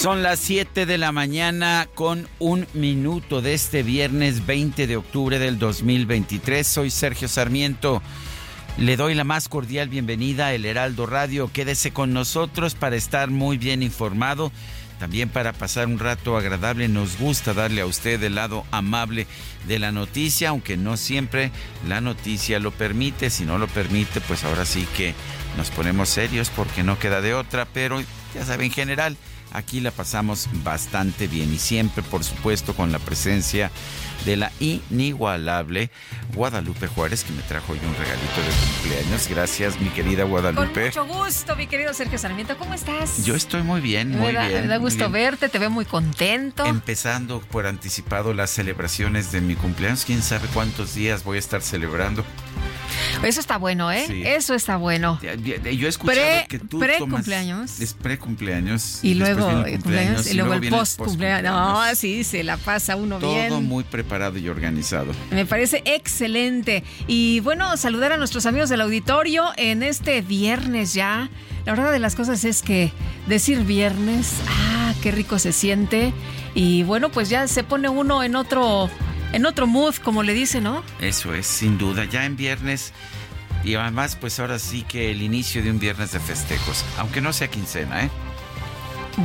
Son las 7 de la mañana con un minuto de este viernes 20 de octubre del 2023. Soy Sergio Sarmiento. Le doy la más cordial bienvenida a El Heraldo Radio. Quédese con nosotros para estar muy bien informado. También para pasar un rato agradable nos gusta darle a usted el lado amable de la noticia, aunque no siempre la noticia lo permite. Si no lo permite, pues ahora sí que nos ponemos serios porque no queda de otra. Pero ya sabe, en general, aquí la pasamos bastante bien y siempre, por supuesto, con la presencia de la inigualable Guadalupe Juárez, que me trajo hoy un regalito de cumpleaños. Gracias, mi querida Guadalupe. Con mucho gusto, mi querido Sergio Sarmiento. ¿Cómo estás? Yo estoy muy bien, muy bien. Me da gusto verte, te veo muy contento. Empezando por anticipado las celebraciones de mi cumpleaños. Quién sabe cuántos días voy a estar celebrando. Eso está bueno, ¿eh? Eso está bueno. Yo he escuchado que tú pre tomas... cumpleaños. Es pre-cumpleaños. Y luego el cumpleaños, y, luego, el post post-cumpleaños. No, sí, se la pasa uno Todo bien. Todo muy preparado y organizado. Me parece excelente. Y bueno, saludar a nuestros amigos del auditorio en este viernes ya. La verdad de las cosas es que decir viernes, ah, qué rico se siente. Y bueno, pues ya se pone uno en otro en otro mood, como le dice, ¿no? Eso es, sin duda. Ya en viernes y además, pues ahora sí que el inicio de un viernes de festejos, aunque no sea quincena, ¿eh?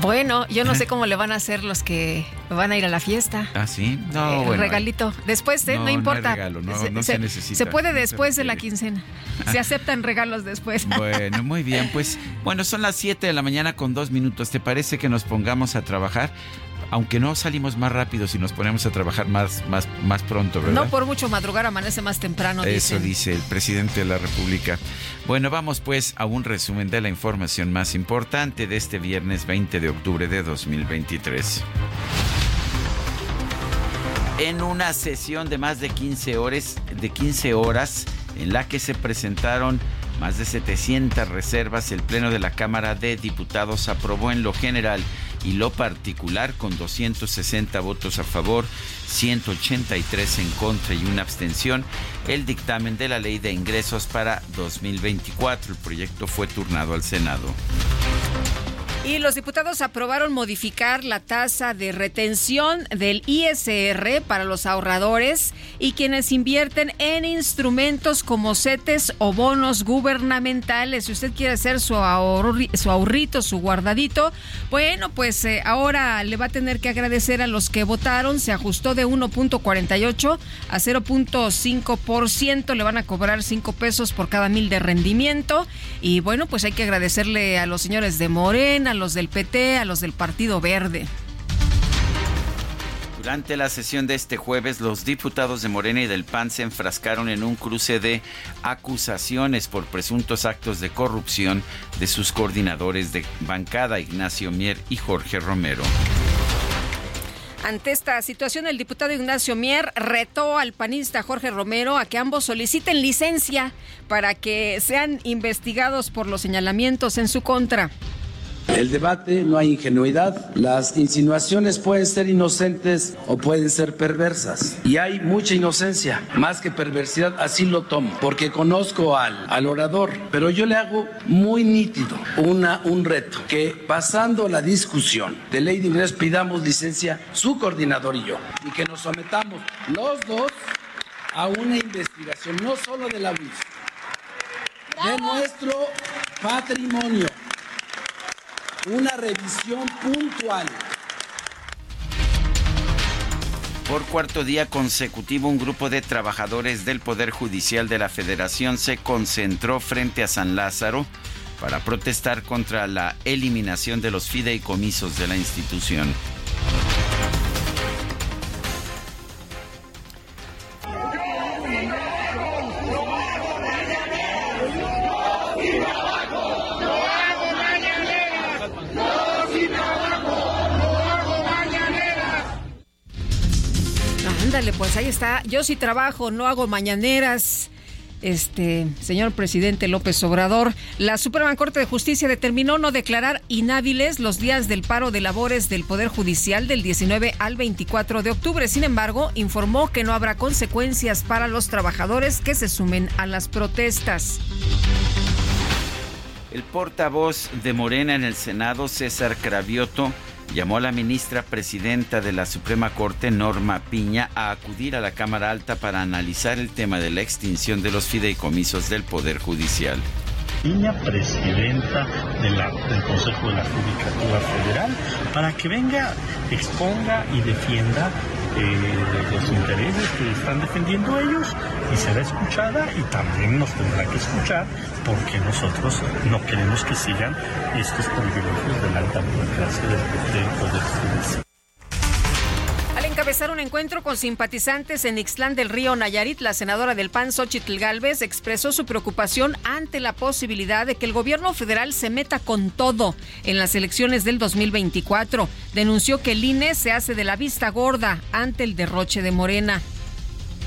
Bueno, yo no sé cómo le van a hacer los que van a ir a la fiesta. Ah, sí. No, eh, bueno, regalito. Después, ¿eh? No, no importa. No, hay regalo, no, no se, se, necesita. Se puede después se de la quincena. Se aceptan regalos después. Bueno, muy bien. Pues, bueno, son las 7 de la mañana con dos minutos. ¿Te parece que nos pongamos a trabajar? Aunque no salimos más rápido si nos ponemos a trabajar más, más, más pronto, ¿verdad? No por mucho madrugar amanece más temprano. Eso dicen. dice el presidente de la República. Bueno, vamos pues a un resumen de la información más importante de este viernes 20 de octubre de 2023. En una sesión de más de 15 horas, de 15 horas en la que se presentaron más de 700 reservas, el Pleno de la Cámara de Diputados aprobó en lo general y lo particular con 260 votos a favor, 183 en contra y una abstención el dictamen de la Ley de Ingresos para 2024. El proyecto fue turnado al Senado. Y los diputados aprobaron modificar la tasa de retención del ISR para los ahorradores y quienes invierten en instrumentos como CETES o bonos gubernamentales. Si usted quiere hacer su, ahorri, su ahorrito, su guardadito, bueno, pues eh, ahora le va a tener que agradecer a los que votaron. Se ajustó de 1.48 a 0.5%. Le van a cobrar 5 pesos por cada mil de rendimiento. Y bueno, pues hay que agradecerle a los señores de Morena, los del PT, a los del Partido Verde. Durante la sesión de este jueves, los diputados de Morena y del PAN se enfrascaron en un cruce de acusaciones por presuntos actos de corrupción de sus coordinadores de bancada, Ignacio Mier y Jorge Romero. Ante esta situación, el diputado Ignacio Mier retó al panista Jorge Romero a que ambos soliciten licencia para que sean investigados por los señalamientos en su contra. El debate, no hay ingenuidad, las insinuaciones pueden ser inocentes o pueden ser perversas. Y hay mucha inocencia, más que perversidad, así lo tomo, porque conozco al, al orador, pero yo le hago muy nítido una, un reto, que pasando la discusión de ley de ingresos pidamos licencia su coordinador y yo, y que nos sometamos los dos a una investigación, no solo de la UIF, de nuestro patrimonio, una revisión puntual. Por cuarto día consecutivo, un grupo de trabajadores del Poder Judicial de la Federación se concentró frente a San Lázaro para protestar contra la eliminación de los fideicomisos de la institución. Yo sí trabajo, no hago mañaneras este señor presidente López Obrador, la Suprema Corte de Justicia determinó no declarar inhábiles los días del paro de labores del Poder Judicial del 19 al 24 de octubre. Sin embargo, informó que no habrá consecuencias para los trabajadores que se sumen a las protestas. El portavoz de Morena en el Senado, César Cravioto, llamó a la ministra presidenta de la Suprema Corte, Norma Piña, a acudir a la Cámara Alta para analizar el tema de la extinción de los fideicomisos del Poder Judicial. Piña, presidenta del Consejo de la Judicatura Federal, para que venga, exponga y defienda eh, los intereses que están defendiendo ellos y será escuchada y también nos tendrá que escuchar porque nosotros no queremos que sigan estos privilegios de la alta democracia del Poder Judicial encabezar un encuentro con simpatizantes en Ixtlán del Río Nayarit, la senadora del PAN, Xochitl Galvez, expresó su preocupación ante la posibilidad de que el gobierno federal se meta con todo en las elecciones del 2024. Denunció que el INE se hace de la vista gorda ante el derroche de Morena.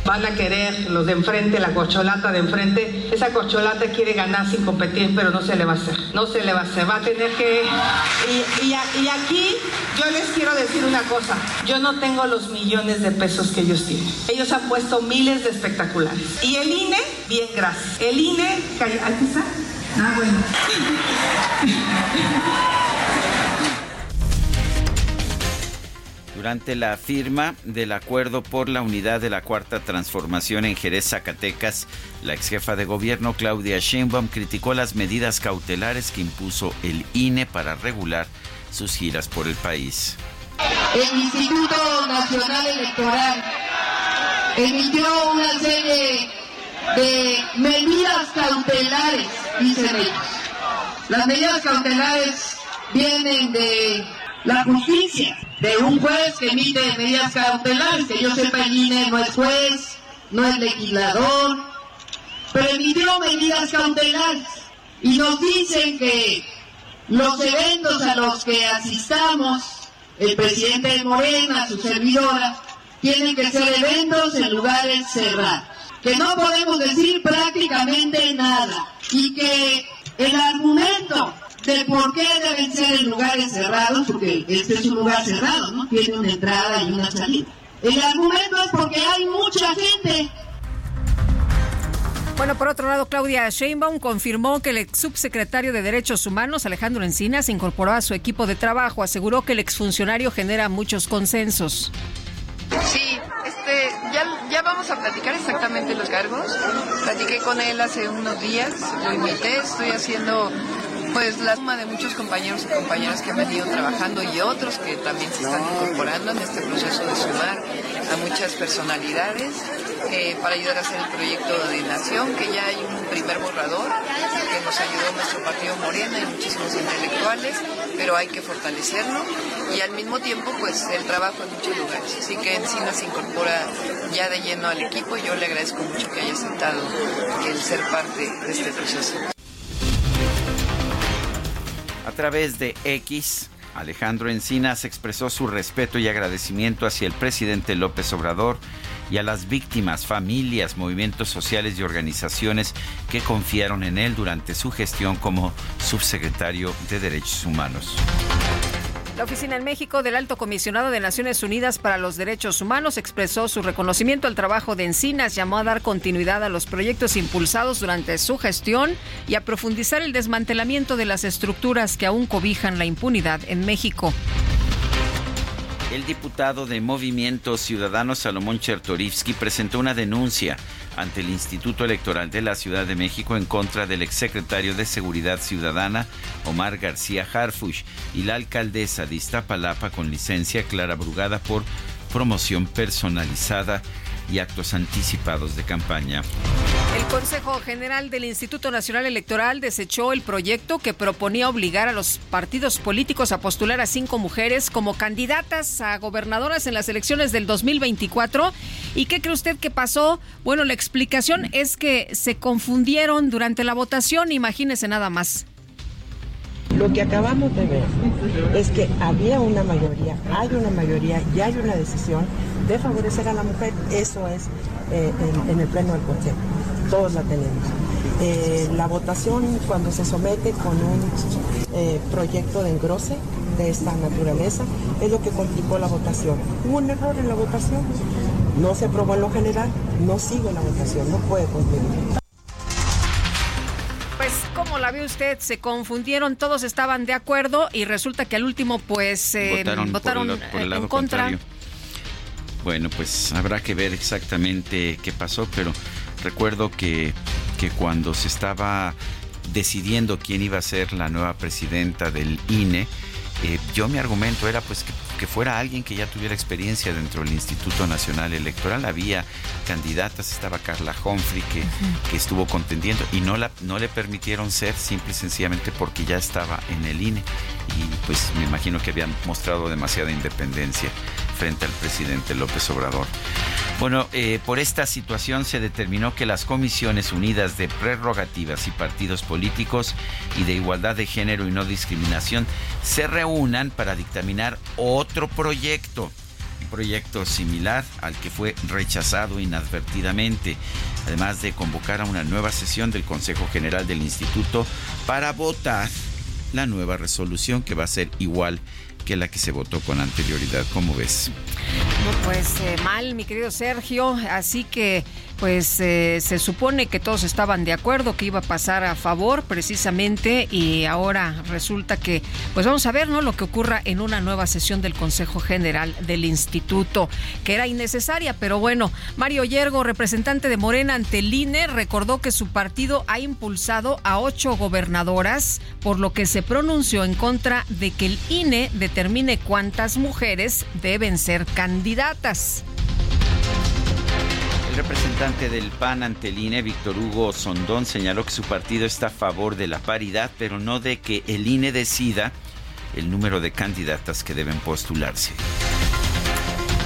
Van a querer los de enfrente, la corcholata de enfrente. Esa corcholata quiere ganar sin competir, pero no se le va a hacer. No se le va a hacer. Va a tener que... Y, aquí yo les quiero decir una cosa. Yo no tengo los millones de pesos que ellos tienen. Ellos han puesto miles de espectaculares. Y el INE, bien, gracias. El INE... ¿Aquí está? Ah, bueno. Durante la firma del acuerdo por la unidad de la Cuarta Transformación en Jerez, Zacatecas, la ex jefa de gobierno Claudia Sheinbaum criticó las medidas cautelares que impuso el INE para regular sus giras por el país. El Instituto Nacional Electoral emitió una serie de medidas cautelares, dicen ellos. Las medidas cautelares vienen de la justicia de un juez que emite medidas cautelares, que yo sepa el INE no es juez, no es legislador, pero emitió medidas cautelares y nos dicen que los eventos a los que asistamos, el presidente de Morena, su servidora, tienen que ser eventos en lugares cerrados, que no podemos decir prácticamente nada y que el argumento de por qué deben ser en lugares cerrados, porque este es un lugar cerrado, ¿no? Tiene una entrada y una salida. El argumento es porque hay mucha gente bueno, por otro lado, Claudia Sheinbaum confirmó que el ex subsecretario de Derechos Humanos, Alejandro Encina, se incorporó a su equipo de trabajo. Aseguró que el exfuncionario genera muchos consensos. Sí, este, ya, ya vamos a platicar exactamente los cargos. Platiqué con él hace unos días, lo invité, estoy haciendo pues la suma de muchos compañeros y compañeras que han venido trabajando y otros que también se están incorporando en este proceso de sumar a muchas personalidades eh, para ayudar a hacer el proyecto de nación, que ya hay un primer borrador que nos ayudó nuestro partido Morena y muchísimos intelectuales, pero hay que fortalecerlo y al mismo tiempo pues el trabajo en muchos lugares. Así que Encina se incorpora ya de lleno al equipo y yo le agradezco mucho que haya aceptado el ser parte de este proceso. A través de X, Alejandro Encinas expresó su respeto y agradecimiento hacia el presidente López Obrador y a las víctimas, familias, movimientos sociales y organizaciones que confiaron en él durante su gestión como subsecretario de Derechos Humanos. La oficina en México del Alto Comisionado de Naciones Unidas para los Derechos Humanos expresó su reconocimiento al trabajo de Encinas, llamó a dar continuidad a los proyectos impulsados durante su gestión y a profundizar el desmantelamiento de las estructuras que aún cobijan la impunidad en México. El diputado de Movimiento Ciudadano Salomón Chertorivsky presentó una denuncia ante el Instituto Electoral de la Ciudad de México en contra del exsecretario de Seguridad Ciudadana Omar García Harfush y la alcaldesa de Iztapalapa con licencia Clara Brugada por promoción personalizada y actos anticipados de campaña. El Consejo General del Instituto Nacional Electoral desechó el proyecto que proponía obligar a los partidos políticos a postular a cinco mujeres como candidatas a gobernadoras en las elecciones del 2024. ¿Y qué cree usted que pasó? Bueno, la explicación es que se confundieron durante la votación, imagínese nada más. Lo que acabamos de ver es que había una mayoría, hay una mayoría y hay una decisión de favorecer a la mujer. Eso es eh, en, el Pleno del Consejo. Todos la tenemos. Eh, la votación cuando se somete con un eh, proyecto de engrose de esta naturaleza es lo que complicó la votación. Hubo un error en la votación, no se aprobó en lo general, no sigue la votación, no puede cumplir. Pues, ¿cómo la ve usted? Se confundieron, todos estaban de acuerdo y resulta que al último, pues, votaron, en contra. Bueno, pues habrá que ver exactamente qué pasó, pero recuerdo que, que cuando se estaba decidiendo quién iba a ser la nueva presidenta del INE, eh, yo mi argumento era pues que, fuera alguien que ya tuviera experiencia dentro del Instituto Nacional Electoral. Había candidatas, estaba Carla Humphrey que, que estuvo contendiendo y no, la, no le permitieron ser simple y sencillamente porque ya estaba en el INE y pues me imagino que habían mostrado demasiada independencia frente al presidente López Obrador. Bueno, eh, por esta situación se determinó que las comisiones unidas de prerrogativas y partidos políticos y de igualdad de género y no discriminación se reúnan para dictaminar otro proyecto un proyecto similar al que fue rechazado inadvertidamente, además de convocar a una nueva sesión del Consejo General del Instituto para votar la nueva resolución que va a ser igual que la que se votó con anterioridad. ¿Cómo ves? pues eh, mal, mi querido Sergio. Así que pues eh, se supone que todos estaban de acuerdo que iba a pasar a favor precisamente y ahora resulta que pues vamos a ver no lo que ocurra en una nueva sesión del Consejo General del Instituto que era innecesaria pero bueno Mario Yergo representante de Morena ante el INE recordó que su partido ha impulsado a ocho gobernadoras por lo que se pronunció en contra de que el INE determine cuántas mujeres deben ser candidatas representante del PAN ante el INE, Víctor Hugo Sondón, señaló que su partido está a favor de la paridad, pero no de que el INE decida el número de candidatas que deben postularse.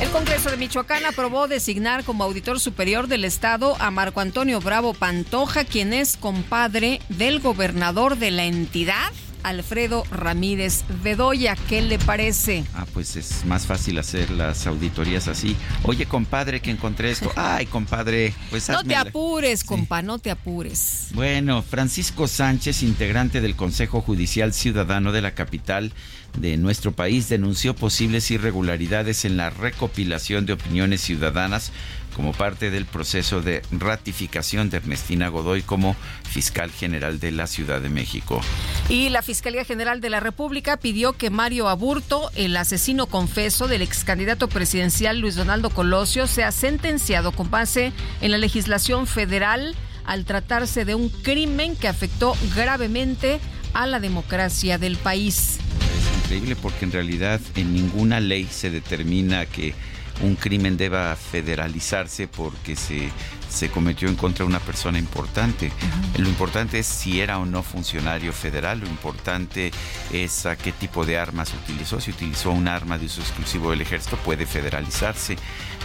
El Congreso de Michoacán aprobó designar como auditor superior del Estado a Marco Antonio Bravo Pantoja, quien es compadre del gobernador de la entidad. Alfredo Ramírez Bedoya. ¿Qué le parece? Ah, pues es más fácil hacer las auditorías así. Oye, compadre, que encontré esto. Ay, compadre, pues No te apures, compa, no te apures. Bueno, Francisco Sánchez, integrante del Consejo Judicial Ciudadano de la capital, de nuestro país denunció posibles irregularidades en la recopilación de opiniones ciudadanas como parte del proceso de ratificación de Ernestina Godoy como fiscal general de la Ciudad de México. Y la Fiscalía General de la República pidió que Mario Aburto, el asesino confeso del ex candidato presidencial Luis Donaldo Colosio, sea sentenciado con base en la legislación federal al tratarse de un crimen que afectó gravemente a la democracia del país. Es increíble porque en realidad en ninguna ley se determina que un crimen deba federalizarse porque se, se cometió en contra de una persona importante. Lo importante es si era o no funcionario federal, lo importante es a qué tipo de armas utilizó. Si utilizó un arma de uso exclusivo del ejército, puede federalizarse.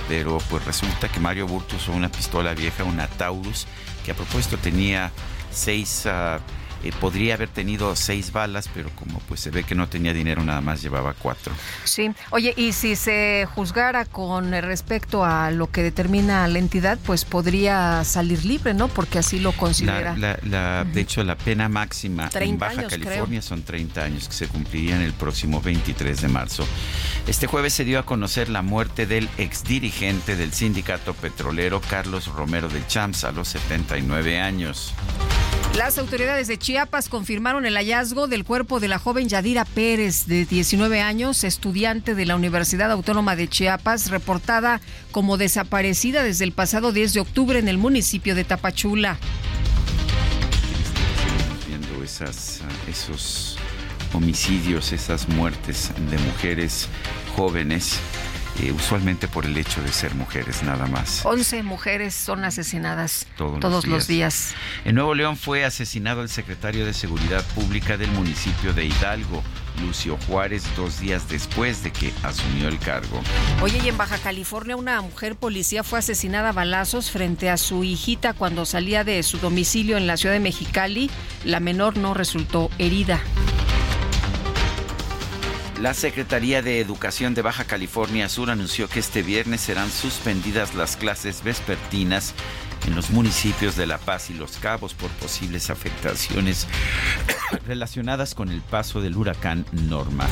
Pero pues resulta que Mario Burto usó una pistola vieja, una Taurus, que a propósito tenía seis... Ah, Eh, podría haber tenido seis balas, pero como pues se ve que no tenía dinero, nada más llevaba cuatro. Sí, oye, y si se juzgara con respecto a lo que determina la entidad, pues podría salir libre, ¿no? Porque así lo considera. De hecho, la pena máxima en Baja California son 30 años que se cumplirían el próximo 23 de marzo. Este jueves se dio a conocer la muerte del exdirigente del sindicato petrolero Carlos Romero de Champs a los 79 años. Las autoridades de Chiapas confirmaron el hallazgo del cuerpo de la joven Yadira Pérez, de 19 años, estudiante de la Universidad Autónoma de Chiapas, reportada como desaparecida desde el pasado 10 de octubre en el municipio de Tapachula. Viendo esos homicidios, esas muertes de mujeres jóvenes eh, usualmente por el hecho de ser mujeres nada más. 11 mujeres son asesinadas todos, los, días. En Nuevo León fue asesinado el secretario de Seguridad Pública del municipio de Hidalgo. Lucio Juárez dos días después de que asumió el cargo. Oye, y en Baja California una mujer policía fue asesinada a balazos frente a su hijita cuando salía de su domicilio en la ciudad de Mexicali. La menor no resultó herida. La Secretaría de Educación de Baja California Sur anunció que este viernes serán suspendidas las clases vespertinas en los municipios de La Paz y Los Cabos por posibles afectaciones relacionadas con el paso del huracán Norma.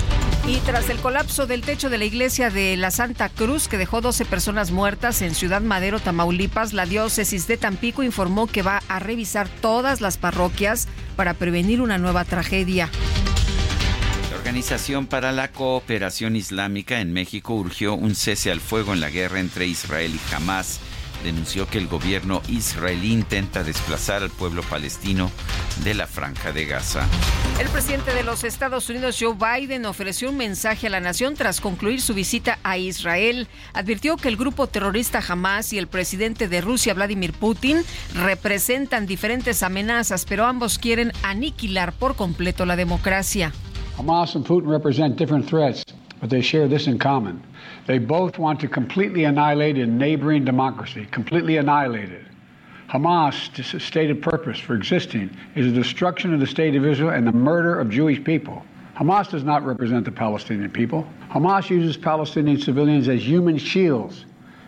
Y tras el colapso del techo de la iglesia de la Santa Cruz, que dejó 12 personas muertas en Ciudad Madero, Tamaulipas, la diócesis de Tampico informó que va a revisar todas las parroquias para prevenir una nueva tragedia. Organización para la Cooperación Islámica en México urgió un cese al fuego en la guerra entre Israel y Hamas. Denunció que el gobierno israelí intenta desplazar al pueblo palestino de la franja de Gaza. El presidente de los Estados Unidos, Joe Biden, ofreció un mensaje a la nación tras concluir su visita a Israel. Advirtió que el grupo terrorista Hamas y el presidente de Rusia, Vladimir Putin, representan diferentes amenazas, pero ambos quieren aniquilar por completo la democracia. Hamas and Putin represent different threats, but they share this in common. They both want to completely annihilate a neighboring democracy, completely annihilate it. Hamas' stated purpose for existing is the destruction of the state of Israel and the murder of Jewish people. Hamas does not represent the Palestinian people. Hamas uses Palestinian civilians as human shields,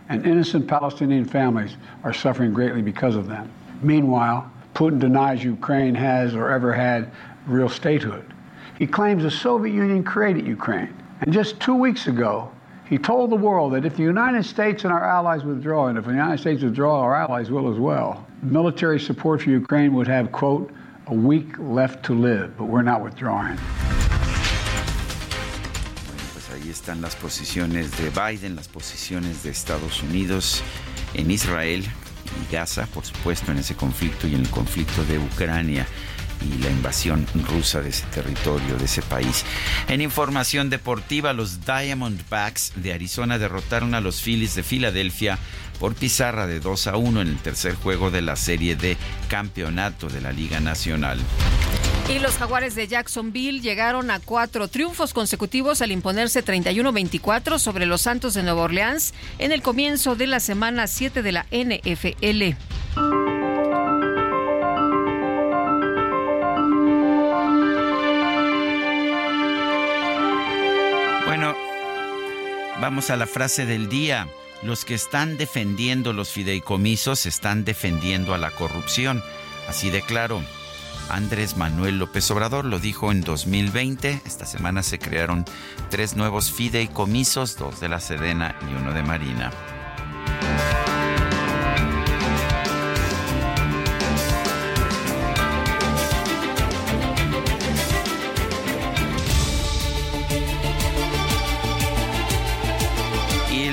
and innocent Palestinian families are suffering greatly because of them. Meanwhile, Putin denies Ukraine has or ever had real statehood. He claims the Soviet Union created Ukraine. And just two weeks ago, he told the world that if the United States and our allies withdraw, and if the United States withdraw, our allies will as well, military support for Ukraine would have, quote, a week left to live, but we're not withdrawing. Pues ahí están las posiciones de Biden, las posiciones de Estados Unidos en Israel y Gaza, por supuesto, en ese conflicto y en el conflicto de Ucrania. Y la invasión rusa de ese territorio, de ese país. En información deportiva, los Diamondbacks de Arizona derrotaron a los Phillies de Filadelfia por pizarra de 2 a 1 en el tercer juego de la serie de campeonato de la Liga Nacional. Y los jaguares de Jacksonville llegaron a cuatro triunfos consecutivos al imponerse 31-24 sobre los Santos de Nueva Orleans en el comienzo de la semana 7 de la NFL. Vamos a la frase del día. Los que están defendiendo los fideicomisos están defendiendo a la corrupción. Así de claro. Andrés Manuel López Obrador lo dijo en 2020. Esta semana se crearon tres nuevos fideicomisos, dos de la Sedena y uno de Marina.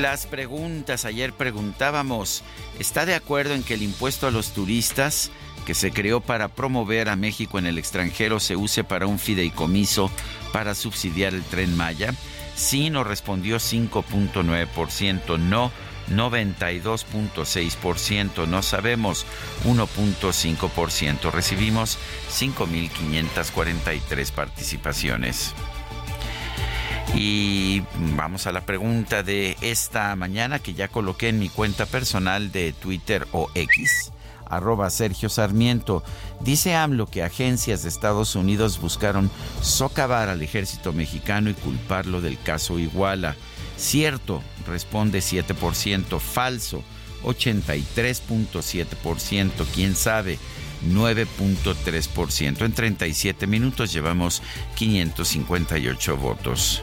Las preguntas. Ayer preguntábamos, ¿está de acuerdo en que el impuesto a los turistas que se creó para promover a México en el extranjero se use para un fideicomiso para subsidiar el tren Maya? Sí nos respondió 5.9%, no 92.6%, no sabemos 1.5%. Recibimos 5.543 participaciones. Y vamos a la pregunta de esta mañana que ya coloqué en mi cuenta personal de Twitter o X arroba Sergio Sarmiento. Dice AMLO que agencias de Estados Unidos buscaron socavar al ejército mexicano y culparlo del caso Iguala. Cierto, responde 7%. Falso, 83.7%. ¿Quién sabe? 9.3%. En 37 minutos llevamos 558 votos.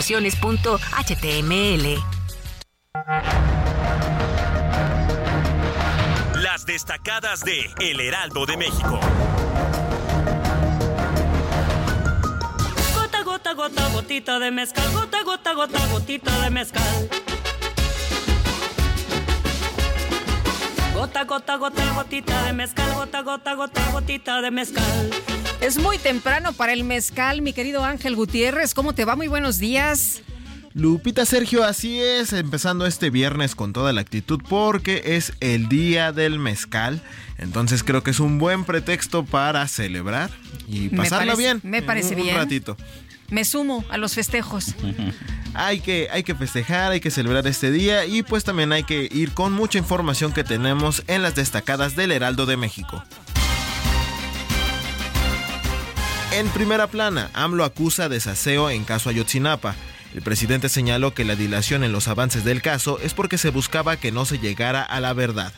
promociones.html. Las destacadas de El Heraldo de México. Gota, gota, gota, gotita de mezcal. Gota, gota, gota, gotita de mezcal. Gota, gota, gota, gotita de mezcal. Gota, gota, gota, gotita de mezcal. Es muy temprano para el mezcal, mi querido Ángel Gutiérrez. ¿Cómo te va? Muy buenos días. Lupita Sergio, así es, empezando este viernes con toda la actitud porque es el día del mezcal. Entonces creo que es un buen pretexto para celebrar y pasarlo bien. Me parece bien. Un ratito. Me sumo a los festejos. hay, que, hay que festejar, hay que celebrar este día y pues también hay que ir con mucha información que tenemos en las destacadas del Heraldo de México. En primera plana, AMLO acusa de saseo en caso Ayotzinapa. El presidente señaló que la dilación en los avances del caso es porque se buscaba que no se llegara a la verdad.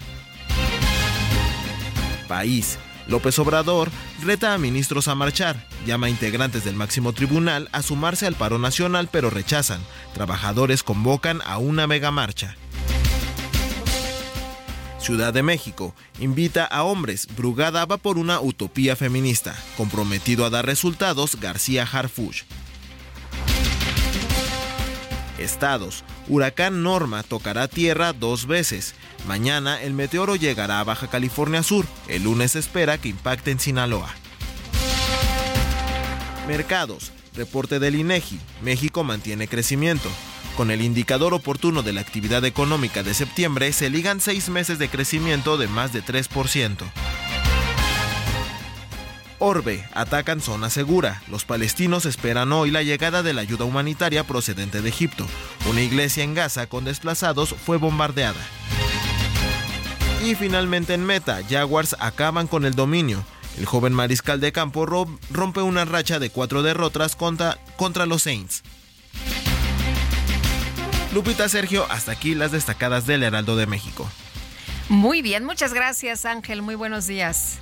País. López Obrador reta a ministros a marchar, llama a integrantes del máximo tribunal a sumarse al paro nacional pero rechazan. Trabajadores convocan a una megamarcha. Ciudad de México invita a hombres. Brugada va por una utopía feminista. Comprometido a dar resultados, García Harfuch. Estados. Huracán Norma tocará tierra dos veces. Mañana el meteoro llegará a Baja California Sur. El lunes espera que impacte en Sinaloa. Mercados. Reporte del INEGI. México mantiene crecimiento. Con el indicador oportuno de la actividad económica de septiembre se ligan seis meses de crecimiento de más de 3%. Orbe, atacan zona segura. Los palestinos esperan hoy la llegada de la ayuda humanitaria procedente de Egipto. Una iglesia en Gaza con desplazados fue bombardeada. Y finalmente en meta, Jaguars acaban con el dominio. El joven mariscal de campo rompe una racha de cuatro derrotas contra, contra los Saints. Lupita Sergio, hasta aquí las destacadas del Heraldo de México. Muy bien, muchas gracias Ángel, muy buenos días.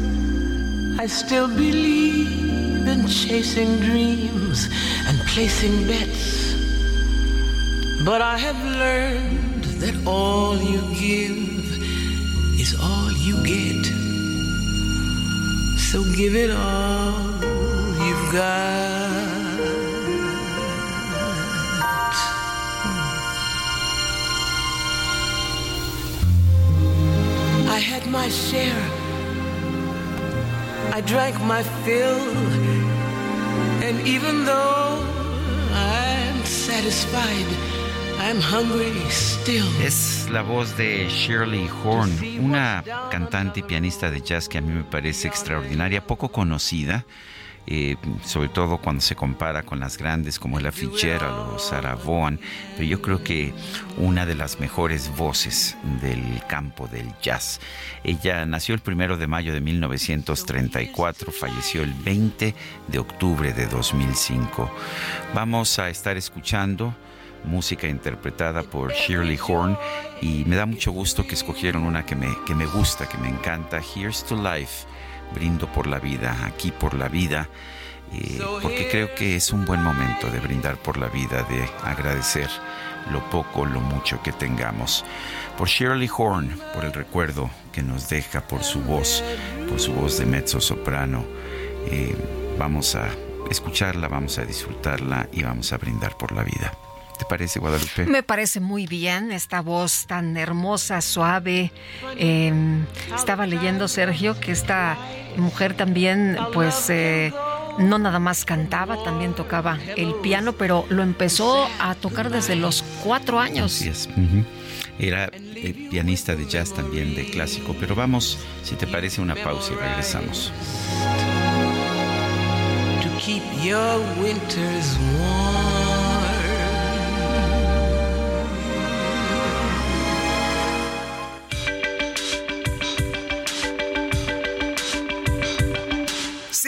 I still believe in chasing dreams and placing bets. But I have learned that all you give is all you get. So give it all you've got. I had my share I drank my fill, and even though I'm satisfied, I'm hungry still. Es la voz de Shirley Horn, una cantante y pianista de jazz que a mí me parece extraordinaria, poco conocida. Eh, sobre todo cuando se compara con las grandes como la Fitzgerald o Sarah Vaughan, pero yo creo que una de las mejores voces del campo del jazz. Ella nació el primero de mayo de 1934, falleció el 20 de octubre de 2005. Vamos a estar escuchando música interpretada por Shirley Horn y me da mucho gusto que escogieron una que me, que me gusta, que me encanta, Here's to Life, brindo por la vida, aquí por la vida. Eh, porque creo que es un buen momento de brindar por la vida, de agradecer lo poco, lo mucho que tengamos. Por Shirley Horn, por el recuerdo que nos deja, por su voz, por su voz de mezzo soprano. Eh, vamos a escucharla, vamos a disfrutarla y vamos a brindar por la vida. ¿Te parece, Guadalupe? Me parece muy bien esta voz tan hermosa, suave. Em, estaba leyendo, Sergio, que esta mujer también, pues... Eh, no nada más cantaba, también tocaba el piano, pero lo empezó a tocar desde los cuatro años. Era eh, pianista de jazz también, de clásico, pero vamos, si te parece, una pausa y regresamos. keep your winters warm.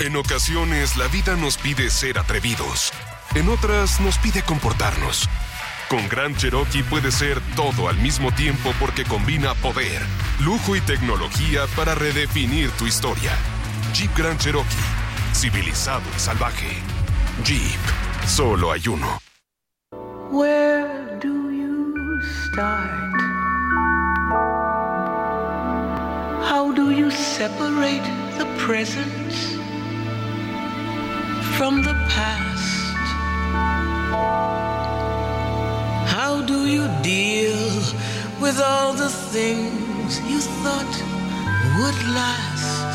En ocasiones la vida nos pide ser atrevidos. En otras nos pide comportarnos. Con Gran Cherokee puede ser todo al mismo tiempo porque combina poder, lujo y tecnología para redefinir tu historia. Jeep Grand Cherokee. Civilizado y salvaje. Jeep. Solo hay uno. Where do you? How do you separate the present? from the past? How do you deal with all the things you thought would last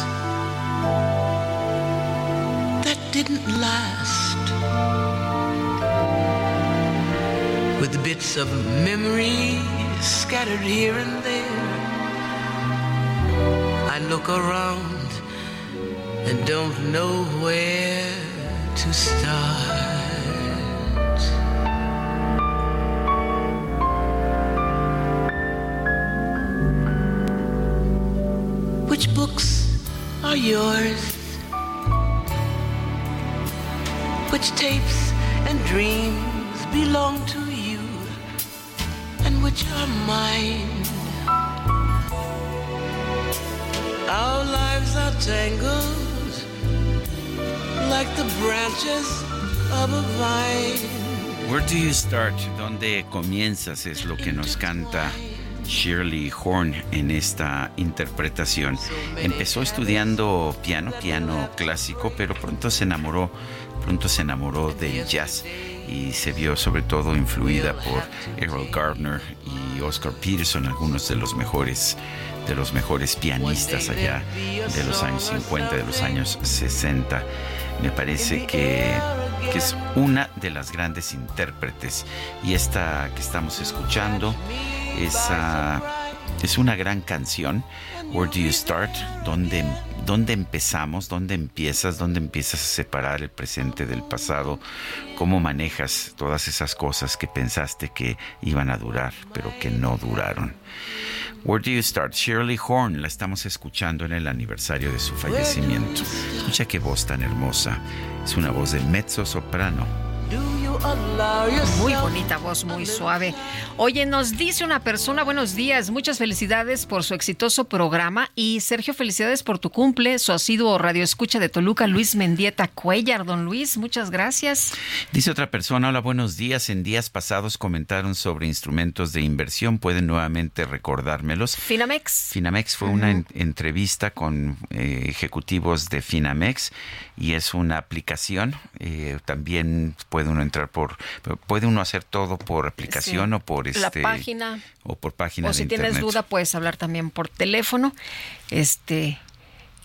that didn't last? With bits of memory scattered here and there, I look around and don't know where to start. Which books are yours? Which tapes and dreams belong to you? And which are mine? Our lives are tangled like the branches of a vine. Where do you start? ¿Dónde comienzas? Es lo que nos canta Shirley Horn en esta interpretación. Empezó estudiando piano, piano clásico, pero pronto se enamoró, pronto se enamoró del jazz y se vio sobre todo influida por Errol Gardner y Oscar Peterson, algunos de los mejores de los mejores pianistas allá de los años 50, de los años 60 me parece que, es una de las grandes intérpretes. Y esta que estamos escuchando es, es una gran canción. Where do you start? ¿Dónde, ¿Dónde empezamos? ¿Dónde empiezas? ¿Dónde empiezas a separar el presente del pasado? ¿Cómo manejas todas esas cosas que pensaste que iban a durar, pero que no duraron? Where Do You Start? Shirley Horn, la estamos escuchando en el aniversario de su fallecimiento. Escucha qué voz tan hermosa. Es una voz de mezzo soprano. Muy bonita voz, muy suave. Oye, nos dice una persona, buenos días, muchas felicidades por su exitoso programa y Sergio, felicidades por tu cumple, su asiduo radio escucha de Toluca, Luis Mendieta Cuellar. Don Luis, muchas gracias. Dice otra persona, hola, buenos días. En días pasados comentaron sobre instrumentos de inversión, pueden nuevamente recordármelos. Finamex. Finamex fue una entrevista con eh, ejecutivos de Finamex y es una aplicación. Eh, también puede uno entrar por, puede uno hacer todo por aplicación o por este, la página o por página. O si tienes duda puedes hablar también por teléfono. Este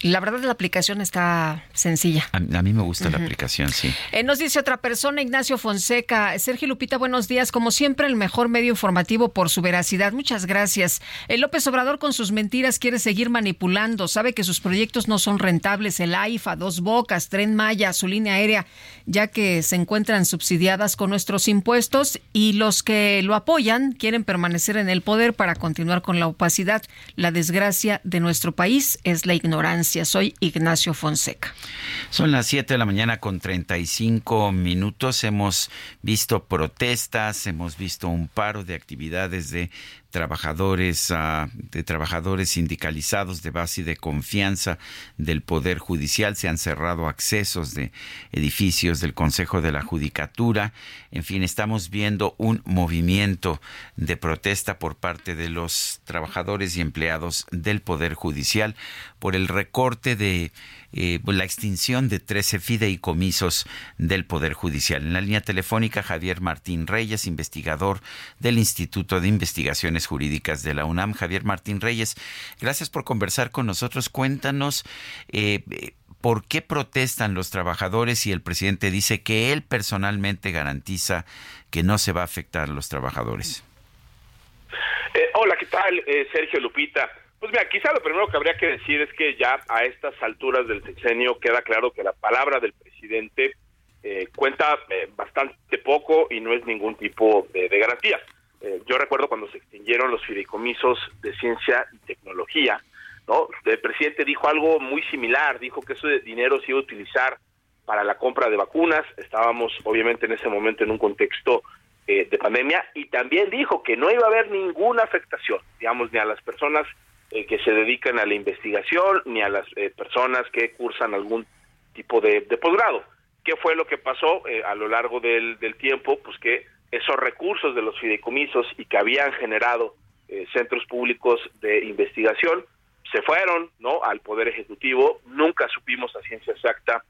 la verdad la aplicación está sencilla. A, mí me gusta la aplicación, sí. Eh, nos dice otra persona, Ignacio Fonseca. Sergio Lupita, buenos días. Como siempre, el mejor medio informativo por su veracidad. Muchas gracias. El López Obrador con sus mentiras quiere seguir manipulando. Sabe que sus proyectos no son rentables. El AIFA, Dos Bocas, Tren Maya, su línea aérea, ya que se encuentran subsidiadas con nuestros impuestos y los que lo apoyan quieren permanecer en el poder para continuar con la opacidad. La desgracia de nuestro país es la ignorancia. Soy Ignacio Fonseca. Son las 7 de la mañana con 35 minutos. Hemos visto protestas, hemos visto un paro de actividades de trabajadores, ah, de trabajadores sindicalizados de base y de confianza del Poder Judicial. Se han cerrado accesos de edificios del Consejo de la Judicatura. En fin, estamos viendo un movimiento de protesta por parte de los trabajadores y empleados del Poder Judicial por el recorte de eh, pues, la extinción de 13 fideicomisos del Poder Judicial. En la línea telefónica, Javier Martín Reyes, investigador del Instituto de Investigaciones Jurídicas de la UNAM. Javier Martín Reyes, gracias por conversar con nosotros. Cuéntanos. Eh, ¿Por qué protestan los trabajadores y el presidente dice que él personalmente garantiza que no se va a afectar a los trabajadores? Eh, hola, ¿qué tal? Sergio Lupita. Pues mira, quizá lo primero que habría que decir es que ya a estas alturas del sexenio queda claro que la palabra del presidente eh, cuenta eh, bastante poco y no es ningún tipo de, garantía. Eh, yo recuerdo cuando se extinguieron los fideicomisos de ciencia y tecnología, ¿no? El presidente dijo algo muy similar, dijo que ese dinero se iba a utilizar para la compra de vacunas, estábamos obviamente en ese momento en un contexto de pandemia y también dijo que no iba a haber ninguna afectación, digamos, ni a las personas eh, que se dedican a la investigación ni a las eh, personas que cursan algún tipo de, posgrado. ¿Qué fue lo que pasó eh, a lo largo del, tiempo? Pues que esos recursos de los fideicomisos y que habían generado centros públicos de investigación se fueron no al poder ejecutivo nunca supimos a ciencia exacta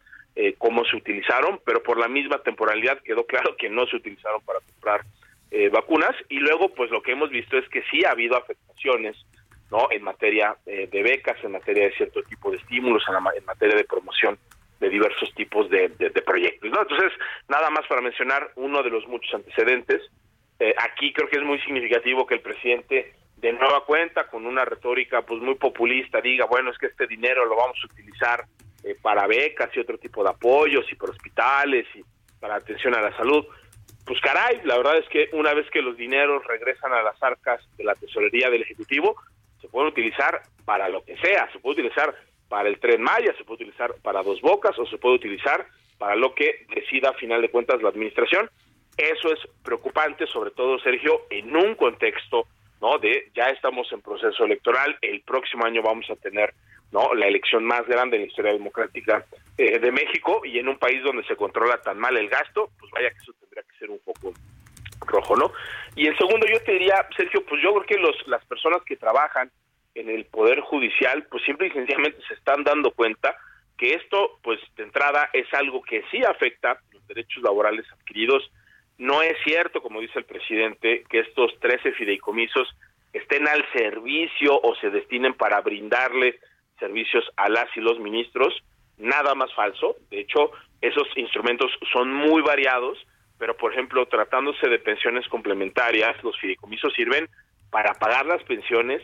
cómo se utilizaron pero por la misma temporalidad quedó claro que no se utilizaron para comprar vacunas y luego pues lo que hemos visto es que sí ha habido afectaciones ¿no? En materia eh, de becas, en materia de cierto tipo de estímulos, en, en materia de promoción de diversos tipos de, proyectos. Entonces, nada más para mencionar uno de los muchos antecedentes. Eh, aquí creo que es muy significativo que el presidente de nueva cuenta, con una retórica pues muy populista, diga, bueno, es que este dinero lo vamos a utilizar eh, para becas y otro tipo de apoyos y para hospitales y para atención a la salud. Pues caray, la verdad es que una vez que los dineros regresan a las arcas de la tesorería del Ejecutivo, se puede utilizar para lo que sea, se puede utilizar para el tren Maya, se puede utilizar para dos bocas o se puede utilizar para lo que decida a final de cuentas la administración. Eso es preocupante, sobre todo Sergio, en un contexto no de ya estamos en proceso electoral, el próximo año vamos a tener no la elección más grande en la historia democrática eh, de México y en un país donde se controla tan mal el gasto, pues vaya que eso tendría que ser un poco rojo, ¿no? Y el segundo, yo te diría, Sergio, pues yo creo que los, las personas que trabajan en el Poder Judicial, pues simple y sencillamente se están dando cuenta que esto, pues de entrada, es algo que sí afecta los derechos laborales adquiridos. No es cierto, como dice el presidente, que estos 13 fideicomisos estén al servicio o se destinen para brindarle servicios a las y los ministros. Nada más falso. De hecho, esos instrumentos son muy variados pero por ejemplo, tratándose de pensiones complementarias, los fideicomisos sirven para pagar las pensiones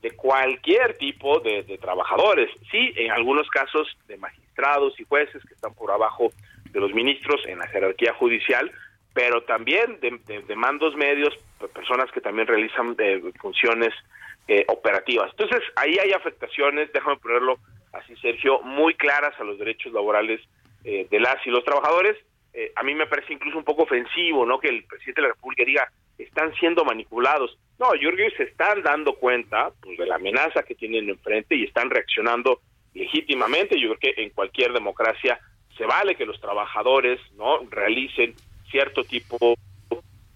de cualquier tipo de, trabajadores, sí, en algunos casos de magistrados y jueces que están por abajo de los ministros en la jerarquía judicial, pero también de, mandos medios, personas que también realizan eh, funciones eh, operativas. Entonces, ahí hay afectaciones, déjame ponerlo así, Sergio, muy claras a los derechos laborales eh, de las y los trabajadores, eh, a mí me parece incluso un poco ofensivo, ¿no? Que el presidente de la República diga, están siendo manipulados. No, yo creo que se están dando cuenta pues, de la amenaza que tienen enfrente y están reaccionando legítimamente. Yo creo que en cualquier democracia se vale que los trabajadores no realicen cierto tipo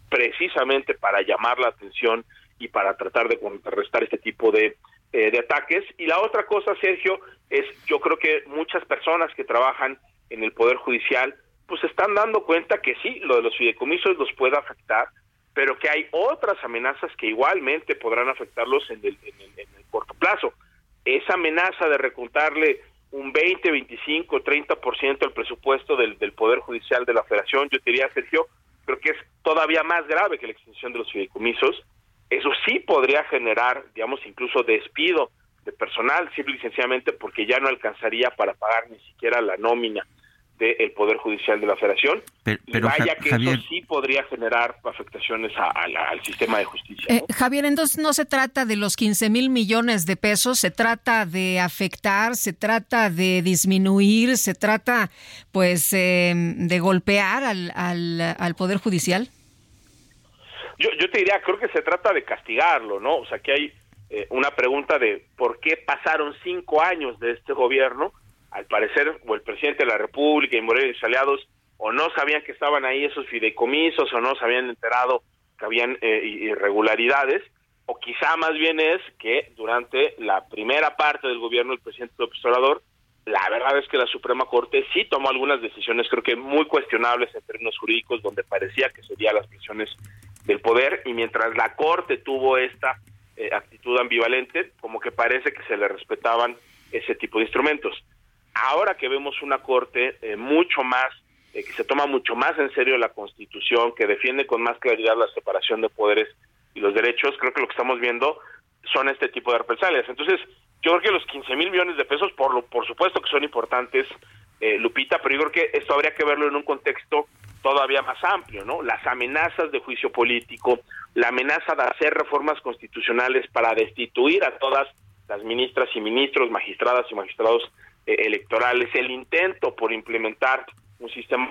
precisamente para llamar la atención y para tratar de contrarrestar este tipo de, eh, de ataques. Y la otra cosa, Sergio, es yo creo que muchas personas que trabajan en el Poder Judicial pues se están dando cuenta que sí, lo de los fideicomisos los puede afectar, pero que hay otras amenazas que igualmente podrán afectarlos en el, en el, en el corto plazo. Esa amenaza de recontarle un 20, 25, 30% del presupuesto del, del Poder Judicial de la Federación, yo te diría, Sergio, creo que es todavía más grave que la extinción de los fideicomisos. Eso sí podría generar, digamos, incluso despido de personal, simple y sencillamente porque ya no alcanzaría para pagar ni siquiera la nómina del Poder Judicial de la Federación. Pero, y vaya que eso sí podría generar afectaciones a, a la, al sistema de justicia. ¿no? Eh, Javier, entonces no se trata de los 15 mil millones de pesos, se trata de afectar, se trata de disminuir, se trata pues eh, de golpear al, al, al Poder Judicial. Yo, yo te diría, creo que se trata de castigarlo, ¿no? O sea, que hay eh, una pregunta de por qué pasaron cinco años de este gobierno al parecer, o el presidente de la República y Moreno y sus aliados, o no sabían que estaban ahí esos fideicomisos, o no se habían enterado que habían eh, irregularidades, o quizá más bien es que durante la primera parte del gobierno del presidente López Obrador, la verdad es que la Suprema Corte sí tomó algunas decisiones, creo que muy cuestionables en términos jurídicos, donde parecía que serían las prisiones del poder, y mientras la Corte tuvo esta eh, actitud ambivalente, como que parece que se le respetaban ese tipo de instrumentos ahora que vemos una corte eh, mucho más, eh, que se toma mucho más en serio la Constitución, que defiende con más claridad la separación de poderes y los derechos, creo que lo que estamos viendo son este tipo de represalias. Entonces, yo creo que los 15 mil millones de pesos, por, lo, por supuesto que son importantes, eh, Lupita, pero yo creo que esto habría que verlo en un contexto todavía más amplio, ¿no? Las amenazas de juicio político, la amenaza de hacer reformas constitucionales para destituir a todas las ministras y ministros, magistradas y magistrados electorales, el intento por implementar un sistema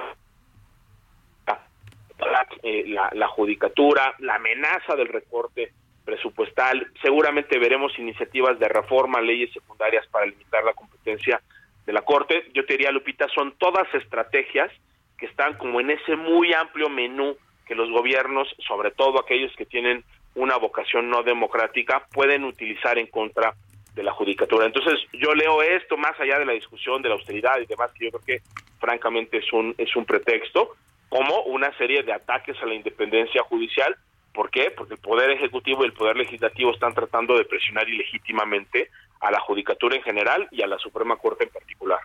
eh, la, la judicatura, la amenaza del recorte presupuestal, seguramente veremos iniciativas de reforma, leyes secundarias para limitar la competencia de la Corte. Yo te diría, Lupita, son todas estrategias que están como en ese muy amplio menú que los gobiernos, sobre todo aquellos que tienen una vocación no democrática, pueden utilizar en contra de la judicatura. Entonces, yo leo esto más allá de la discusión de la austeridad y demás, que yo creo que francamente es un es un pretexto como una serie de ataques a la independencia judicial. ¿Por qué? Porque el poder ejecutivo y el poder legislativo están tratando de presionar ilegítimamente a la judicatura en general y a la Suprema Corte en particular.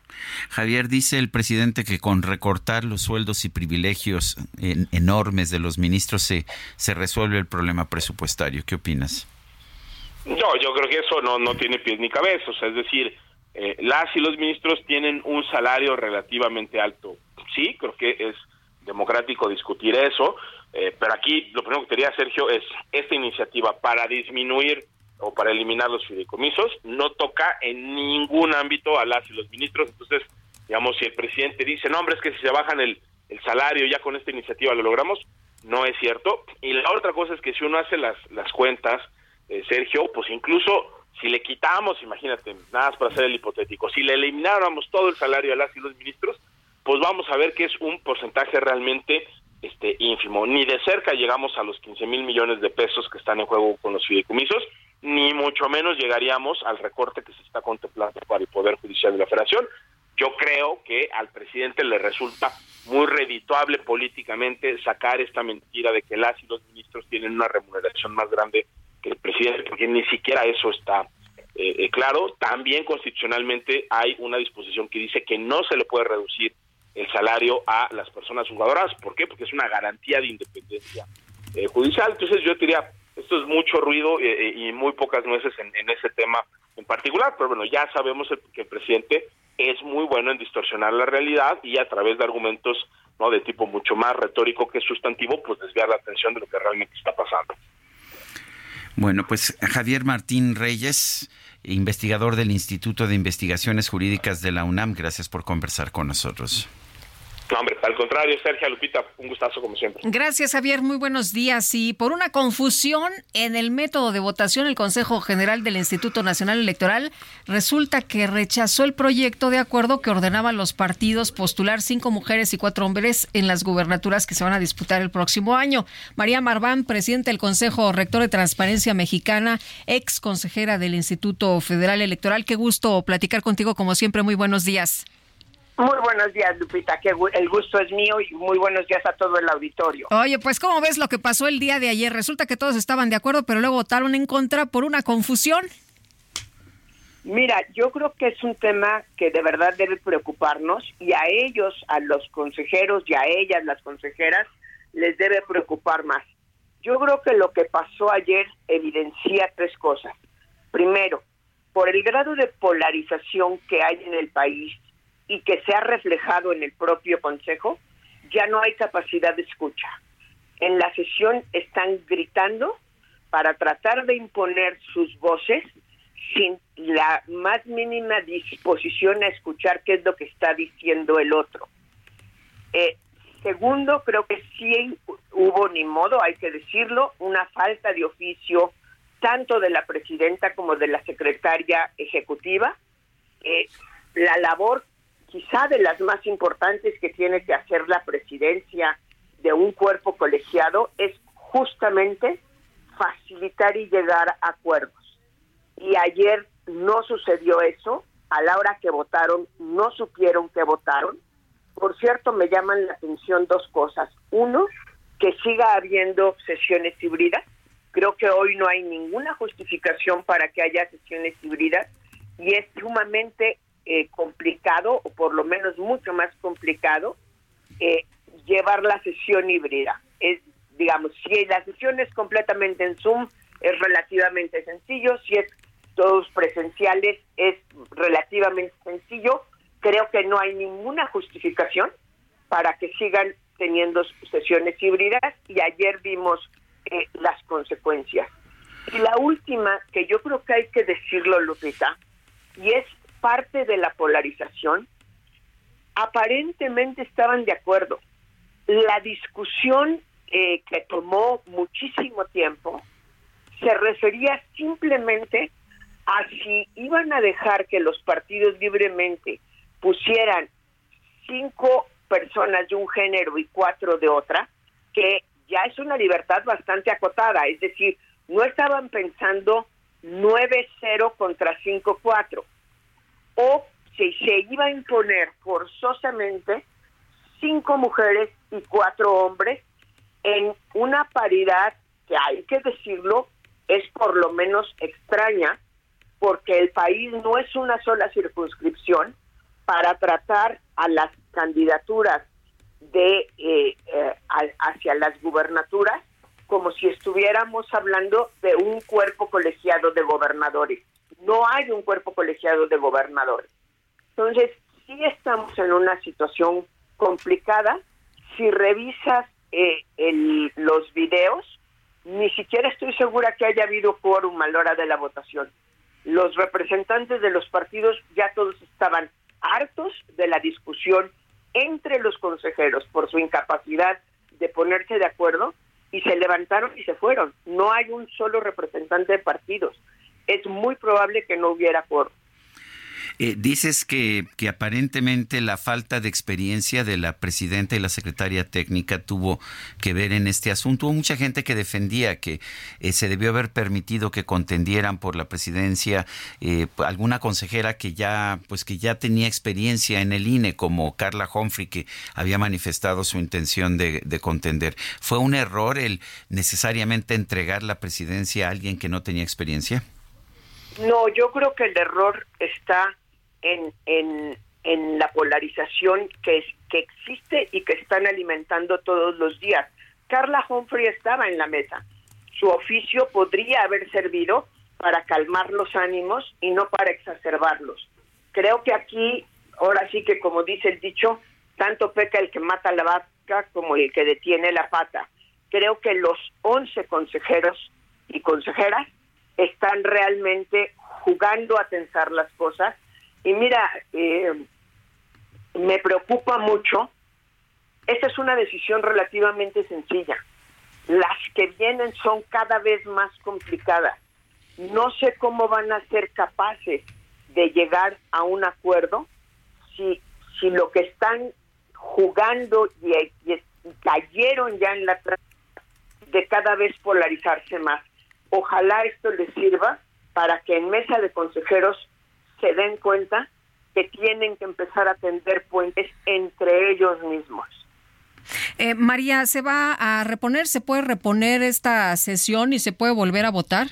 Javier dice el presidente que con recortar los sueldos y privilegios en, enormes de los ministros se se resuelve el problema presupuestario. ¿Qué opinas? No, yo creo que eso no, no tiene pies ni cabeza. O sea, es decir, eh, las y los ministros tienen un salario relativamente alto. Sí, creo que es democrático discutir eso, eh, pero aquí lo primero que quería, Sergio, es esta iniciativa para disminuir o para eliminar los fideicomisos no toca en ningún ámbito a las y los ministros. Entonces, digamos, si el presidente dice, no, hombre, es que si se bajan el, el salario ya con esta iniciativa lo logramos, no es cierto. Y la otra cosa es que si uno hace las, las cuentas, eh, Sergio, pues incluso si le quitamos, imagínate, nada más para hacer el hipotético, si le elimináramos todo el salario a las y los ministros, pues vamos a ver que es un porcentaje realmente este ínfimo. Ni de cerca llegamos a los 15 mil millones de pesos que están en juego con los fideicomisos, ni mucho menos llegaríamos al recorte que se está contemplando para el Poder Judicial de la Federación. Yo creo que al presidente le resulta muy redituable políticamente sacar esta mentira de que las y los ministros tienen una remuneración más grande el presidente, porque ni siquiera eso está eh, eh, claro. También constitucionalmente hay una disposición que dice que no se le puede reducir el salario a las personas jugadoras. ¿Por qué? Porque es una garantía de independencia eh, judicial. Entonces yo diría, esto es mucho ruido eh, y muy pocas nueces en, en, ese tema en particular, pero bueno, ya sabemos el, que el presidente es muy bueno en distorsionar la realidad y a través de argumentos no de tipo mucho más retórico que sustantivo, pues desviar la atención de lo que realmente está pasando. Bueno, pues Javier Martín Reyes, investigador del Instituto de Investigaciones Jurídicas de la UNAM, gracias por conversar con nosotros. No, hombre, al contrario, Sergio Lupita, un gustazo como siempre. Gracias, Javier. Muy buenos días. Y por una confusión en el método de votación, el Consejo General del Instituto Nacional Electoral resulta que rechazó el proyecto de acuerdo que ordenaba a los partidos postular cinco mujeres y cuatro hombres en las gubernaturas que se van a disputar el próximo año. María Marván, presidente del Consejo Rector de Transparencia Mexicana, ex consejera del Instituto Federal Electoral. Qué gusto platicar contigo, como siempre. Muy buenos días. Muy buenos días, Lupita, que el gusto es mío y muy buenos días a todo el auditorio. Oye, pues ¿cómo ves lo que pasó el día de ayer? Resulta que todos estaban de acuerdo, pero luego votaron en contra por una confusión. Mira, yo creo que es un tema que de verdad debe preocuparnos y a ellos, a los consejeros y a ellas, las consejeras, les debe preocupar más. Yo creo que lo que pasó ayer evidencia tres cosas. Primero, por el grado de polarización que hay en el país y que se ha reflejado en el propio Consejo, ya no hay capacidad de escucha. En la sesión están gritando para tratar de imponer sus voces sin la más mínima disposición a escuchar qué es lo que está diciendo el otro. Eh, segundo, creo que sí hubo, ni modo, hay que decirlo, una falta de oficio tanto de la presidenta como de la secretaria ejecutiva. Eh, la labor quizá de las más importantes que tiene que hacer la presidencia de un cuerpo colegiado es justamente facilitar y llegar a acuerdos. Y ayer no sucedió eso, a la hora que votaron no supieron que votaron. Por cierto, me llaman la atención dos cosas. Uno, que siga habiendo sesiones híbridas. Creo que hoy no hay ninguna justificación para que haya sesiones híbridas y es sumamente eh, complicado, o por lo menos mucho más complicado, eh, llevar la sesión híbrida. Es, digamos, si la sesión es completamente en Zoom, es relativamente sencillo, si es todos presenciales, es relativamente sencillo. Creo que no hay ninguna justificación para que sigan teniendo sesiones híbridas y ayer vimos eh, las consecuencias. Y la última, que yo creo que hay que decirlo, Lupita, y es parte de la polarización, aparentemente estaban de acuerdo. La discusión eh, que tomó muchísimo tiempo se refería simplemente a si iban a dejar que los partidos libremente pusieran cinco personas de un género y cuatro de otra, que ya es una libertad bastante acotada, es decir, no estaban pensando 9-0 contra 5-4 o si se iba a imponer forzosamente cinco mujeres y cuatro hombres en una paridad que hay que decirlo es por lo menos extraña porque el país no es una sola circunscripción para tratar a las candidaturas de eh, eh, hacia las gubernaturas como si estuviéramos hablando de un cuerpo colegiado de gobernadores no hay un cuerpo colegiado de gobernadores. Entonces, sí estamos en una situación complicada. Si revisas eh, los videos, ni siquiera estoy segura que haya habido quórum a la hora de la votación. Los representantes de los partidos ya todos estaban hartos de la discusión entre los consejeros por su incapacidad de ponerse de acuerdo y se levantaron y se fueron. No hay un solo representante de partidos es muy probable que no hubiera por eh, dices que, que, aparentemente la falta de experiencia de la presidenta y la secretaria técnica tuvo que ver en este asunto. Hubo mucha gente que defendía que eh, se debió haber permitido que contendieran por la presidencia eh, alguna consejera que ya, pues que ya tenía experiencia en el INE, como Carla Humphrey, que había manifestado su intención de contender. ¿Fue un error el necesariamente entregar la presidencia a alguien que no tenía experiencia? No, yo creo que el error está en, en, la polarización que, que existe y que están alimentando todos los días. Carla Humphrey estaba en la mesa. Su oficio podría haber servido para calmar los ánimos y no para exacerbarlos. Creo que aquí, ahora sí que como dice el dicho, tanto peca el que mata la vaca como el que detiene la pata. Creo que los 11 consejeros y consejeras están realmente jugando a tensar las cosas. Y mira, eh, me preocupa mucho esta es una decisión relativamente sencilla. Las que vienen son cada vez más complicadas. No sé cómo van a ser capaces de llegar a un acuerdo si, si lo que están jugando y, y cayeron ya en la de cada vez polarizarse más. Ojalá esto les sirva para que en mesa de consejeros se den cuenta que tienen que empezar a tender puentes entre ellos mismos. Eh, María, ¿se va a reponer? ¿Se puede reponer esta sesión y se puede volver a votar?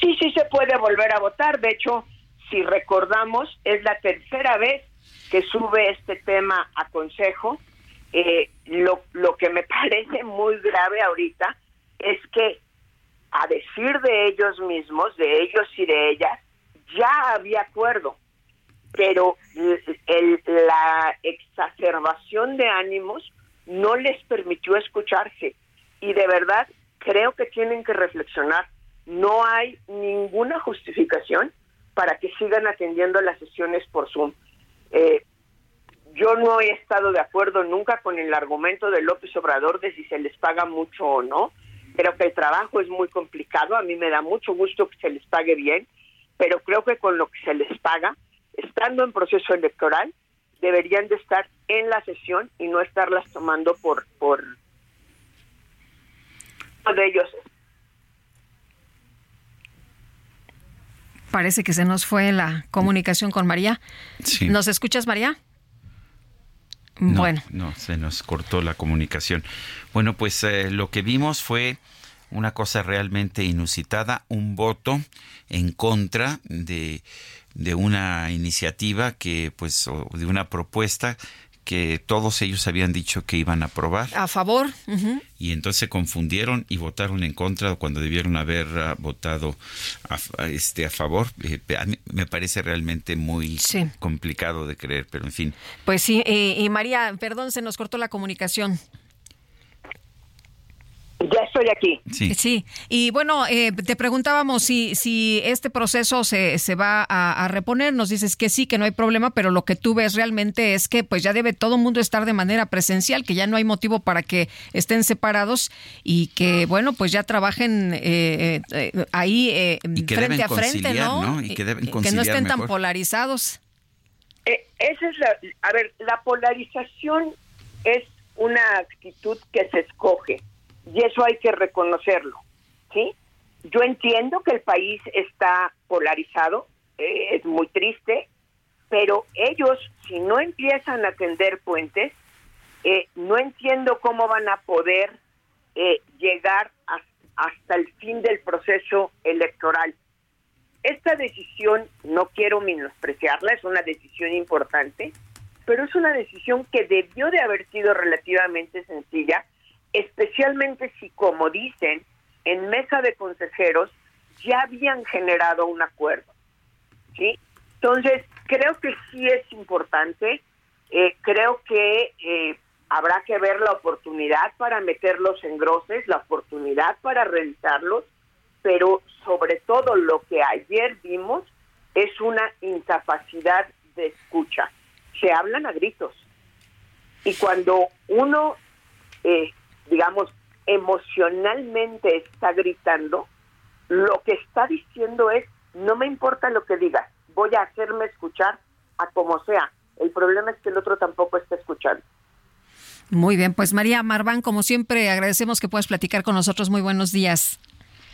Sí, sí se puede volver a votar. De hecho, si recordamos, es la tercera vez que sube este tema a consejo. Eh, lo, lo que me parece muy grave ahorita es que, a decir de ellos mismos, de ellos y de ellas, ya había acuerdo, pero la exacerbación de ánimos no les permitió escucharse. Y de verdad creo que tienen que reflexionar. No hay ninguna justificación para que sigan atendiendo las sesiones por Zoom. Eh, yo no he estado de acuerdo nunca con el argumento de López Obrador de si se les paga mucho o no. Creo que el trabajo es muy complicado. A mí me da mucho gusto que se les pague bien, pero creo que con lo que se les paga, estando en proceso electoral, deberían de estar en la sesión y no estarlas tomando por por de ellos. Parece que se nos fue la comunicación con María. Sí. ¿Nos escuchas, María? No, bueno. No, se nos cortó la comunicación. Bueno, pues eh, lo que vimos fue una cosa realmente inusitada, un voto en contra de, de una iniciativa que, pues, o de una propuesta que todos ellos habían dicho que iban a aprobar. A favor. ujú. Y entonces se confundieron y votaron en contra cuando debieron haber ah, votado a, a este, a favor. Eh, a mí me parece realmente muy Sí. complicado de creer, pero en fin. Pues sí, eh, y María, perdón, se nos cortó la comunicación. Ya estoy aquí. Sí. y bueno, eh, te preguntábamos si, si este proceso se, se va a, a reponer. Nos dices que sí, que no hay problema, pero lo que tú ves realmente es que pues ya debe todo el mundo estar de manera presencial, que ya no hay motivo para que estén separados y que, bueno, pues ya trabajen eh, eh, ahí eh, que frente a frente, ¿no? ¿no? Y que deben no conciliar estén tan polarizados. Eh, esa es la, a ver, la polarización es una actitud que se escoge y eso hay que reconocerlo, ¿sí? Yo entiendo que el país está polarizado, eh, es muy triste, pero ellos, si no empiezan a tender puentes, eh, no entiendo cómo van a poder eh, llegar hasta el fin del proceso electoral. Esta decisión, no quiero menospreciarla, es una decisión importante, pero es una decisión que debió de haber sido relativamente sencilla, especialmente si, como dicen, en mesa de consejeros ya habían generado un acuerdo. ¿sí? Entonces, creo que sí es importante, eh, creo que eh, habrá que ver la oportunidad para meterlos en groces, la oportunidad para revisarlos, pero sobre todo lo que ayer vimos es una incapacidad de escucha. Se hablan a gritos. Y cuando uno, eh, digamos, emocionalmente está gritando, lo que está diciendo es, no me importa lo que digas, voy a hacerme escuchar a como sea. El problema es que el otro tampoco está escuchando. Muy bien, pues María Marván, como siempre, agradecemos que puedas platicar con nosotros. Muy buenos días.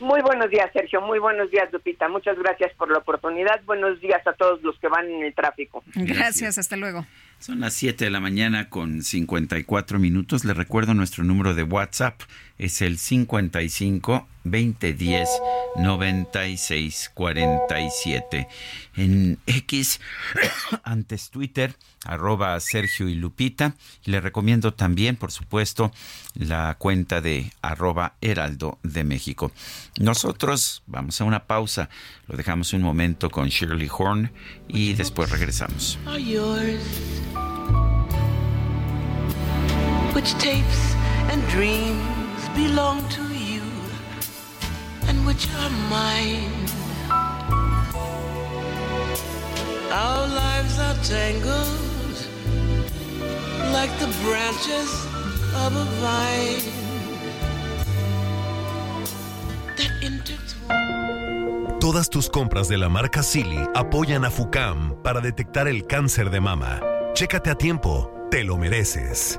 Muy buenos días, Sergio. Muy buenos días, Lupita. Muchas gracias por la oportunidad. Buenos días a todos los que van en el tráfico. Gracias, hasta luego. Son las 7 de la mañana con 54 minutos. Le recuerdo nuestro número de WhatsApp. Es el 55 2010 96 47. En X, antes Twitter, arroba Sergio y Lupita. Le recomiendo también, por supuesto, la cuenta de arroba Heraldo de México. Nosotros vamos a una pausa. Lo dejamos un momento con Shirley Horn y después regresamos. Which tapes and dreams belong to you, and which are mine. Our lives are tangled like the branches of a vine that intertwine. Todas tus compras de la marca Silly apoyan a FUCAM para detectar el cáncer de mama. Chécate a tiempo, te lo mereces.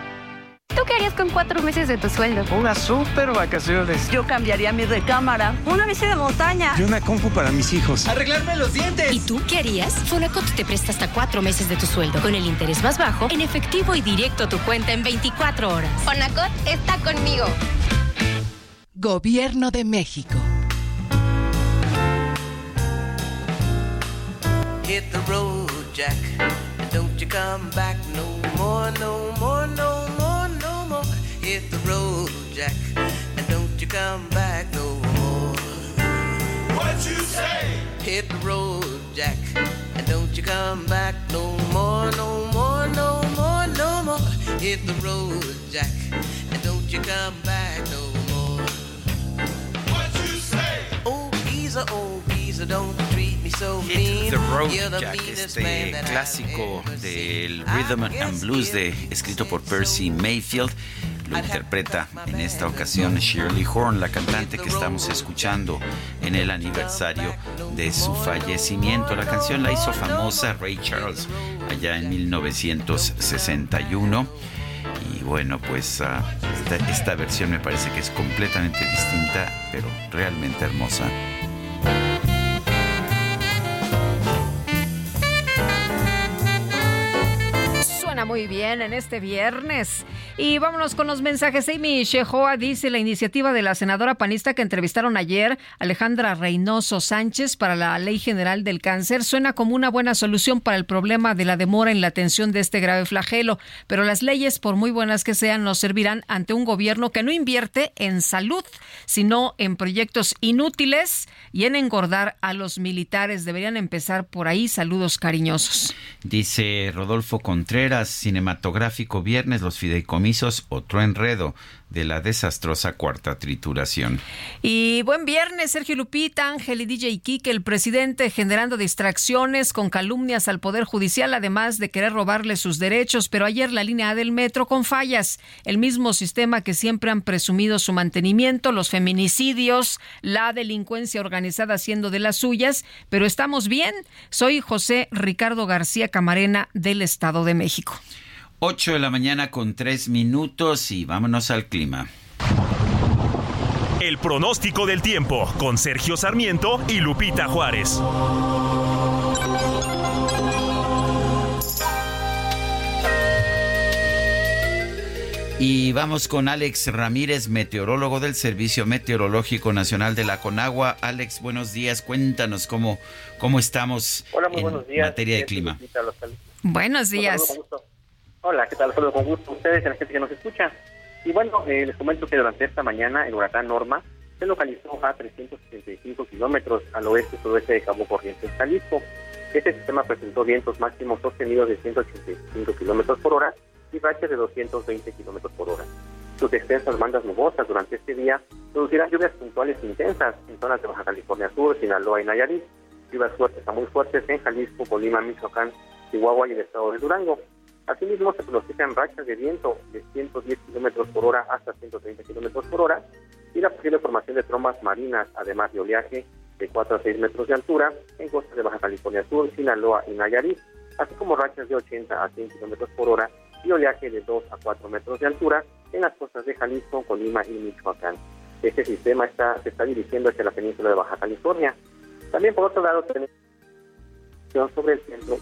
¿Tú qué harías con cuatro meses de tu sueldo? Unas super vacaciones. Yo cambiaría mi recámara. Una bici de montaña. Y una compu para mis hijos. Arreglarme los dientes. ¿Y tú qué harías? Fonacot te presta hasta cuatro meses de tu sueldo con el interés más bajo en efectivo y directo a tu cuenta en 24 horas. Fonacot está conmigo. Gobierno de México. Hit the road, Jack. Don't you come back no more, no more, no more, no more. Hit the road, Jack. And don't you come back no more. What you say? Hit the road, Jack. And don't you come back no more, no more, no more, no more. Hit the road, Jack. And don't you come back no more. What you say? Oh, geezer, oh, geezer, don't treat me so mean. The Road Jack, este clásico del. Rhythm and Blues de, escrito por Percy Mayfield. Lo interpreta en esta ocasión Shirley Horn, la cantante que estamos escuchando en el aniversario de su fallecimiento. La canción la hizo famosa Ray Charles allá en 1961. Y bueno, pues ah, esta, esta versión me parece que es completamente distinta, pero realmente hermosa. En este viernes. Y vámonos con los mensajes. Amy Shehoa dice la iniciativa de la senadora panista que entrevistaron ayer, Alejandra Reynoso Sánchez, para la Ley General del Cáncer, suena como una buena solución para el problema de la demora en la atención de este grave flagelo. Pero las leyes, por muy buenas que sean, no servirán ante un gobierno que no invierte en salud, sino en proyectos inútiles y en engordar a los militares. Deberían empezar por ahí. Saludos cariñosos. Dice Rodolfo Contreras, cinematográfico viernes, los fideicomisos, otro enredo de la desastrosa cuarta trituración. Y buen viernes, Sergio Lupita, Ángel y DJ Kike, el presidente generando distracciones con calumnias al Poder Judicial, además de querer robarle sus derechos. Pero ayer la línea A del metro con fallas. El mismo sistema que siempre han presumido su mantenimiento, los feminicidios, la delincuencia organizada haciendo de las suyas. Pero estamos bien. Soy José Ricardo García Camarena del Estado de México. 8 de la mañana con 3 minutos y vámonos al clima. El pronóstico del tiempo con Sergio Sarmiento y Lupita Juárez. Y vamos con Alex Ramírez, meteorólogo del Servicio Meteorológico Nacional de la Conagua. Alex, buenos días. Cuéntanos cómo, cómo estamos Hola, muy en buenos días. materia de clima. Buenos días. gusto. Hola, ¿qué tal? Los saludo con gusto a ustedes y a la gente que nos escucha. Y bueno, eh, les comento que durante esta mañana el huracán Norma se localizó a 375 kilómetros al oeste-sudoeste de Cabo Corrientes, Jalisco. Este sistema presentó vientos máximos sostenidos de 185 kilómetros por hora y rachas de 220 kilómetros por hora. Sus extensas bandas nubosas durante este día producirán lluvias puntuales intensas en zonas de Baja California Sur, Sinaloa y Nayarit, lluvias fuertes a muy fuertes en Jalisco, Colima, Michoacán, Chihuahua y el estado de Durango. Asimismo, se pronostican rachas de viento de 110 kilómetros por hora hasta 130 kilómetros por hora y la posible formación de trombas marinas, además de oleaje de 4 a 6 metros de altura en costas de Baja California Sur, Sinaloa y Nayarit, así como rachas de 80 a 100 kilómetros por hora y oleaje de 2 a 4 metros de altura en las costas de Jalisco, Colima y Michoacán. Este sistema está, se está dirigiendo hacia la península de Baja California. También, por otro lado, tenemos sobre el centro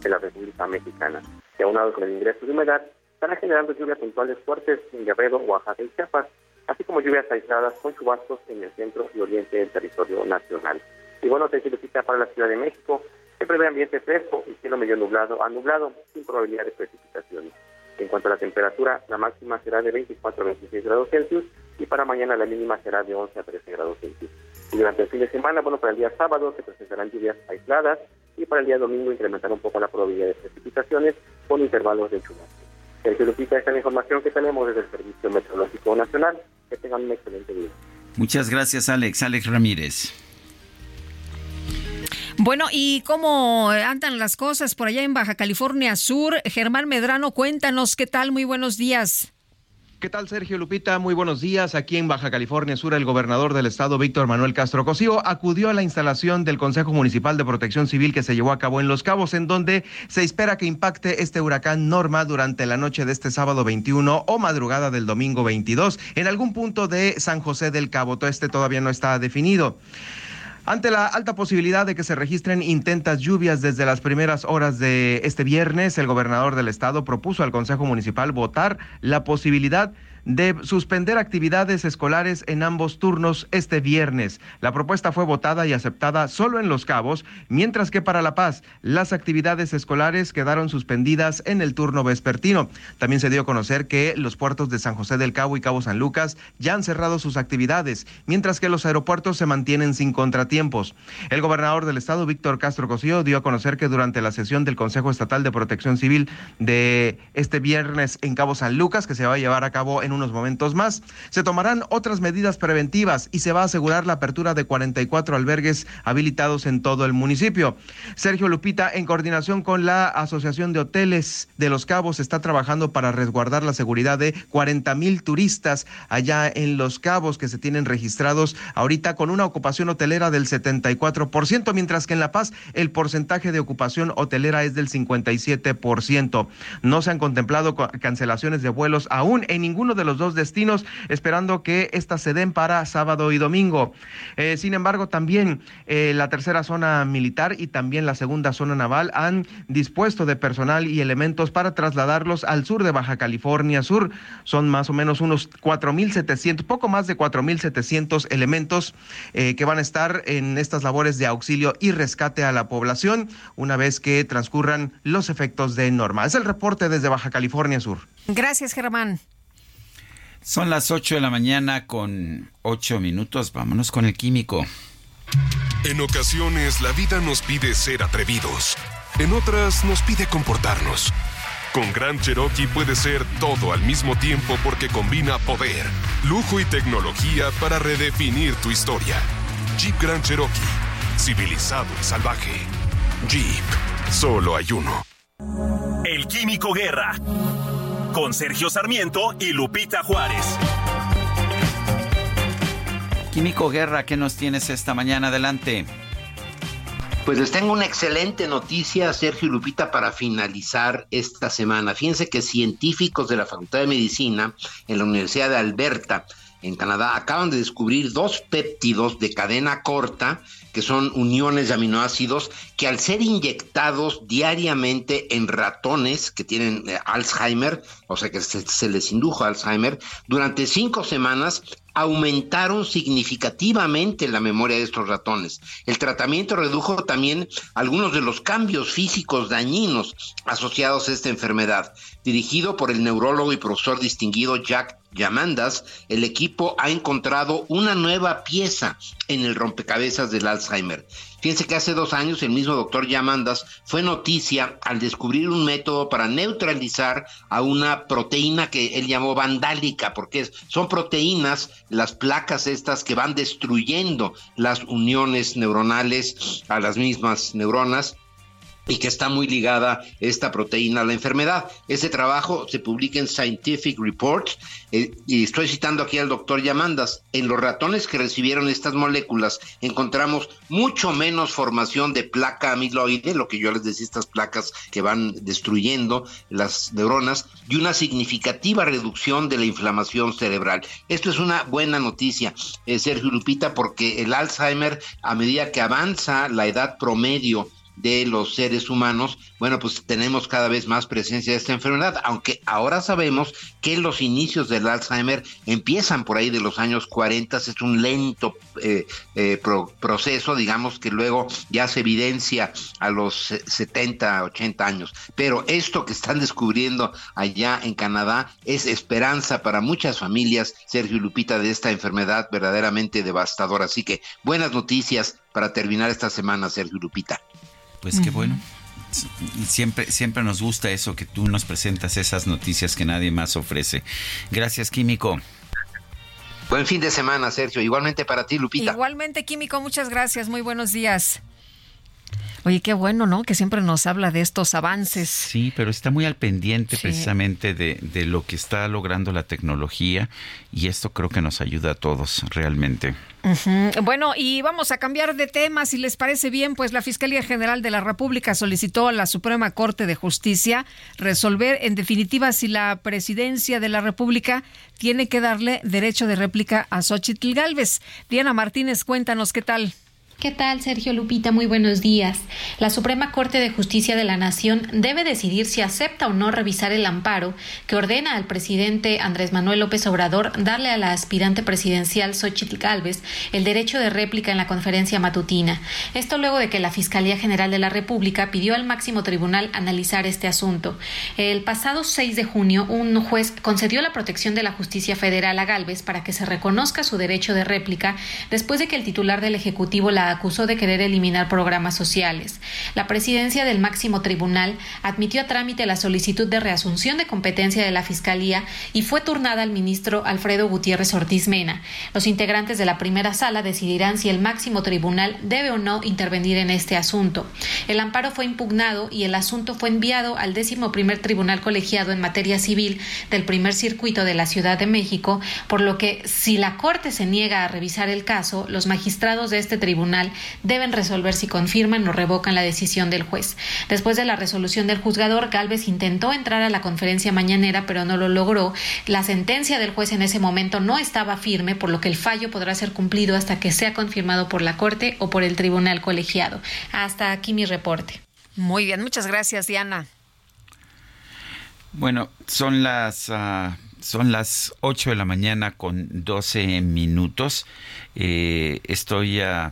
de la República Mexicana, que aunado con el ingreso de humedad, estará generando lluvias puntuales fuertes en Guerrero, Oaxaca y Chiapas, así como lluvias aisladas con chubascos en el centro y oriente del territorio nacional. Y bueno, se significa para la Ciudad de México, se prevé ambiente fresco y cielo medio nublado a nublado, sin probabilidad de precipitaciones. En cuanto a la temperatura, la máxima será de 24 a 26 grados Celsius y para mañana la mínima será de 11 a 13 grados Celsius. Y durante el fin de semana, bueno, para el día sábado se presentarán lluvias aisladas y para el día domingo incrementará un poco la probabilidad de precipitaciones con intervalos de chubasco. Sergio Lupita, esta es la información que tenemos desde el Servicio Meteorológico Nacional. Que tengan un excelente día. Muchas gracias, Alex. Alex Ramírez. Bueno, ¿y cómo andan las cosas por allá en Baja California Sur? Germán Medrano, cuéntanos qué tal. Muy buenos días. ¿Qué tal, Sergio Lupita? Muy buenos días. Aquí en Baja California Sur, el gobernador del estado, Víctor Manuel Castro Cosío, acudió a la instalación del Consejo Municipal de Protección Civil que se llevó a cabo en Los Cabos, en donde se espera que impacte este huracán Norma durante la noche de este sábado 21 o madrugada del domingo 22 en algún punto de San José del Cabo. Todo este todavía no está definido. Ante la alta posibilidad de que se registren intentas lluvias desde las primeras horas de este viernes, el gobernador del estado propuso al Consejo Municipal votar la posibilidad suspender actividades escolares en ambos turnos este viernes. La propuesta fue votada y aceptada solo en Los Cabos, mientras que para La Paz las actividades escolares quedaron suspendidas en el turno vespertino. También se dio a conocer que los puertos de San José del Cabo y Cabo San Lucas ya han cerrado sus actividades, mientras que los aeropuertos se mantienen sin contratiempos. El gobernador del estado, Víctor Castro Cosío, dio a conocer que durante la sesión del Consejo Estatal de Protección Civil de este viernes en Cabo San Lucas, que se va a llevar a cabo en unos momentos más. Se tomarán otras medidas preventivas y se va a asegurar la apertura de 44 albergues habilitados en todo el municipio. Sergio Lupita, en coordinación con la Asociación de Hoteles de Los Cabos, está trabajando para resguardar la seguridad de 40 mil turistas allá en Los Cabos que se tienen registrados ahorita con una ocupación hotelera del 74%, mientras que en La Paz el porcentaje de ocupación hotelera es del 57%. No se han contemplado cancelaciones de vuelos aún en ninguno de los dos destinos, esperando que éstas se den para sábado y domingo. Eh, sin embargo, también eh, la tercera zona militar y también la segunda zona naval han dispuesto de personal y elementos para trasladarlos al sur de Baja California Sur. Son más o menos unos 4.700, poco más de 4.700 elementos eh, que van a estar en estas labores de auxilio y rescate a la población una vez que transcurran los efectos de norma. Es el reporte desde Baja California Sur. Gracias, Germán. Son las 8 de la mañana con 8 minutos. Vámonos con el químico. En ocasiones la vida nos pide ser atrevidos. En otras nos pide comportarnos. Con Gran Cherokee puede ser todo al mismo tiempo porque combina poder, lujo y tecnología para redefinir tu historia. Jeep Grand Cherokee. Civilizado y salvaje. Jeep. Solo hay uno. El Químico Guerra con Sergio Sarmiento y Lupita Juárez. Químico Guerra, ¿qué nos tienes esta mañana? Adelante. Pues les tengo una excelente noticia, Sergio y Lupita, para finalizar esta semana. Fíjense que científicos de la Facultad de Medicina en la Universidad de Alberta, en Canadá, acaban de descubrir dos péptidos de cadena corta que son uniones de aminoácidos que al ser inyectados diariamente en ratones que tienen eh, Alzheimer, o sea que se, se, les indujo Alzheimer, durante cinco semanas aumentaron significativamente la memoria de estos ratones. El tratamiento redujo también algunos de los cambios físicos dañinos asociados a esta enfermedad. Dirigido por el neurólogo y profesor distinguido Jack Yamandas, el equipo ha encontrado una nueva pieza en el rompecabezas del Alzheimer. Fíjense que hace dos años el mismo doctor Yamandas fue noticia al descubrir un método para neutralizar a una proteína que él llamó vandálica, porque son proteínas, las placas estas que van destruyendo las uniones neuronales a las mismas neuronas y que está muy ligada esta proteína a la enfermedad. Ese trabajo se publica en Scientific Reports eh, y estoy citando aquí al doctor Yamandas. En los ratones que recibieron estas moléculas encontramos mucho menos formación de placa amiloide, lo que yo les decía, estas placas que van destruyendo las neuronas, y una significativa reducción de la inflamación cerebral. Esto es una buena noticia, eh, Sergio Lupita, porque el Alzheimer, a medida que avanza la edad promedio, de los seres humanos, bueno, pues tenemos cada vez más presencia de esta enfermedad, aunque ahora sabemos que los inicios del Alzheimer empiezan por ahí de los años 40, es un lento eh, eh, proceso, digamos que luego ya se evidencia a los 70, 80 años, pero esto que están descubriendo allá en Canadá es esperanza para muchas familias, Sergio Lupita, de esta enfermedad verdaderamente devastadora, así que buenas noticias para terminar esta semana, Sergio Lupita. Pues qué bueno. Siempre, siempre nos gusta eso, que tú nos presentas esas noticias que nadie más ofrece. Gracias, Químico. Buen fin de semana, Sergio. Igualmente para ti, Lupita. Igualmente, Químico, muchas gracias. Muy buenos días. Oye, qué bueno, ¿no? Que siempre nos habla de estos avances. Sí, pero está muy al pendiente precisamente de, de, lo que está logrando la tecnología y esto creo que nos ayuda a todos realmente. Bueno, y vamos a cambiar de tema, si les parece bien, pues la Fiscalía General de la República solicitó a la Suprema Corte de Justicia resolver en definitiva si la presidencia de la República tiene que darle derecho de réplica a Xochitl Galvez. Diana Martínez, cuéntanos qué tal. ¿Qué tal, Sergio Lupita? Muy buenos días. La Suprema Corte de Justicia de la Nación debe decidir si acepta o no revisar el amparo que ordena al presidente Andrés Manuel López Obrador darle a la aspirante presidencial Xochitl Gálvez el derecho de réplica en la conferencia matutina. Esto luego de que la Fiscalía General de la República pidió al máximo tribunal analizar este asunto. El pasado 6 de junio, un juez concedió la protección de la justicia federal a Gálvez para que se reconozca su derecho de réplica después de que el titular del Ejecutivo la acusó de querer eliminar programas sociales. La presidencia del máximo tribunal admitió a trámite la solicitud de reasunción de competencia de la Fiscalía y fue turnada al ministro Alfredo Gutiérrez Ortiz Mena. Los integrantes de la primera sala decidirán si el máximo tribunal debe o no intervenir en este asunto. El amparo fue impugnado y el asunto fue enviado al décimo primer tribunal colegiado en materia civil del primer circuito de la Ciudad de México, por lo que si la Corte se niega a revisar el caso, los magistrados de este tribunal deben resolver si confirman o revocan la decisión del juez. Después de la resolución del juzgador, Galvez intentó entrar a la conferencia mañanera, pero no lo logró. La sentencia del juez en ese momento no estaba firme, por lo que el fallo podrá ser cumplido hasta que sea confirmado por la Corte o por el tribunal colegiado. Hasta aquí mi reporte. Muy bien, muchas gracias, Diana. Bueno, son las... Uh, son las 8 de la mañana con 12 minutos. Eh, estoy uh,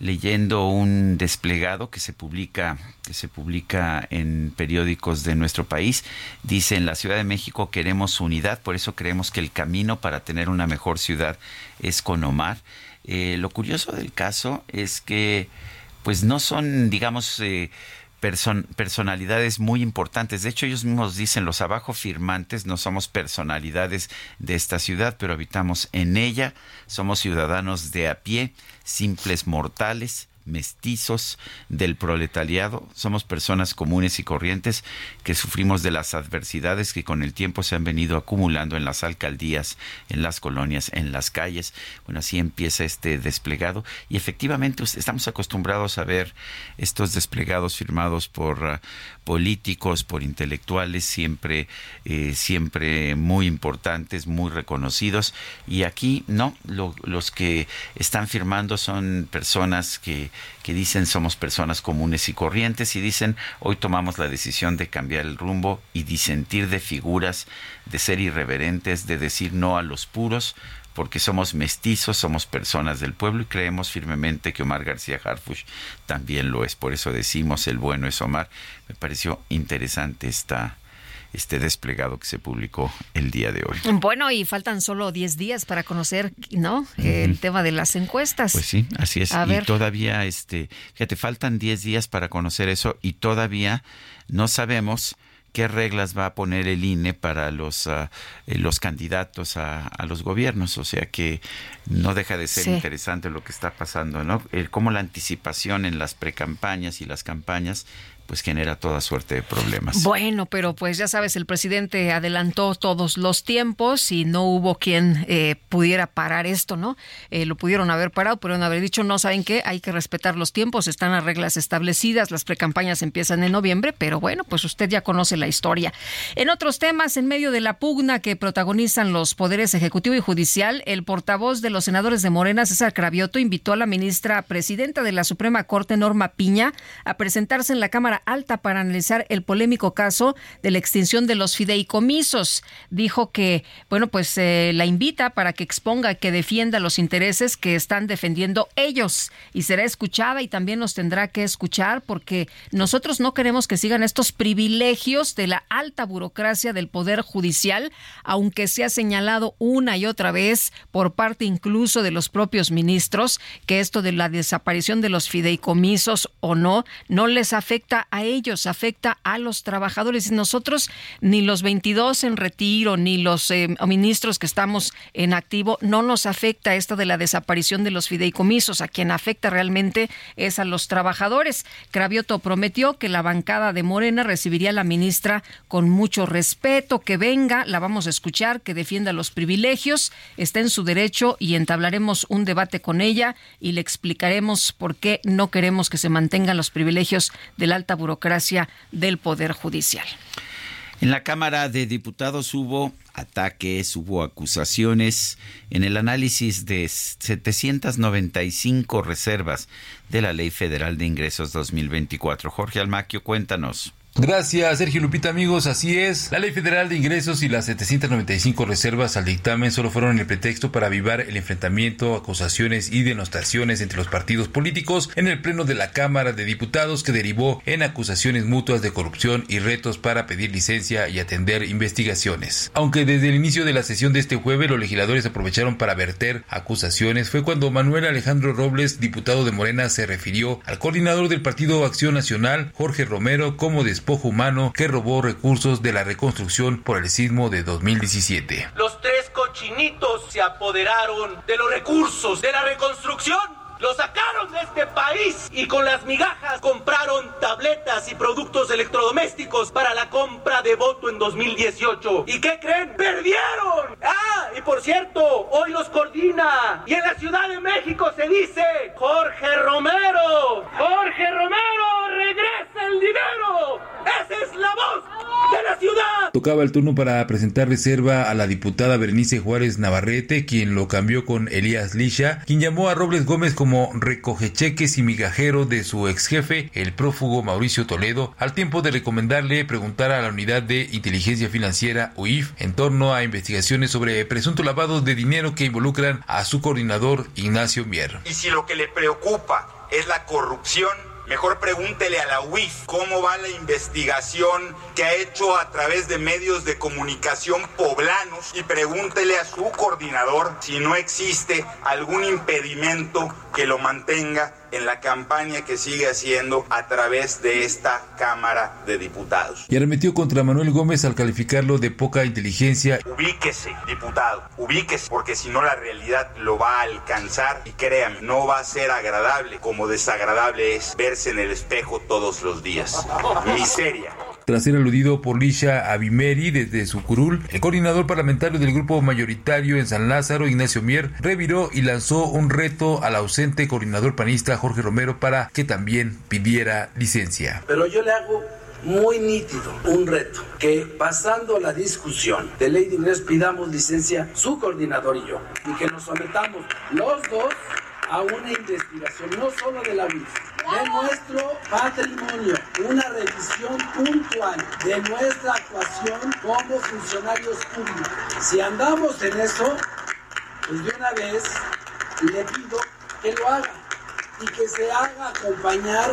leyendo un desplegado que se publica que se publica en periódicos de nuestro país. Dice en la Ciudad de México queremos unidad por eso creemos que el camino para tener una mejor ciudad es con Omar eh, lo curioso del caso es que pues no son digamos eh, personalidades muy importantes. De hecho, ellos mismos dicen, los abajo firmantes no somos personalidades de esta ciudad, pero habitamos en ella, somos ciudadanos de a pie, simples mortales, mestizos del proletariado, somos personas comunes y corrientes que sufrimos de las adversidades que con el tiempo se han venido acumulando en las alcaldías, en las colonias, en las calles. Bueno, así empieza este desplegado y efectivamente estamos acostumbrados a ver estos desplegados firmados por políticos, por intelectuales, siempre, eh, siempre muy importantes, muy reconocidos. Y aquí no, los que están firmando son personas que que dicen somos personas comunes y corrientes y dicen hoy tomamos la decisión de cambiar el rumbo y disentir de figuras, de ser irreverentes, de decir no a los puros, porque somos mestizos, somos personas del pueblo y creemos firmemente que Omar García Harfush también lo es. Por eso decimos el bueno es Omar. Me pareció interesante esta, este desplegado que se publicó el día de hoy. Bueno, y faltan solo 10 días para conocer, ¿no? El tema de las encuestas. Pues sí, así es. y todavía, este, fíjate, faltan 10 días para conocer eso y todavía no sabemos qué reglas va a poner el INE para los, ah, eh, los candidatos a, los gobiernos. O sea que no deja de ser interesante lo que está pasando, ¿no? El, cómo la anticipación en las precampañas y las campañas pues genera toda suerte de problemas. Bueno, pero pues ya sabes, el presidente adelantó todos los tiempos y no hubo quien eh, pudiera parar esto, ¿no? Eh, lo pudieron haber parado, pudieron haber dicho, no, ¿saben qué? Hay que respetar los tiempos, están las reglas establecidas, las precampañas empiezan en noviembre, pero bueno, pues usted ya conoce la historia. En otros temas, en medio de la pugna que protagonizan los poderes ejecutivo y judicial, el portavoz de los senadores de Morena, César Cravioto, invitó a la ministra presidenta de la Suprema Corte, Norma Piña, a presentarse en la Alta para analizar el polémico caso de la extinción de los fideicomisos. Dijo que, bueno, pues eh, la invita para que exponga, que defienda los intereses que están defendiendo ellos y será escuchada y también nos tendrá que escuchar porque nosotros no queremos que sigan estos privilegios de la alta burocracia del Poder Judicial, aunque se ha señalado una y otra vez por parte incluso de los propios ministros que esto de la desaparición de los fideicomisos o no, no les afecta a ellos, afecta a los trabajadores. Y nosotros, ni los 22 en retiro, ni los eh, ministros que estamos en activo, no nos afecta esto de la desaparición de los fideicomisos. A quien afecta realmente es a los trabajadores. Cravioto prometió que la bancada de Morena recibiría a la ministra con mucho respeto, que venga, la vamos a escuchar, que defienda los privilegios, está en su derecho y entablaremos un debate con ella y le explicaremos por qué no queremos que se mantengan los privilegios de la burocracia del Poder Judicial. En la Cámara de Diputados hubo ataques, hubo acusaciones en el análisis de 795 reservas de la Ley Federal de Ingresos 2024. Jorge Almaquio, cuéntanos. Gracias, Sergio Lupita, amigos. Así es. La Ley Federal de Ingresos y las 795 reservas al dictamen solo fueron el pretexto para avivar el enfrentamiento, acusaciones y denostaciones entre los partidos políticos en el Pleno de la Cámara de Diputados que derivó en acusaciones mutuas de corrupción y retos para pedir licencia y atender investigaciones. Aunque desde el inicio de la sesión de este jueves los legisladores aprovecharon para verter acusaciones, fue cuando Manuel Alejandro Robles, diputado de Morena, se refirió al coordinador del Partido Acción Nacional, Jorge Romero, como después despojo humano que robó recursos de la reconstrucción por el sismo de 2017. Los tres cochinitos se apoderaron de los recursos de la reconstrucción lo sacaron de este país y con las migajas compraron tabletas y productos electrodomésticos para la compra de voto en 2018. ¿Y qué creen? ¡Perdieron! Ah, y por cierto, hoy los coordina. Y en la Ciudad de México se dice Jorge Romero. Jorge Romero, regresa el dinero. Esa es la voz de la ciudad. Tocaba el turno para presentar reserva a la diputada Berenice Juárez Navarrete, quien lo cambió con Elías Lisha, quien llamó a Robles Gómez como recoge cheques y migajero de su ex jefe, el prófugo Mauricio Toledo, al tiempo de recomendarle preguntar a la Unidad de Inteligencia Financiera, UIF, en torno a investigaciones sobre presunto lavado de dinero que involucran a su coordinador Ignacio Mier. Y si lo que le preocupa es la corrupción, Mejor pregúntele a la UIF cómo va la investigación que ha hecho a través de medios de comunicación poblanos y pregúntele a su coordinador si no existe algún impedimento que lo mantenga en la campaña que sigue haciendo a través de esta Cámara de Diputados. Y arremetió contra Manuel Gómez al calificarlo de poca inteligencia. Ubíquese, diputado, ubíquese, porque si no la realidad lo va a alcanzar y créame, no va a ser agradable como desagradable es verse en el espejo todos los días. Miseria. Tras ser aludido por Lisha Abimeri desde su curul, el coordinador parlamentario del grupo mayoritario en San Lázaro, Ignacio Mier, reviró y lanzó un reto al ausente coordinador panista Jorge Romero para que también pidiera licencia. Pero yo le hago muy nítido un reto, que pasando la discusión de ley de ingresos pidamos licencia su coordinador y yo, y que nos sometamos los dos a una investigación, no solo de la UIF, de nuestro patrimonio, una revisión puntual de nuestra actuación como funcionarios públicos. Si andamos en eso, pues de una vez le pido que lo haga y que se haga acompañar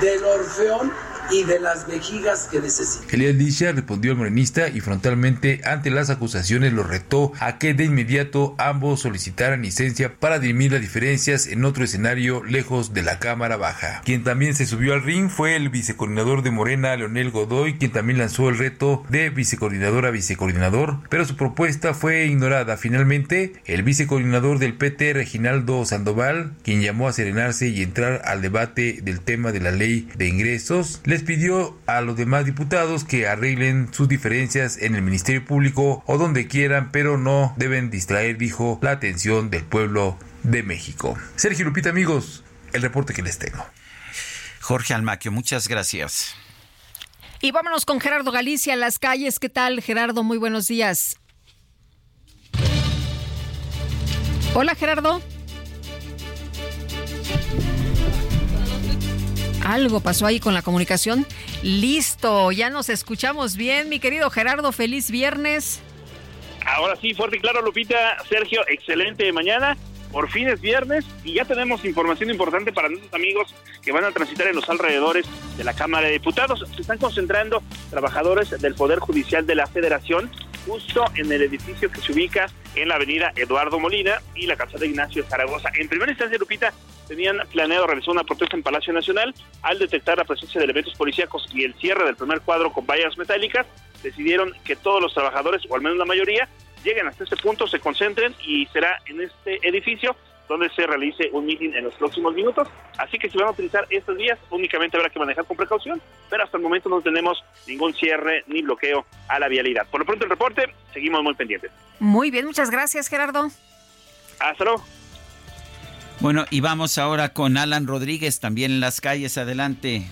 del orfeón y de las vejigas que necesita. Elías Lisha respondió al morenista y frontalmente ante las acusaciones lo retó a que de inmediato ambos solicitaran licencia para dirimir las diferencias en otro escenario lejos de la Cámara Baja. Quien también se subió al ring fue el vicecoordinador de Morena, Leonel Godoy, quien también lanzó el reto de vicecoordinador a vicecoordinador, pero su propuesta fue ignorada. Finalmente, el vicecoordinador del PT, Reginaldo Sandoval, quien llamó a serenarse y entrar al debate del tema de la ley de ingresos, le les pidió a los demás diputados que arreglen sus diferencias en el Ministerio Público o donde quieran, pero no deben distraer, dijo, la atención del pueblo de México. Sergio Lupita, amigos, el reporte que les tengo. Jorge Almaquio, muchas gracias. Y vámonos con Gerardo Galicia a las calles. ¿Qué tal, Gerardo? Muy buenos días. Hola, Gerardo. Algo pasó ahí con la comunicación. Listo, ya nos escuchamos bien, mi querido Gerardo. Feliz viernes. Ahora sí, fuerte y claro, Lupita. Sergio, excelente mañana. Por fin es viernes y ya tenemos información importante para nuestros amigos que van a transitar en los alrededores de la Cámara de Diputados. Se están concentrando trabajadores del Poder Judicial de la Federación justo en el edificio que se ubica en la avenida Eduardo Molina y la calzada Ignacio Zaragoza. En primera instancia, Lupita, tenían planeado realizar una protesta en Palacio Nacional. Al detectar la presencia de elementos policíacos y el cierre del primer cuadro con vallas metálicas, decidieron que todos los trabajadores, o al menos la mayoría, lleguen hasta este punto, se concentren y será en este edificio donde se realice un meeting en los próximos minutos. Así que si van a utilizar estos días, únicamente habrá que manejar con precaución, pero hasta el momento no tenemos ningún cierre ni bloqueo a la vialidad. Por lo pronto el reporte, seguimos muy pendientes. Muy bien, muchas gracias, Gerardo. Hasta luego. Bueno, y vamos ahora con Alan Rodríguez, también en las calles. Adelante.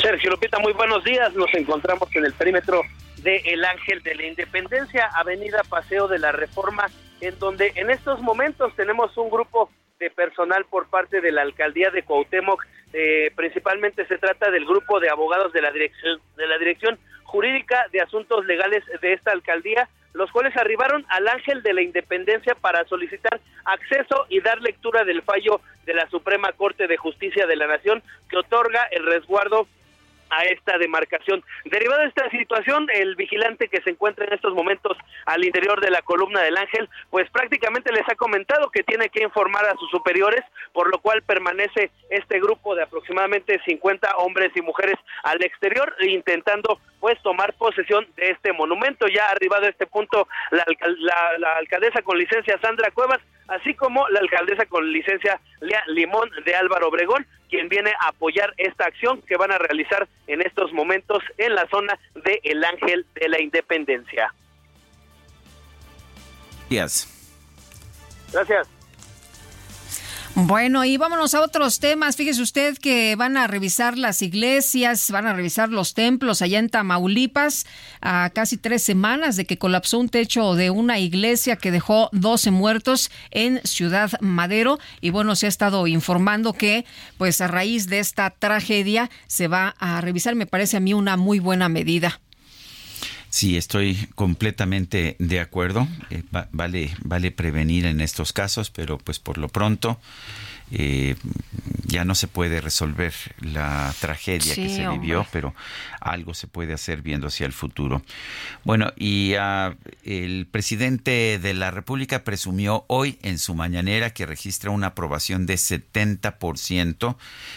Sergio Lupita, muy buenos días. Nos encontramos en el perímetro de El Ángel de la Independencia, Avenida Paseo de la Reforma, en donde en estos momentos tenemos un grupo de personal por parte de la alcaldía de Cuauhtémoc. Eh, principalmente se trata del grupo de abogados de la dirección de la dirección jurídica de asuntos legales de esta alcaldía, los cuales arribaron al Ángel de la Independencia para solicitar acceso y dar lectura del fallo de la Suprema Corte de Justicia de la Nación que otorga el resguardo a esta demarcación. Derivado de esta situación, el vigilante que se encuentra en estos momentos al interior de la columna del Ángel, pues prácticamente les ha comentado que tiene que informar a sus superiores, por lo cual permanece este grupo de aproximadamente 50 hombres y mujeres al exterior intentando pues tomar posesión de este monumento. Ya ha arribado a este punto la, la, la alcaldesa con licencia Sandra Cuevas, así como la alcaldesa con licencia Lea Limón de Álvaro Obregón, quien viene a apoyar esta acción que van a realizar en estos momentos en la zona de El Ángel de la Independencia. Gracias. Gracias. Bueno, y vámonos a otros temas. Fíjese usted que van a revisar las iglesias, van a revisar los templos allá en Tamaulipas, a casi tres semanas de que colapsó un techo de una iglesia que dejó 12 muertos en Ciudad Madero. Y bueno, se ha estado informando que, pues a raíz de esta tragedia, se va a revisar, me parece a mí una muy buena medida. Sí, estoy completamente de acuerdo. Eh, va, vale, vale prevenir en estos casos, pero pues por lo pronto eh, ya no se puede resolver la tragedia Sí, que se hombre. vivió, pero algo se puede hacer viendo hacia el futuro. Bueno, y ah, el presidente de la República presumió hoy en su mañanera que registra una aprobación de 70%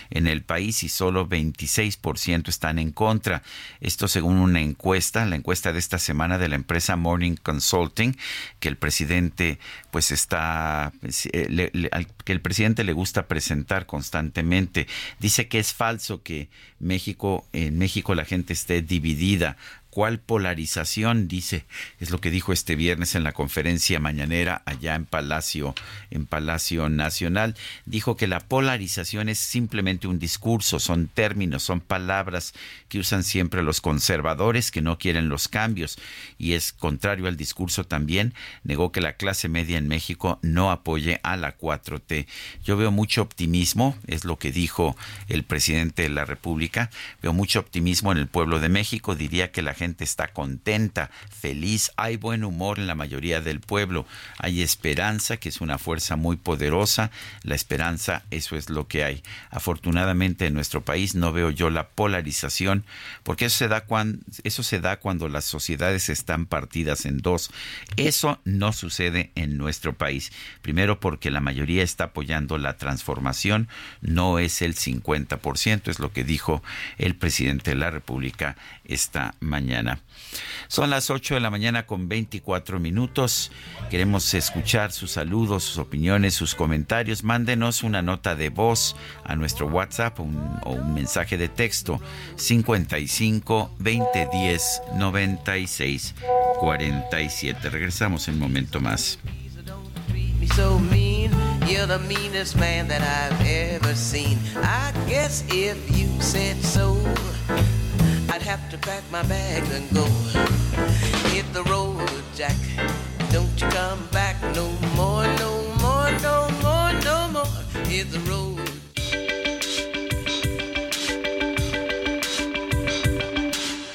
en el país y solo 26% están en contra. Esto según una encuesta, la encuesta de esta semana de la empresa Morning Consulting, que el presidente pues está eh, le- le- al que el presidente le gusta presentar constantemente. Dice que es falso que México en México la gente esté dividida. ¿Cuál polarización? Dice, es lo que dijo este viernes en la conferencia mañanera allá en Palacio, en Palacio Nacional. Dijo que la polarización es simplemente un discurso, son términos, son palabras que usan siempre los conservadores que no quieren los cambios. Y es contrario al discurso también, negó que la clase media en México no apoye a la 4T. Yo veo mucho optimismo, es lo que dijo el presidente de la República, veo mucho optimismo en el pueblo de México, diría que la gente está contenta, feliz, hay buen humor en la mayoría del pueblo, hay esperanza, que es una fuerza muy poderosa, la esperanza, eso es lo que hay. Afortunadamente en nuestro país no veo yo la polarización, porque eso se da cuando, eso se da cuando las sociedades están partidas en dos. Eso no sucede en nuestro país. Primero porque la mayoría está apoyando la transformación, no es el 50%, es lo que dijo el presidente de la República esta mañana. Son las 8 de la mañana con 24 minutos. Queremos escuchar sus saludos, sus opiniones, sus comentarios. Mándenos una nota de voz a nuestro WhatsApp o un mensaje de texto 55 2010 96 47. Regresamos en un momento más. You're the meanest man that I've ever. I guess if you said so, I'd have to pack my bags and go. Hit the road, Jack. Don't you come back no more, no more, no more, no more. Hit the road.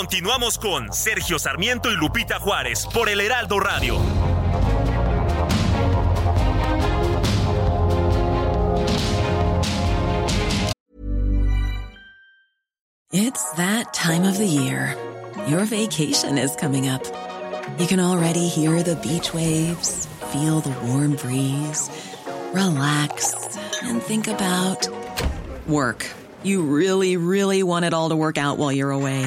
Continuamos con Sergio Sarmiento y Lupita Juárez por el Heraldo Radio. It's that time of the year. Your vacation is coming up. You can already hear the beach waves, feel the warm breeze, relax, and think about work. You really, really want it all to work out while you're away.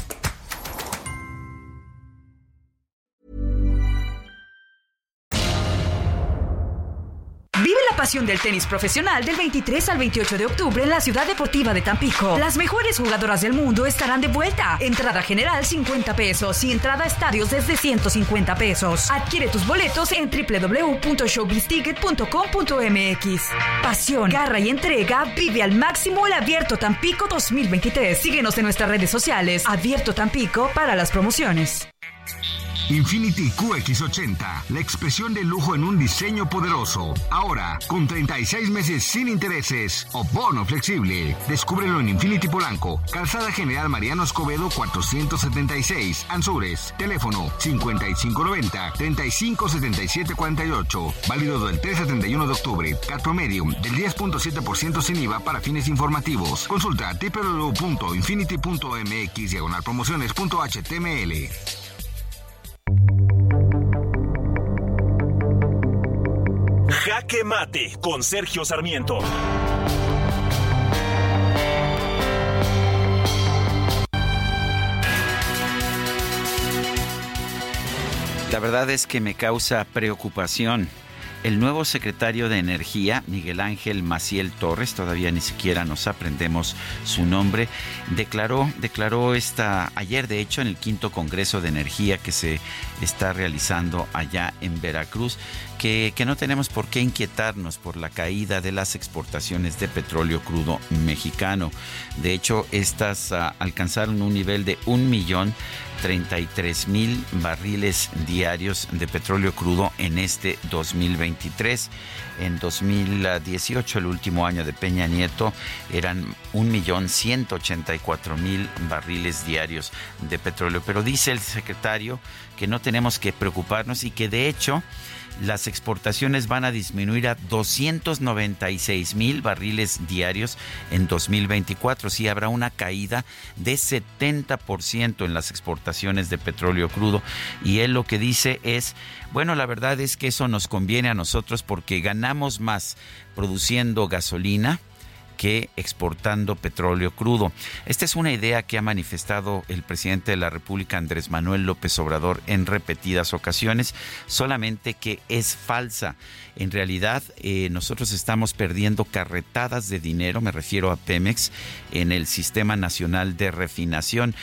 del tenis profesional del 23 al 28 de octubre en la Ciudad Deportiva de Tampico. Las mejores jugadoras del mundo estarán de vuelta. Entrada general 50 pesos y entrada a estadios desde 150 pesos. Adquiere tus boletos en www.showbizticket.com.mx. Pasión, garra y entrega vive al máximo el Abierto Tampico 2023. Síguenos en nuestras redes sociales. Abierto Tampico para las promociones. Infinity QX80, la expresión de lujo en un diseño poderoso. Ahora, con 36 meses sin intereses o bono flexible. Descúbrelo en Infinity Polanco, Calzada General Mariano Escobedo 476, Anzures. Teléfono 5590-357748. Válido del 3 al 31 de octubre. Cat promedio del 10.7% sin IVA para fines informativos. Consulta www.infinity.mx diagonal promociones.html. Jaque Mate con Sergio Sarmiento. La verdad es que me causa preocupación. El nuevo secretario de Energía, Miguel Ángel Maciel Torres, todavía ni siquiera nos aprendemos su nombre, declaró, declaró esta ayer, de hecho, en el quinto Congreso de Energía que se está realizando allá en Veracruz, que, no tenemos por qué inquietarnos por la caída de las exportaciones de petróleo crudo mexicano. De hecho, estas uh, alcanzaron un nivel de un millón 33 mil barriles diarios de petróleo crudo en este 2023. En 2018, el último año de Peña Nieto, eran un millón 184 mil barriles diarios de petróleo. Pero dice el secretario que no tenemos que preocuparnos y que de hecho las exportaciones van a disminuir a 296 mil barriles diarios en 2024. Sí habrá una caída de 70% en las exportaciones de petróleo crudo. Y él lo que dice es, bueno, la verdad es que eso nos conviene a nosotros porque ganamos más produciendo gasolina que exportando petróleo crudo. Esta es una idea que ha manifestado el presidente de la República, Andrés Manuel López Obrador, en repetidas ocasiones, solamente que es falsa. En realidad, eh, nosotros estamos perdiendo carretadas de dinero, me refiero a Pemex, en el Sistema Nacional de Refinación.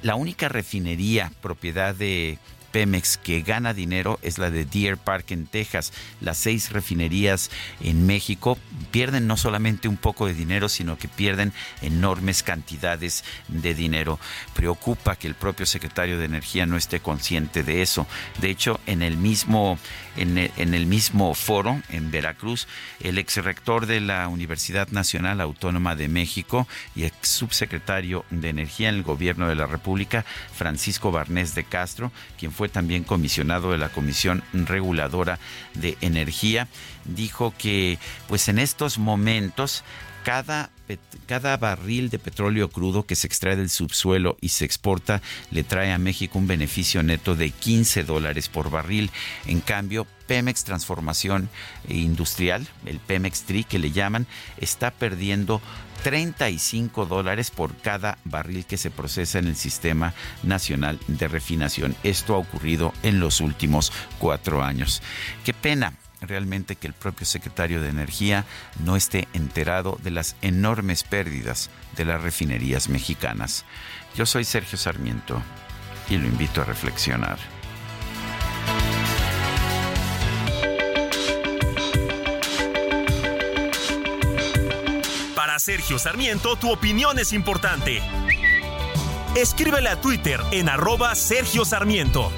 La única refinería propiedad de Pemex que gana dinero es la de Deer Park en Texas. Las seis refinerías en México pierden no solamente un poco de dinero, sino que pierden enormes cantidades de dinero. Preocupa que el propio secretario de Energía no esté consciente de eso. De hecho, en el mismo, en el, mismo foro en Veracruz, el ex rector de la Universidad Nacional Autónoma de México y ex subsecretario de Energía en el gobierno de la República, Francisco Barnés de Castro, quien fue también comisionado de la Comisión Reguladora de Energía, dijo que pues en estos momentos cada, cada, barril de petróleo crudo que se extrae del subsuelo y se exporta le trae a México un beneficio neto de 15 dólares por barril. En cambio, Pemex Transformación Industrial, el Pemex TRI que le llaman, está perdiendo 35 dólares por cada barril que se procesa en el Sistema Nacional de Refinación. Esto ha ocurrido en los últimos cuatro años. Qué pena realmente que el propio secretario de Energía no esté enterado de las enormes pérdidas de las refinerías mexicanas. Yo soy Sergio Sarmiento y lo invito a reflexionar. Para Sergio Sarmiento, tu opinión es importante. Escríbele a Twitter en arroba Sergio Sarmiento.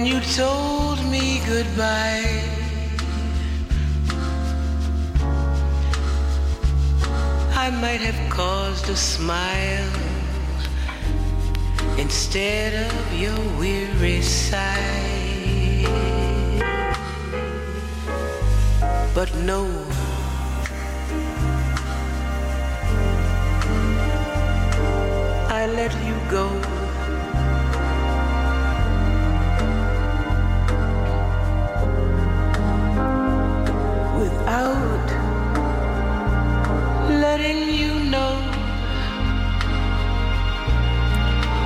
When you told me goodbye? I might have caused a smile instead of your weary sigh. But no, I let you go. Without letting you know.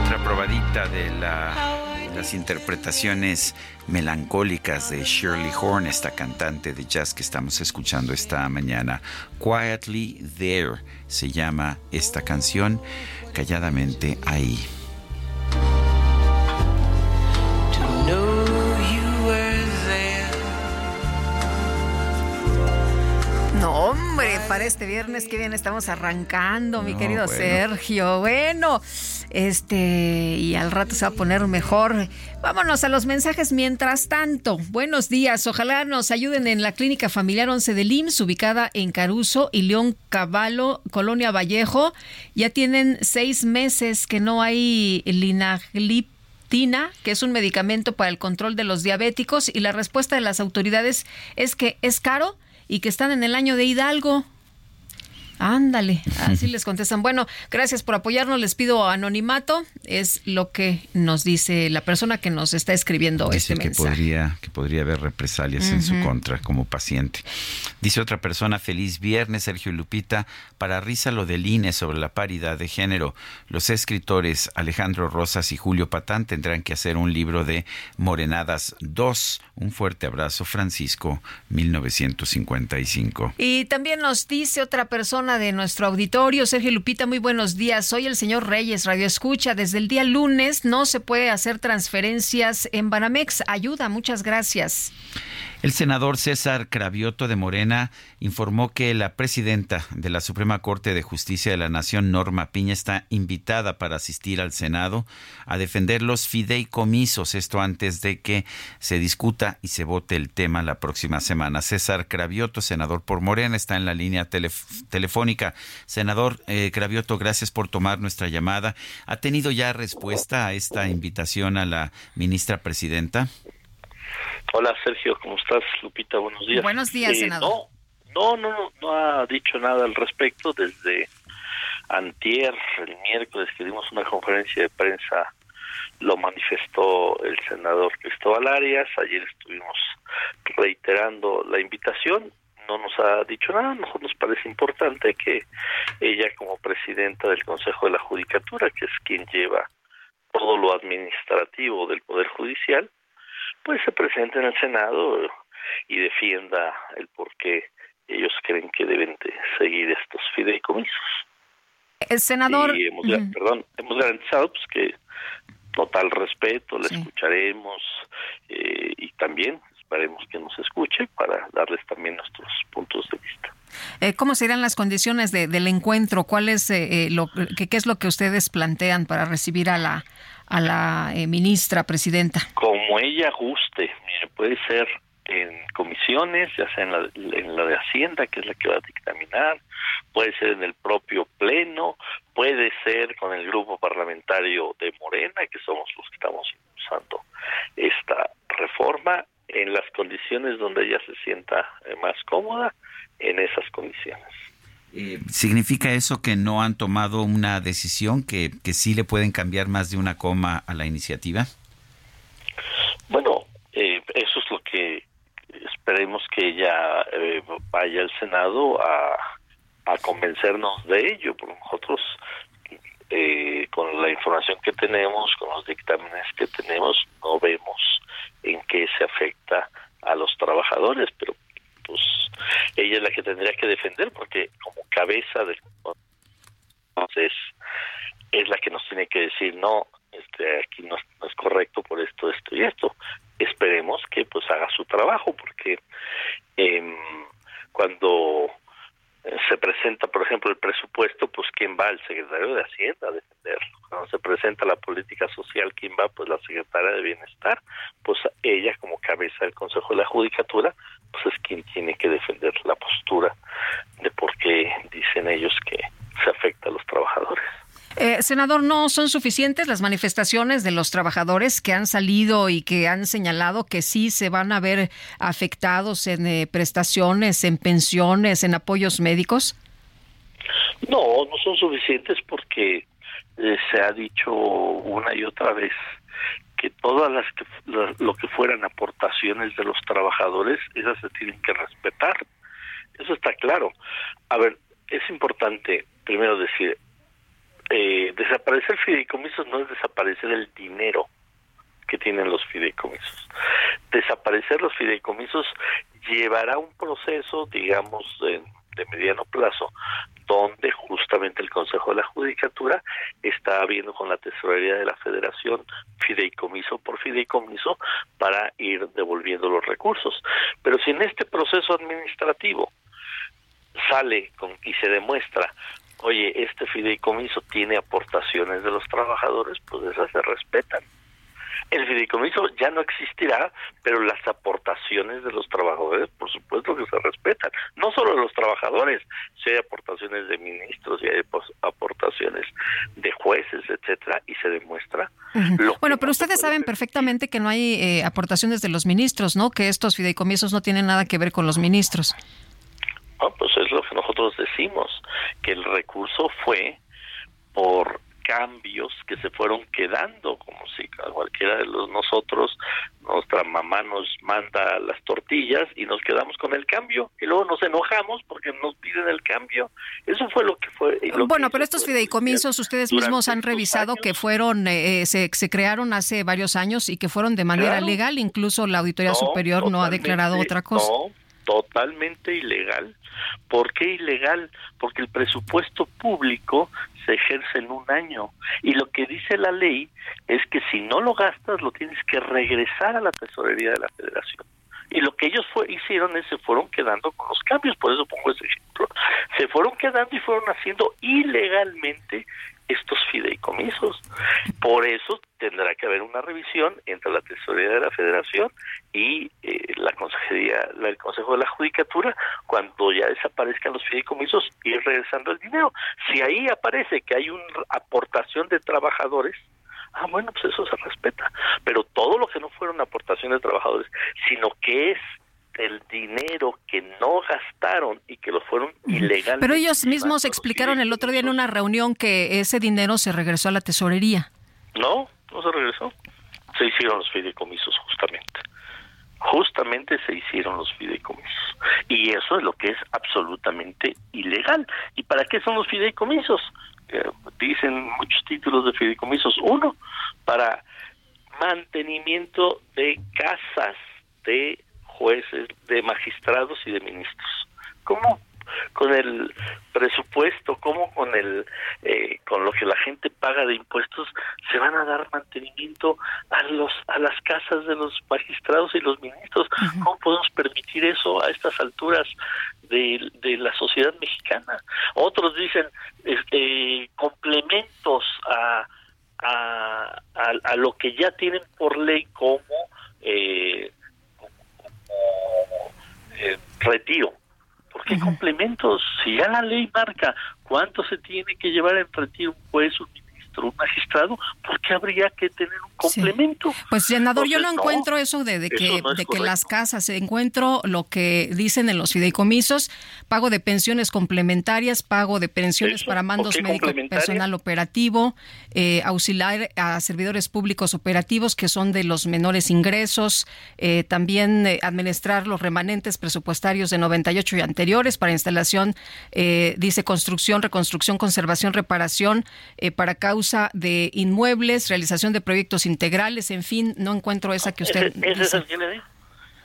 Otra probadita de las interpretaciones melancólicas de Shirley Horn, esta cantante de jazz que estamos escuchando esta mañana. Quietly There se llama esta canción, calladamente ahí. Para este viernes, qué bien estamos arrancando, mi No, querido bueno. Sergio. Bueno, este, y al rato se va a poner mejor. Vámonos a los mensajes mientras tanto. Buenos días, ojalá nos ayuden en la Clínica Familiar 11 del IMSS, ubicada en Caruso y León Caballo, Colonia Vallejo. Ya tienen seis meses que no hay linagliptina, que es un medicamento para el control de los diabéticos, y la respuesta de las autoridades es que es caro y que están en el año de Hidalgo. Ándale, así les contestan. Bueno, gracias por apoyarnos. Les pido anonimato. Es lo que nos dice la persona que nos está escribiendo Dice este que mensaje. podría, que podría haber represalias en su contra como paciente. Dice otra persona, feliz viernes, Sergio y Lupita. Para risa lo del INE sobre la paridad de género. Los escritores Alejandro Rosas y Julio Patán tendrán que hacer un libro de Morenadas 2. Un fuerte abrazo, Francisco, 1955. Y también nos dice otra persona de nuestro auditorio, Sergio Lupita, muy buenos días. Soy el señor Reyes, Radio Escucha. Desde el día lunes no se puede hacer transferencias en Banamex. Ayuda, muchas gracias. El senador César Cravioto de Morena informó que la presidenta de la Suprema Corte de Justicia de la Nación, Norma Piña, está invitada para asistir al Senado a defender los fideicomisos, esto antes de que se discuta y se vote el tema la próxima semana. César Cravioto, senador por Morena, está en la línea telef- telefónica. Senador eh, Cravioto, gracias por tomar nuestra llamada. ¿Ha tenido ya respuesta a esta invitación a la ministra presidenta? Hola Sergio, ¿cómo estás? Lupita, buenos días. Buenos días, Eh, senador. No, no, no, no ha dicho nada al respecto desde antier, el miércoles, que dimos una conferencia de prensa lo manifestó el senador Cristóbal Arias, ayer estuvimos reiterando la invitación, no nos ha dicho nada, a nosotros nos parece importante que ella como presidenta del Consejo de la Judicatura, que es quien lleva todo lo administrativo del Poder Judicial, pues se presente en el Senado y defienda el por qué ellos creen que deben de seguir estos fideicomisos. El senador. Y hemos, perdón, hemos garantizado pues, que total respeto, le escucharemos eh, y también esperemos que nos escuche para darles también nuestros puntos de vista. Eh, ¿Cómo serán las condiciones de, del encuentro? ¿Cuál es eh, lo qué, qué es lo que ustedes plantean para recibir a la a la ministra presidenta? Como ella guste, mire, puede ser en comisiones, ya sea en la, en la de Hacienda, que es la que va a dictaminar, puede ser en el propio Pleno, puede ser con el grupo parlamentario de Morena, que somos los que estamos impulsando esta reforma, en las condiciones donde ella se sienta eh, más cómoda, en esas condiciones. Eh, ¿Significa eso que no han tomado una decisión, que, que sí le pueden cambiar más de una coma a la iniciativa? Bueno, eh, eso es lo que esperemos que ella eh, vaya al Senado a, a convencernos de ello, porque nosotros eh, con la información que tenemos, con los dictámenes que tenemos, no vemos en qué se afecta a los trabajadores, pero pues ella es la que tendría que defender porque como cabeza del entonces es la que nos tiene que decir no este aquí no, es correcto por esto esto y esto esperemos que pues haga su trabajo porque eh, cuando se presenta, por ejemplo, el presupuesto, pues quién va, el secretario de Hacienda a defenderlo. Cuando se presenta la política social, quién va, pues la secretaria de Bienestar, pues ella como cabeza del Consejo de la Judicatura, pues es quien tiene que defender la postura de por qué dicen ellos que se afecta a los trabajadores. Eh, senador, ¿no son suficientes las manifestaciones de los trabajadores que han salido y que han señalado que sí se van a ver afectados en eh, prestaciones, en pensiones, en apoyos médicos? No, no son suficientes porque eh, se ha dicho una y otra vez que todas las que lo que fueran aportaciones de los trabajadores, esas se tienen que respetar. Eso está claro. A ver, es importante primero decir, eh, desaparecer fideicomisos no es desaparecer el dinero que tienen los fideicomisos. Desaparecer los fideicomisos llevará un proceso, digamos, de, de mediano plazo, donde justamente el Consejo de la Judicatura está viendo con la Tesorería de la Federación fideicomiso por fideicomiso para ir devolviendo los recursos. Pero si en este proceso administrativo sale con, y se demuestra oye, este fideicomiso tiene aportaciones de los trabajadores, pues esas se respetan. El fideicomiso ya no existirá, pero las aportaciones de los trabajadores, por supuesto que se respetan. No solo de los trabajadores, si hay aportaciones de ministros, si hay aportaciones de jueces, etcétera, y se demuestra. Uh -huh. Bueno, pero ustedes saben perfectamente que no hay eh, aportaciones de los ministros, ¿no? Que estos fideicomisos no tienen nada que ver con los ministros. No, pues es lo que nosotros decimos, que el recurso fue por cambios que se fueron quedando, como si cualquiera de los nosotros, nuestra mamá nos manda las tortillas y nos quedamos con el cambio y luego nos enojamos porque nos piden el cambio. Eso fue lo que fue. Lo bueno, que pero estos fideicomisos ustedes mismos han revisado años, que fueron, eh, se, se, crearon hace varios años y que fueron de manera claro. legal, incluso la Auditoría no, Superior no ha declarado otra cosa. No, totalmente ilegal. ¿Por qué ilegal? Porque el presupuesto público se ejerce en un año y lo que dice la ley es que si no lo gastas lo tienes que regresar a la tesorería de la federación. Y lo que ellos hicieron es se fueron quedando con los cambios, por eso pongo ese ejemplo. Se fueron quedando y fueron haciendo ilegalmente estos fideicomisos. Por eso tendrá que haber una revisión entre la Tesorería de la Federación y eh, la Consejería, el Consejo de la Judicatura, cuando ya desaparezcan los fideicomisos, ir regresando el dinero. Si ahí aparece que hay una aportación de trabajadores, ah, bueno, pues eso se respeta. Pero todo lo que no fueron aportaciones de trabajadores, sino que es el dinero que no gastaron y que lo fueron ilegalmente. Pero ellos mismos explicaron el otro día en una reunión que ese dinero se regresó a la tesorería. No, cómo se regresó? Se hicieron los fideicomisos justamente. Justamente se hicieron los fideicomisos. Y eso es lo que es absolutamente ilegal. ¿Y para qué son los fideicomisos? Eh, dicen muchos títulos de fideicomisos. Uno, para mantenimiento de casas de jueces, de magistrados y de ministros. ¿Cómo? Con el presupuesto, como con el eh, con lo que la gente paga de impuestos, se van a dar mantenimiento a los a las casas de los magistrados y los ministros. ¿Cómo podemos permitir eso a estas alturas de, de la sociedad mexicana? Otros dicen este, complementos a a, a, a lo que ya tienen por ley como eh, eh, retiro. ¿Por qué complementos? Si ya la ley marca cuánto se tiene que llevar en retiro un juez, un magistrado, ¿por qué habría que tener un complemento? Pues, senador, yo no encuentro eso de, de que, eso no es de que las casas, encuentro lo que dicen en los fideicomisos, pago de pensiones complementarias, pago de pensiones Eso, para mandos ¿por qué médicos personal operativo, eh, auxiliar a servidores públicos operativos que son de los menores ingresos, eh, también eh, administrar los remanentes presupuestarios de 98 y anteriores para instalación, eh, dice construcción, reconstrucción, conservación, reparación, eh, para causa de inmuebles, realización de proyectos integrales, en fin, no encuentro esa que usted Ese, ese es el que le digo.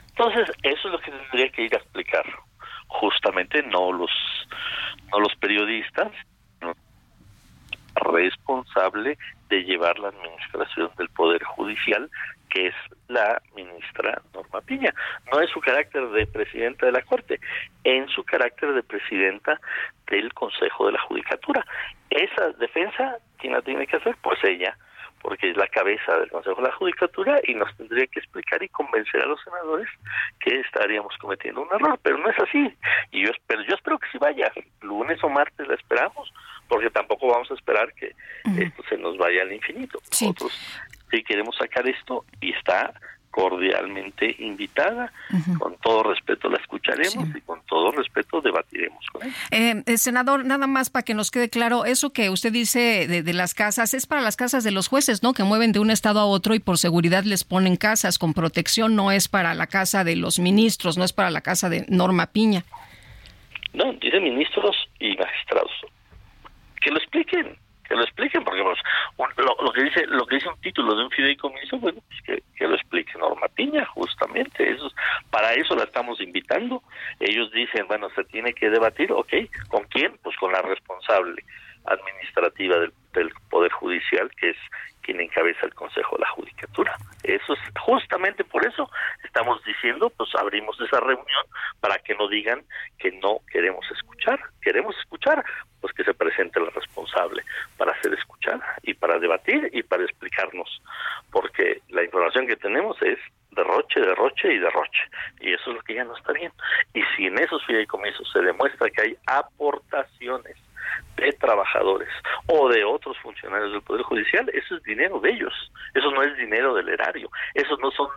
Entonces, eso es lo que tendría que ir a explicar. Justamente no los, no los periodistas, no, responsable de llevar la administración del Poder Judicial, que es la ministra Norma Piña. No es su carácter de presidenta de la Corte, en su carácter de presidenta del Consejo de la Judicatura. Esa defensa, ¿quién la tiene que hacer? Pues ella porque es la cabeza del Consejo de la Judicatura y nos tendría que explicar y convencer a los senadores que estaríamos cometiendo un error, pero no es así. Y yo espero, yo espero que si vaya, lunes o martes la esperamos, porque tampoco vamos a esperar que esto se nos vaya al infinito. Nosotros sí queremos sacar esto y está cordialmente invitada, con todo respeto la escucharemos y con todo respeto debatiremos con ella. Eh, eh, senador, nada más para que nos quede claro, eso que usted dice de, de las casas es para las casas de los jueces, ¿no? Que mueven de un estado a otro y por seguridad les ponen casas con protección, no es para la casa de los ministros, no es para la casa de Norma Piña. No, dice ministros y magistrados. Que lo expliquen, que lo expliquen, porque pues, un- lo, lo que dice lo que dice un título de un fideicomiso, bueno, pues que, que lo explique Norma Piña, justamente. Eso, es- para eso la estamos invitando. Ellos dicen, bueno, se tiene que debatir, ok, ¿con quién? Pues con la responsable administrativa del, del Poder Judicial, que es quien encabeza el Consejo de la Judicatura. Eso es justamente por eso estamos diciendo, pues abrimos esa reunión para que no digan que no queremos escuchar. Queremos escuchar, pues que se presente la responsable para ser escuchada y para debatir y para explicarnos, porque la información que tenemos es derroche, derroche y derroche, y eso es lo que ya no está bien. Y si en esos fideicomisos se demuestra que hay aportaciones de trabajadores o de otros funcionarios del Poder Judicial, eso es dinero de ellos, eso no es dinero del erario, esos no son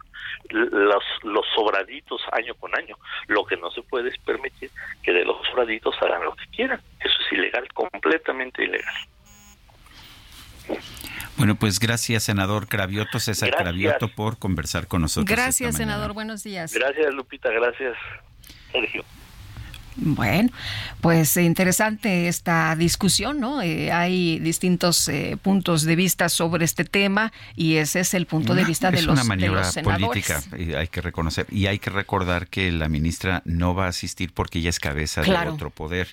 los, los sobraditos año con año. Lo que no se puede es permitir que de los sobraditos hagan lo que quieran, eso es ilegal, completamente ilegal. Bueno, pues gracias, senador Cravioto, César Gracias. Cravioto, por conversar con nosotros. Gracias, esta senador. Buenos días. Gracias Lupita, gracias Sergio. Bueno, pues interesante esta discusión, ¿no? Eh, hay distintos eh, puntos de vista sobre este tema y ese es el punto de vista de los, una de maniobra los senadores. política, y hay que reconocer. Y hay que recordar que la ministra no va a asistir porque ella es cabeza Claro. de otro poder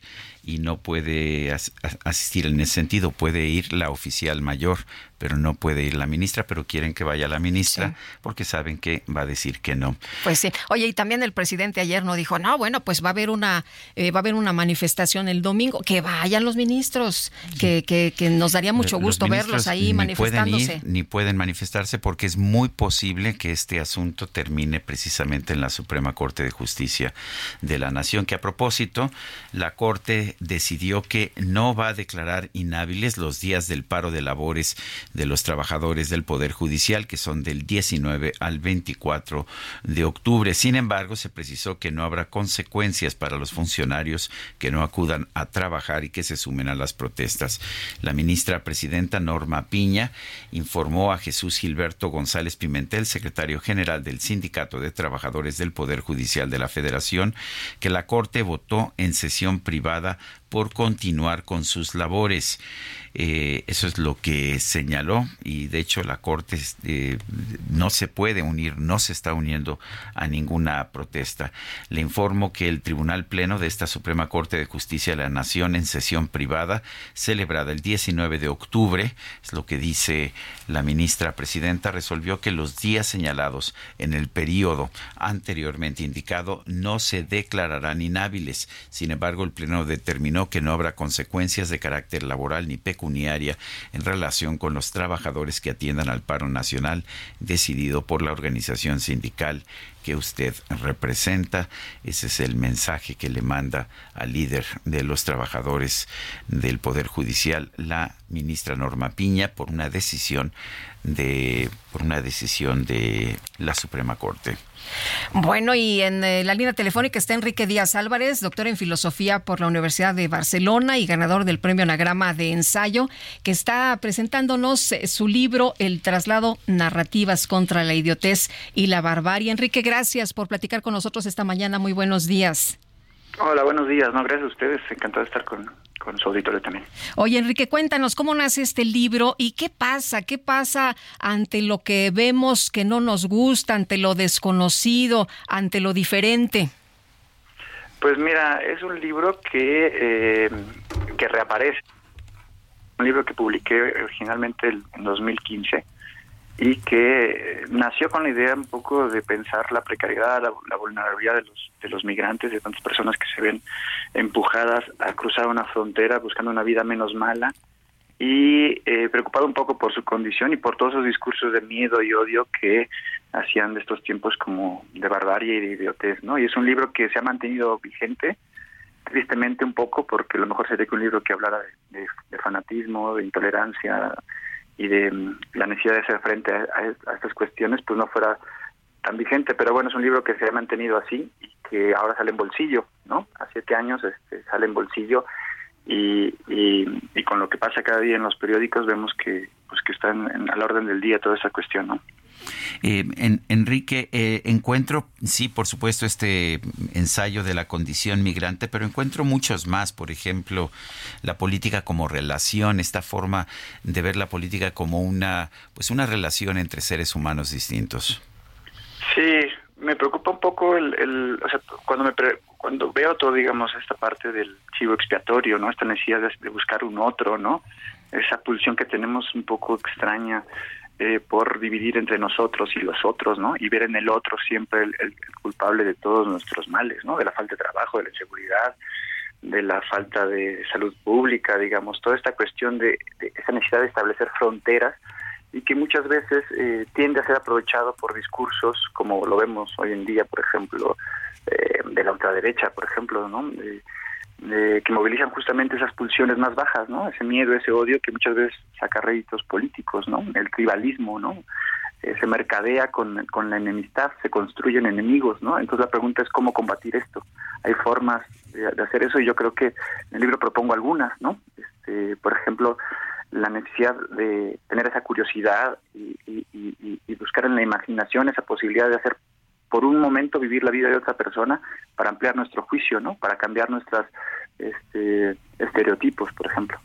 y no puede as- as- asistir en ese sentido. Puede ir la oficial mayor, pero no puede ir la ministra, pero quieren que vaya la ministra porque saben que va a decir que no. Pues sí. Oye, y también el presidente ayer no dijo, no, bueno, pues va a haber una, eh, va a haber una manifestación el domingo. Que vayan los ministros, que, que, que nos daría mucho gusto verlos ahí ni manifestándose. Pueden ir, ni pueden manifestarse porque es muy posible que este asunto termine precisamente en la Suprema Corte de Justicia de la Nación, que a propósito, la Corte decidió que no va a declarar inhábiles los días del paro de labores de los trabajadores del Poder Judicial, que son del 19 al 24 de octubre. Sin embargo, se precisó que no habrá consecuencias para los funcionarios que no acudan a trabajar y que se sumen a las protestas. La ministra presidenta Norma Piña informó a Jesús Gilberto González Pimentel, secretario general del Sindicato de Trabajadores del Poder Judicial de la Federación, que la Corte votó en sesión privada por continuar con sus labores. Eh, eso es lo que señaló y de hecho la Corte eh, no se puede unir, no se está uniendo a ninguna protesta. Le informo que el Tribunal Pleno de esta Suprema Corte de Justicia de la Nación en sesión privada celebrada el 19 de octubre, es lo que dice la ministra presidenta, resolvió que los días señalados en el periodo anteriormente indicado no se declararán inhábiles. Sin embargo, el Pleno determinó que no habrá consecuencias de carácter laboral ni en relación con los trabajadores que atiendan al paro nacional decidido por la organización sindical que usted representa. Ese es el mensaje que le manda al líder de los trabajadores del Poder Judicial, la ministra Norma Piña, por una decisión de por una decisión de la Suprema Corte. Bueno, y en eh, la línea telefónica está Enrique Díaz Álvarez, doctor en filosofía por la Universidad de Barcelona y ganador del premio Anagrama de ensayo, que está presentándonos eh, su libro El traslado narrativas contra la idiotez y la barbarie. Enrique, gracias por platicar con nosotros esta mañana. Muy buenos días. Hola, buenos días. No, gracias a ustedes. Encantado de estar con, con su auditorio también. Oye, Enrique, cuéntanos cómo nace este libro y qué pasa, qué pasa ante lo que vemos que no nos gusta, ante lo desconocido, ante lo diferente. Pues mira, es un libro que, eh, que reaparece. Un libro que publiqué originalmente en 2015 y que nació con la idea un poco de pensar la precariedad, la, vulnerabilidad de los, de los migrantes, de tantas personas que se ven empujadas a cruzar una frontera buscando una vida menos mala y eh, preocupado un poco por su condición y por todos esos discursos de miedo y odio que hacían de estos tiempos como de barbarie y de idiotez, ¿no? Y es un libro que se ha mantenido vigente, tristemente un poco, porque a lo mejor sería que un libro que hablara de, de fanatismo, de intolerancia, y de mm, la necesidad de hacer frente a, estas cuestiones, pues no fuera tan vigente. Pero bueno, es un libro que se ha mantenido así y que ahora sale en bolsillo, ¿no? A siete años este, sale en bolsillo y, y, con lo que pasa cada día en los periódicos vemos que pues que está en, al orden del día toda esa cuestión, ¿no? Eh, en, Enrique, eh, encuentro, sí, por supuesto, este ensayo de la condición migrante, pero encuentro muchos más, por ejemplo, la política como relación, esta forma de ver la política como una, pues una relación entre seres humanos distintos. Sí, me preocupa un poco el, o sea, cuando me cuando veo todo, digamos, esta parte del chivo expiatorio, ¿no? Esta necesidad de, de buscar un otro, ¿no? Esa pulsión que tenemos un poco extraña eh, por dividir entre nosotros y los otros, ¿no? Y ver en el otro siempre el, culpable de todos nuestros males, ¿no? De la falta de trabajo, de la inseguridad, de la falta de salud pública, digamos, toda esta cuestión de, esa necesidad de establecer fronteras y que muchas veces eh, tiende a ser aprovechado por discursos como lo vemos hoy en día, por ejemplo, eh, de la ultraderecha, por ejemplo, ¿no? Que movilizan justamente esas pulsiones más bajas, ¿no? Ese miedo, ese odio que muchas veces saca réditos políticos, ¿no? El tribalismo, ¿no? Eh, se mercadea con, con la enemistad, se construyen enemigos, ¿no? Entonces la pregunta es cómo combatir esto. Hay formas de, hacer eso y yo creo que en el libro propongo algunas, ¿no? Este, por ejemplo, la necesidad de tener esa curiosidad y, y buscar en la imaginación esa posibilidad de hacer por un momento vivir la vida de otra persona para ampliar nuestro juicio, ¿no? Para cambiar nuestros este, estereotipos, por ejemplo.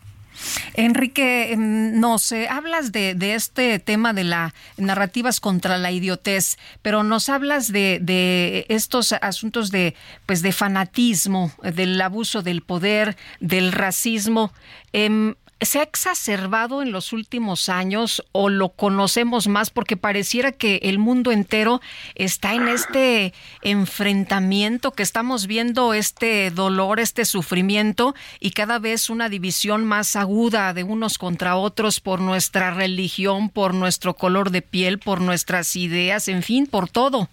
Enrique, nos eh, hablas de, este tema de las narrativas contra la idiotez, pero nos hablas de, estos asuntos de, pues, de fanatismo, del abuso del poder, del racismo. Em, se ha exacerbado en los últimos años o lo conocemos más porque pareciera que el mundo entero está en este enfrentamiento, que estamos viendo este dolor, este sufrimiento y cada vez una división más aguda de unos contra otros por nuestra religión, por nuestro color de piel, por nuestras ideas, en fin, por todo.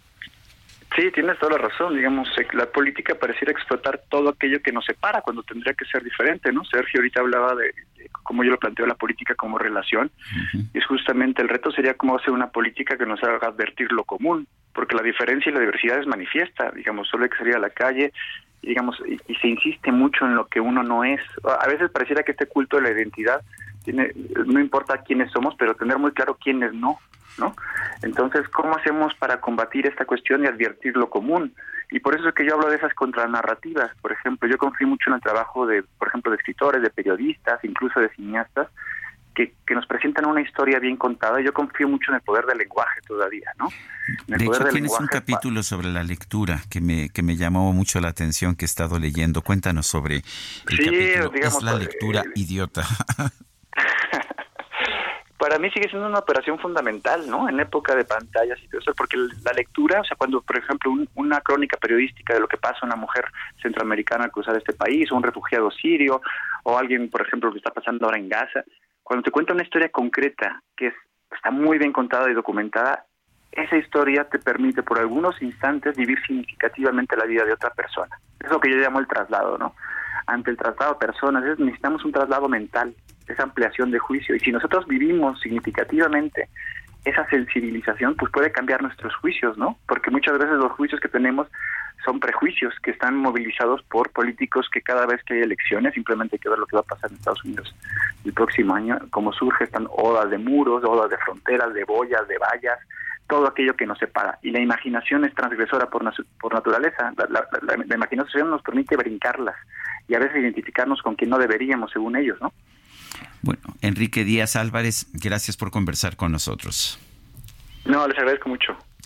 Sí, tienes toda la razón. Digamos, eh, la política pareciera explotar todo aquello que nos separa cuando tendría que ser diferente, ¿no? Sergio ahorita hablaba de, de cómo yo lo planteo la política como relación. Y es justamente el reto sería cómo hacer una política que nos haga advertir lo común, porque la diferencia y la diversidad es manifiesta. Digamos, solo hay que salir a la calle digamos, y, y se insiste mucho en lo que uno no es. A veces pareciera que este culto de la identidad tiene, no importa quiénes somos, pero tener muy claro quiénes no. ¿no? Entonces, ¿cómo hacemos para combatir esta cuestión y advertir lo común? Y por eso es que yo hablo de esas contranarrativas. Por ejemplo, yo confío mucho en el trabajo de, por ejemplo, de escritores, de periodistas, incluso de cineastas, que, que nos presentan una historia bien contada. Yo confío mucho en el poder del lenguaje todavía, ¿no? En el De poder hecho, tienes un capítulo sobre la lectura que me, que me llamó mucho la atención, que he estado leyendo. Cuéntanos sobre el Sí, capítulo. digamos, es la eh, lectura idiota. para mí sigue siendo una operación fundamental, ¿no? En época de pantallas y todo eso, porque la lectura, o sea, cuando, por ejemplo, un- una crónica periodística de lo que pasa a una mujer centroamericana al cruzar este país, o un refugiado sirio, o alguien, por ejemplo, lo que está pasando ahora en Gaza, cuando te cuenta una historia concreta que es, está muy bien contada y documentada, esa historia te permite por algunos instantes vivir significativamente la vida de otra persona. Es lo que yo llamo el traslado, ¿no? Ante el traslado de personas, es- necesitamos un traslado mental, esa ampliación de juicio. Y si nosotros vivimos significativamente esa sensibilización, pues puede cambiar nuestros juicios, ¿no? Porque muchas veces los juicios que tenemos son prejuicios que están movilizados por políticos que cada vez que hay elecciones, simplemente hay que ver lo que va a pasar en Estados Unidos el próximo año, como surge, están odas de muros, odas de fronteras, de boyas, de vallas, todo aquello que nos separa. Y la imaginación es transgresora por, por naturaleza. La, la- la- la imaginación nos permite brincarlas y a veces identificarnos con quien no deberíamos, según ellos, ¿no? Bueno, Enrique Díaz Álvarez, gracias por conversar con nosotros. No, les agradezco mucho.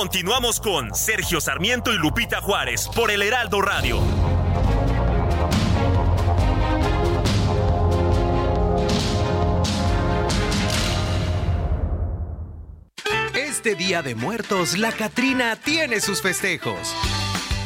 Continuamos con Sergio Sarmiento y Lupita Juárez por el Heraldo Radio. Este Día de Muertos, la Catrina tiene sus festejos.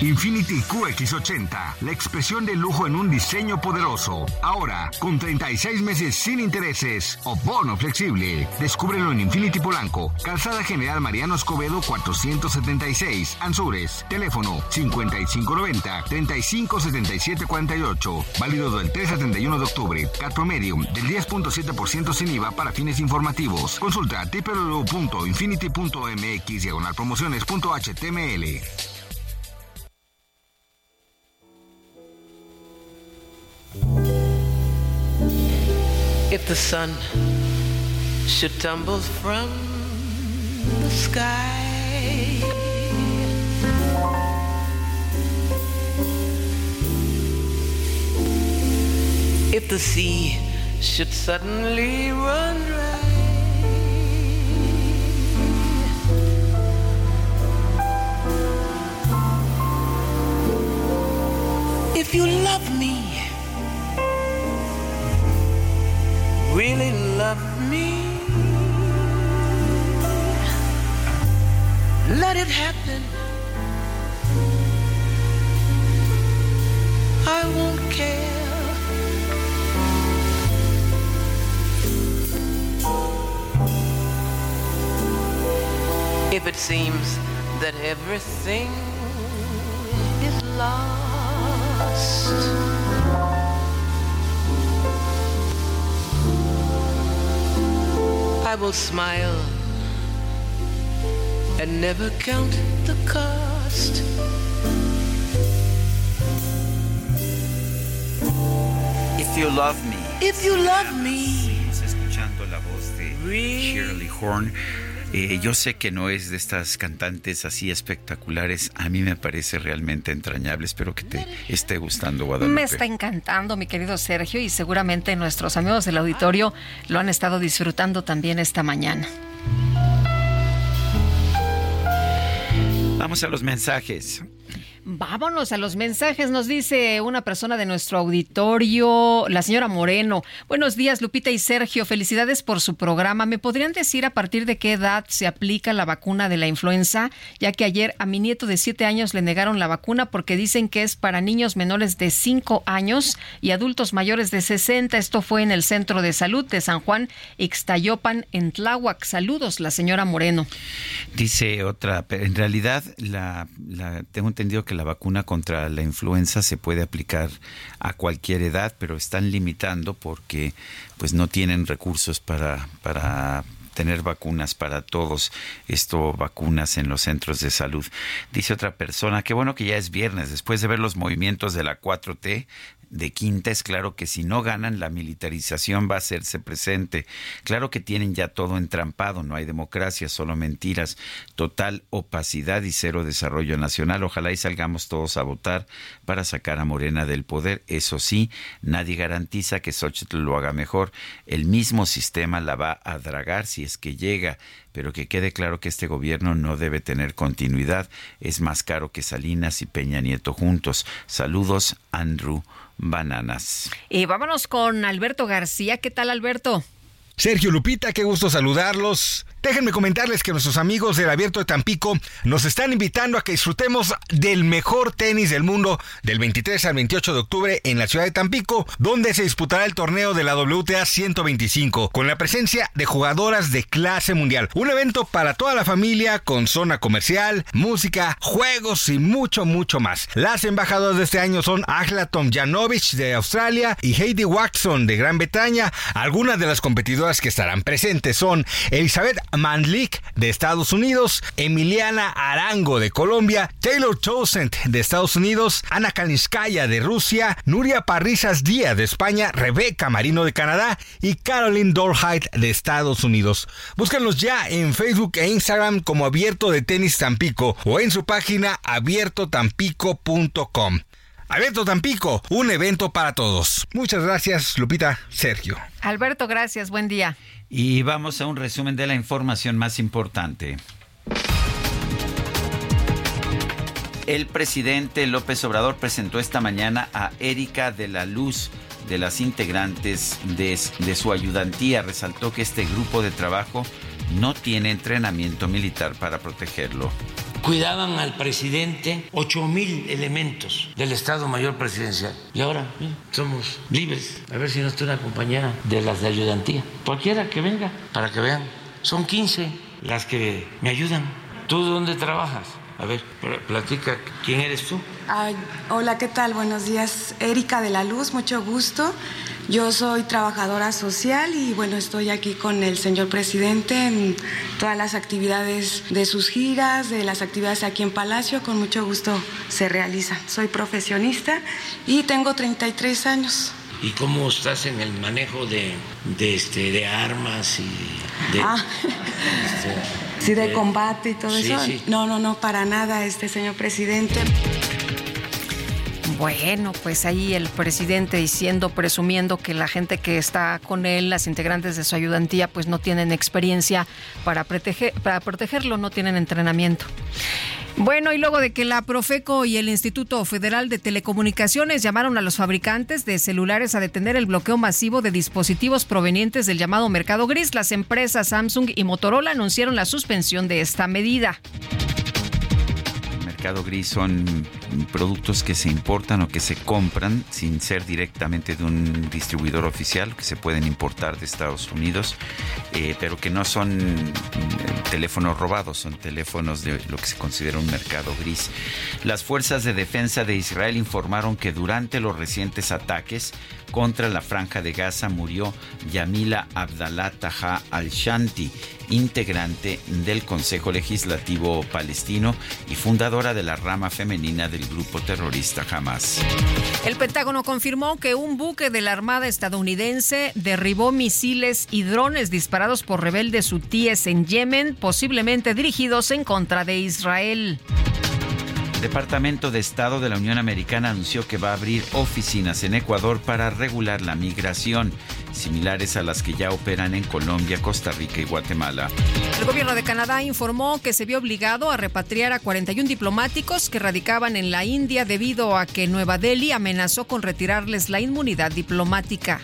Infinity QX80, la expresión de lujo en un diseño poderoso. Ahora, con 36 meses sin intereses o bono flexible. Descúbrelo en Infinity Polanco, Calzada General Mariano Escobedo 476, Anzures. Teléfono 5590-357748. Válido del 3 al 31 de octubre. Cat promedio del 10.7% sin IVA para fines informativos. Consulta www.infinity.mx diagonal promociones.html. If the sun should tumble from the sky, if the sea should suddenly run dry, if you love me, really love me. Let it happen. I won't care. If it seems that everything is lost. I will smile and never count the cost. If you love me. If you love me, Shirley Horn. Eh, yo sé que no es de estas cantantes así espectaculares. A mí me parece realmente entrañable. Espero que te esté gustando, Guadalupe. Me está encantando, mi querido Sergio, y seguramente nuestros amigos del auditorio lo han estado disfrutando también esta mañana. Vamos a los mensajes. Vámonos a los mensajes, nos dice una persona de nuestro auditorio, la señora Moreno. Buenos días, Lupita y Sergio, felicidades por su programa. ¿Me podrían decir a partir de qué edad se aplica la vacuna de la influenza? Ya que ayer a mi nieto de 7 años le negaron la vacuna porque dicen que es para niños menores de 5 años y adultos mayores de 60. Esto fue en el Centro de Salud de San Juan, Ixtayopan, en Tláhuac. Saludos, la señora Moreno. Dice otra, en realidad la, tengo entendido que la vacuna contra la influenza se puede aplicar a cualquier edad, pero están limitando porque pues no tienen recursos para, para tener vacunas para todos, esto vacunas en los centros de salud. Dice otra persona, qué bueno que ya es viernes, después de ver los movimientos de la 4T, de Quinta es claro que si no ganan, la militarización va a hacerse presente. Claro que tienen ya todo entrampado, no hay democracia, solo mentiras, total opacidad y cero desarrollo nacional. Ojalá y salgamos todos a votar para sacar a Morena del poder. Eso sí, nadie garantiza que Xochitl lo haga mejor. El mismo sistema la va a dragar si es que llega pero que quede claro que este gobierno no debe tener continuidad. Es más caro que Salinas y Peña Nieto juntos. Saludos, Andrew Bananas. Y vámonos con Alberto García. ¿Qué tal, Alberto? Sergio Lupita, qué gusto saludarlos. Déjenme comentarles que nuestros amigos del Abierto de Tampico nos están invitando a que disfrutemos del mejor tenis del mundo del 23 al 28 de octubre en la ciudad de Tampico, donde se disputará el torneo de la WTA 125 con la presencia de jugadoras de clase mundial. Un evento para toda la familia con zona comercial, música, juegos y mucho, mucho más. Las embajadoras de este año son Agla Tomjanovic de Australia y Heidi Watson de Gran Bretaña. Algunas de las competidoras que estarán presentes son Elizabeth Manlik de Estados Unidos, Emiliana Arango de Colombia, Taylor Towsend de Estados Unidos, Ana Kalinskaya de Rusia, Nuria Parrizas Díaz de España, Rebeca Marino de Canadá y Caroline Dorheit de Estados Unidos. Búsquenlos ya en Facebook e Instagram como Abierto de Tenis Tampico o en su página abiertotampico.com. Abierto Tampico, un evento para todos. Muchas gracias, Lupita, Sergio. Alberto, gracias, buen día. Y vamos a un resumen de la información más importante. El presidente López Obrador presentó esta mañana a Erika de la Luz, de las integrantes de, de, su ayudantía. Resaltó que este grupo de trabajo no tiene entrenamiento militar para protegerlo. Cuidaban al presidente ocho mil elementos del Estado Mayor Presidencial. Y ahora mira, somos libres. A ver si no está una compañera de las de ayudantía. Cualquiera que venga, para que vean. Son 15 las que me ayudan. ¿Tú dónde trabajas? A ver, platica, ¿quién eres tú? Ay, hola, ¿qué tal? Buenos días. Erika de la Luz, mucho gusto. Yo soy trabajadora social y bueno, estoy aquí con el señor presidente en todas las actividades de sus giras, de las actividades aquí en Palacio, con mucho gusto se realizan. Soy profesionista y tengo 33 años. ¿Y cómo estás en el manejo de, de, este, de armas y de... Ah. Este, sí, de, de, combate y todo sí, eso. Sí. No, no, no, para nada, este señor presidente. Bueno, pues ahí el presidente diciendo, presumiendo que la gente que está con él, las integrantes de su ayudantía, pues no tienen experiencia para, proteger, para protegerlo, no tienen entrenamiento. Bueno, y luego de que la Profeco y el Instituto Federal de Telecomunicaciones llamaron a los fabricantes de celulares a detener el bloqueo masivo de dispositivos provenientes del llamado mercado gris, las empresas Samsung y Motorola anunciaron la suspensión de esta medida mercado gris son productos que se importan o que se compran sin ser directamente de un distribuidor oficial, que se pueden importar de Estados Unidos, eh, pero que no son eh, teléfonos robados, son teléfonos de lo que se considera un mercado gris. Las fuerzas de defensa de Israel informaron que durante los recientes ataques contra la franja de Gaza murió Yamila Abdallah Taha al-Shanti, integrante del Consejo Legislativo Palestino y fundadora de la rama femenina del grupo terrorista Hamas. El Pentágono confirmó que un buque de la Armada estadounidense derribó misiles y drones disparados por rebeldes hutíes en Yemen, posiblemente dirigidos en contra de Israel. Departamento de Estado de la Unión Americana anunció que va a abrir oficinas en Ecuador para regular la migración, similares a las que ya operan en Colombia, Costa Rica y Guatemala. El gobierno de Canadá informó que se vio obligado a repatriar a 41 diplomáticos que radicaban en la India debido a que Nueva Delhi amenazó con retirarles la inmunidad diplomática.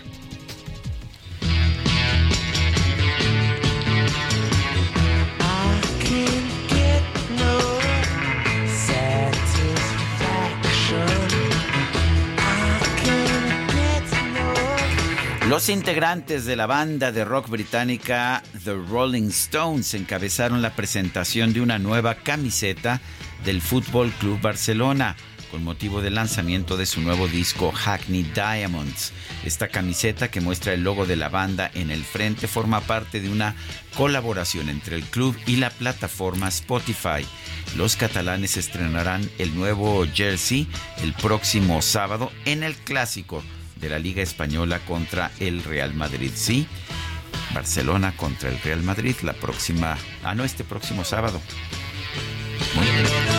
Los integrantes de la banda de rock británica The Rolling Stones encabezaron la presentación de una nueva camiseta del Fútbol Club Barcelona con motivo del lanzamiento de su nuevo disco Hackney Diamonds. Esta camiseta que muestra el logo de la banda en el frente forma parte de una colaboración entre el club y la plataforma Spotify. Los catalanes estrenarán el nuevo jersey el próximo sábado en el clásico de la Liga Española contra el Real Madrid. Sí, Barcelona contra el Real Madrid la próxima, ah no, este próximo sábado. Muy bien.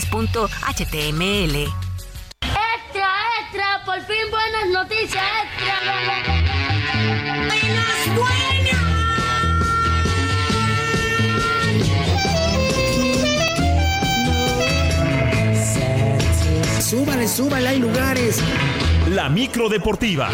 html Extra, extra, por fin buenas noticias, extra. Buenas, buenas. Súbale, súbale, hay lugares. La micro deportiva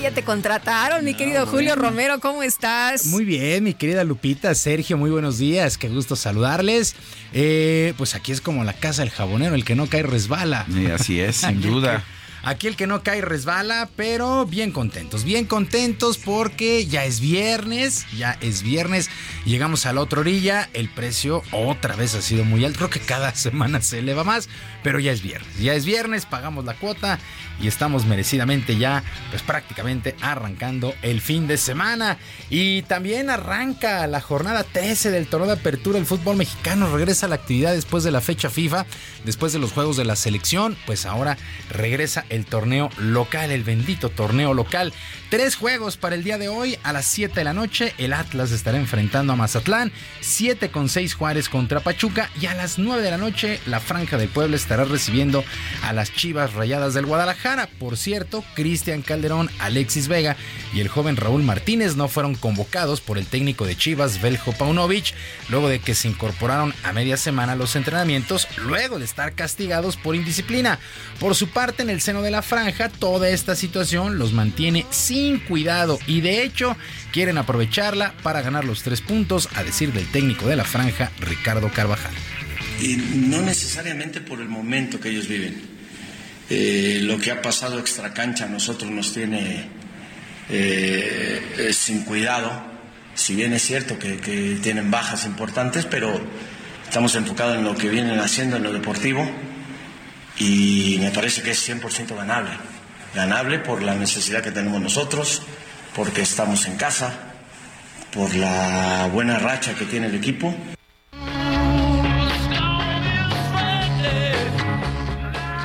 ya te contrataron, mi querido Julio Romero, ¿cómo estás? Muy bien, mi querida Lupita, Sergio, muy buenos días, qué gusto saludarles. Eh, pues aquí es como la casa del jabonero, el que no cae resbala. así es, sin duda. Aquí el que no cae resbala, pero bien contentos, bien contentos porque ya es viernes, ya es viernes, llegamos a la otra orilla, el precio otra vez ha sido muy alto, creo que cada semana se eleva más, pero ya es viernes, ya es viernes, pagamos la cuota y estamos merecidamente ya, pues prácticamente arrancando el fin de semana. Y también arranca la jornada 13 del torneo de apertura del fútbol mexicano. Regresa a la actividad después de la fecha FIFA, después de los juegos de la selección. Pues ahora regresa el torneo local, el bendito torneo local. Tres juegos para el día de hoy a las 7 de la noche. El Atlas estará enfrentando a Mazatlán. 7 con 6 Juárez contra Pachuca. Y a las 9 de la noche, la Franja del Pueblo estará recibiendo a las Chivas Rayadas del Guadalajara. Por cierto, Cristian Calderón, Alexis Vega y el joven Raúl Martínez no fueron convocados por el técnico de Chivas, Beljo Paunovic, luego de que se incorporaron a media semana los entrenamientos, luego de estar castigados por indisciplina. Por su parte, en el seno de la franja, toda esta situación los mantiene sin cuidado y de hecho quieren aprovecharla para ganar los tres puntos, a decir del técnico de la franja, Ricardo Carvajal. Y no necesariamente por el momento que ellos viven eh, lo que ha pasado extra cancha a nosotros nos tiene eh, sin cuidado, si bien es cierto que, que, tienen bajas importantes, pero estamos enfocados en lo que vienen haciendo en lo deportivo y me parece que es 100% ganable. Ganable por la necesidad que tenemos nosotros, porque estamos en casa, por la buena racha que tiene el equipo.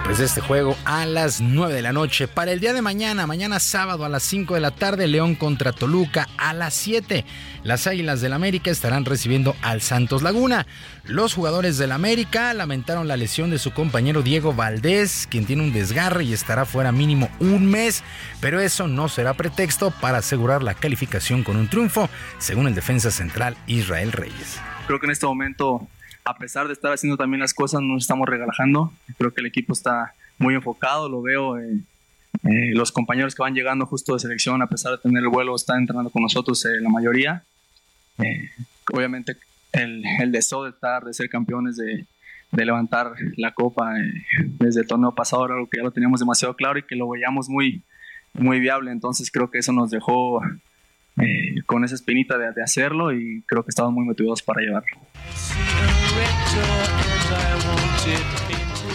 Pues este juego a las 9 de la noche. Para el día de mañana, mañana sábado a las 5 de la tarde, León contra Toluca a las 7. Las Águilas del América estarán recibiendo al Santos Laguna. Los jugadores del América lamentaron la lesión de su compañero Diego Valdés, quien tiene un desgarre y estará fuera mínimo un mes, pero eso no será pretexto para asegurar la calificación con un triunfo, según el defensa central Israel Reyes. Creo que en este momento a pesar de estar haciendo también las cosas, nos estamos relajando. Creo que el equipo está muy enfocado, lo veo eh, Eh, los compañeros que van llegando justo de selección, a pesar de tener el vuelo, están entrenando con nosotros eh, la mayoría. Eh, obviamente el, el, deseo de estar, de ser campeones, de, de levantar la copa eh, desde el torneo pasado era algo que ya lo teníamos demasiado claro y que lo veíamos muy, muy viable. Entonces creo que eso nos dejó eh, con esa espinita de, de, hacerlo y creo que estamos muy motivados para llevarlo.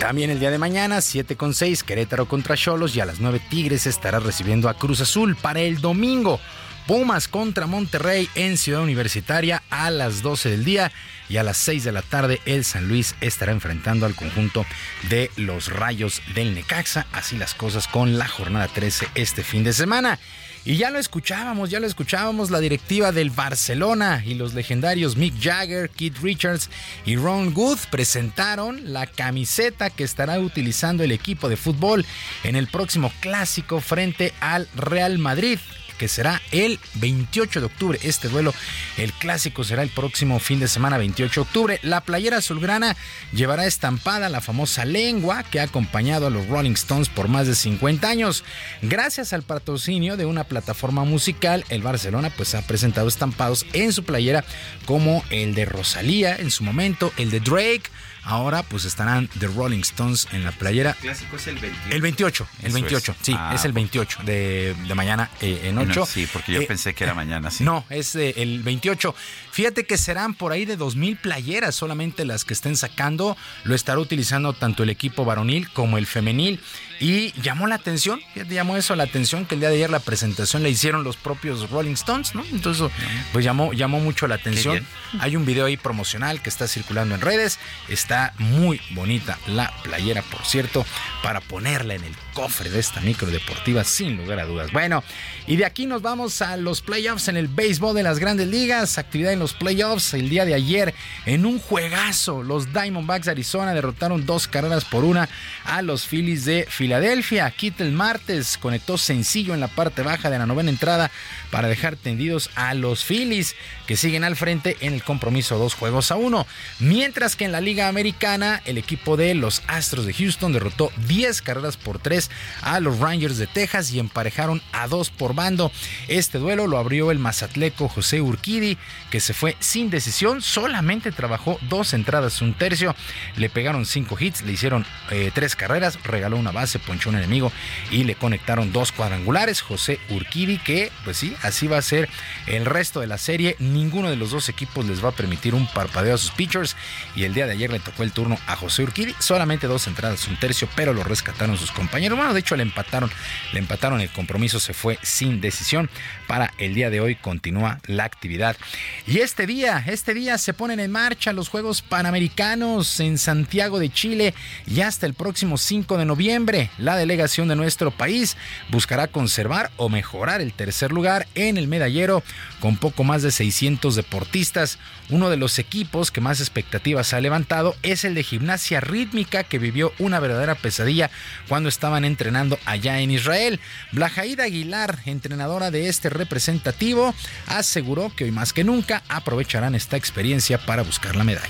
También el día de mañana, 7 con 6, Querétaro contra Cholos y a las 9 Tigres estará recibiendo a Cruz Azul para el domingo. Pumas contra Monterrey en Ciudad Universitaria a las 12 del día y a las 6 de la tarde el San Luis estará enfrentando al conjunto de los Rayos del Necaxa. Así las cosas con la jornada 13 este fin de semana. Y ya lo escuchábamos, ya lo escuchábamos, la directiva del Barcelona y los legendarios Mick Jagger, Keith Richards y Ron Good presentaron la camiseta que estará utilizando el equipo de fútbol en el próximo clásico frente al Real Madrid que será el 28 de octubre. Este duelo, el clásico, será el próximo fin de semana, 28 de octubre. La playera azulgrana llevará estampada la famosa lengua que ha acompañado a los Rolling Stones por más de 50 años. Gracias al patrocinio de una plataforma musical, el Barcelona pues ha presentado estampados en su playera como el de Rosalía en su momento, el de Drake. Ahora pues estarán The Rolling Stones en la playera. El clásico es el 28. El 28, el Eso 28, es. sí, Ah, es el 28 de, de mañana eh, en 8. No, sí, porque yo pensé que era mañana, sí. No, es eh, el 28. Fíjate que serán por ahí de 2.000 playeras solamente las que estén sacando. Lo estará utilizando tanto el equipo varonil como el femenil. Y llamó la atención, fíjate, llamó eso la atención que el día de ayer la presentación la hicieron los propios Rolling Stones, ¿no? Entonces, pues llamó, llamó mucho la atención. Hay un video ahí promocional que está circulando en redes. Está muy bonita la playera, por cierto, para ponerla en el cofre de esta micro deportiva, sin lugar a dudas. Bueno, y de aquí nos vamos a los playoffs en el béisbol de las grandes ligas. Actividad en los playoffs el día de ayer en un juegazo. Los Diamondbacks de Arizona derrotaron dos carreras por una a los Phillies de Filadelfia. Kittel Martes conectó sencillo en la parte baja de la novena entrada para dejar tendidos a los Phillies que siguen al frente en el compromiso dos juegos a uno. Mientras que en la Liga Americana el equipo de los Astros de Houston derrotó 10 carreras por 3 a los Rangers de Texas y emparejaron a dos por bando. Este duelo lo abrió el mazatleco José Urquidi que se fue sin decisión, solamente trabajó dos entradas, un tercio, le pegaron cinco hits, le hicieron eh, tres carreras, regaló una base, ponchó un enemigo y le conectaron dos cuadrangulares. José Urquidi que pues sí, así va a ser el resto de la serie. Ninguno de los dos equipos les va a permitir un parpadeo a sus pitchers. Y el día de ayer le tocó el turno a José Urquidi. Solamente dos entradas, un tercio, pero lo rescataron sus compañeros. Bueno, de hecho le empataron, le empataron. El compromiso se fue sin decisión. Para el día de hoy continúa la actividad. Y este día, este día se ponen en marcha los Juegos Panamericanos en Santiago de Chile y hasta el próximo 5 de noviembre. La delegación de nuestro país buscará conservar o mejorar el tercer lugar en el medallero con poco más de 600 deportistas. Uno de los equipos que más expectativas ha levantado es el de gimnasia rítmica que vivió una verdadera pesadilla cuando estaban entrenando allá en Israel. Blajaida Aguilar, entrenadora de este representativo, aseguró que hoy más que nunca aprovecharán esta experiencia para buscar la medalla.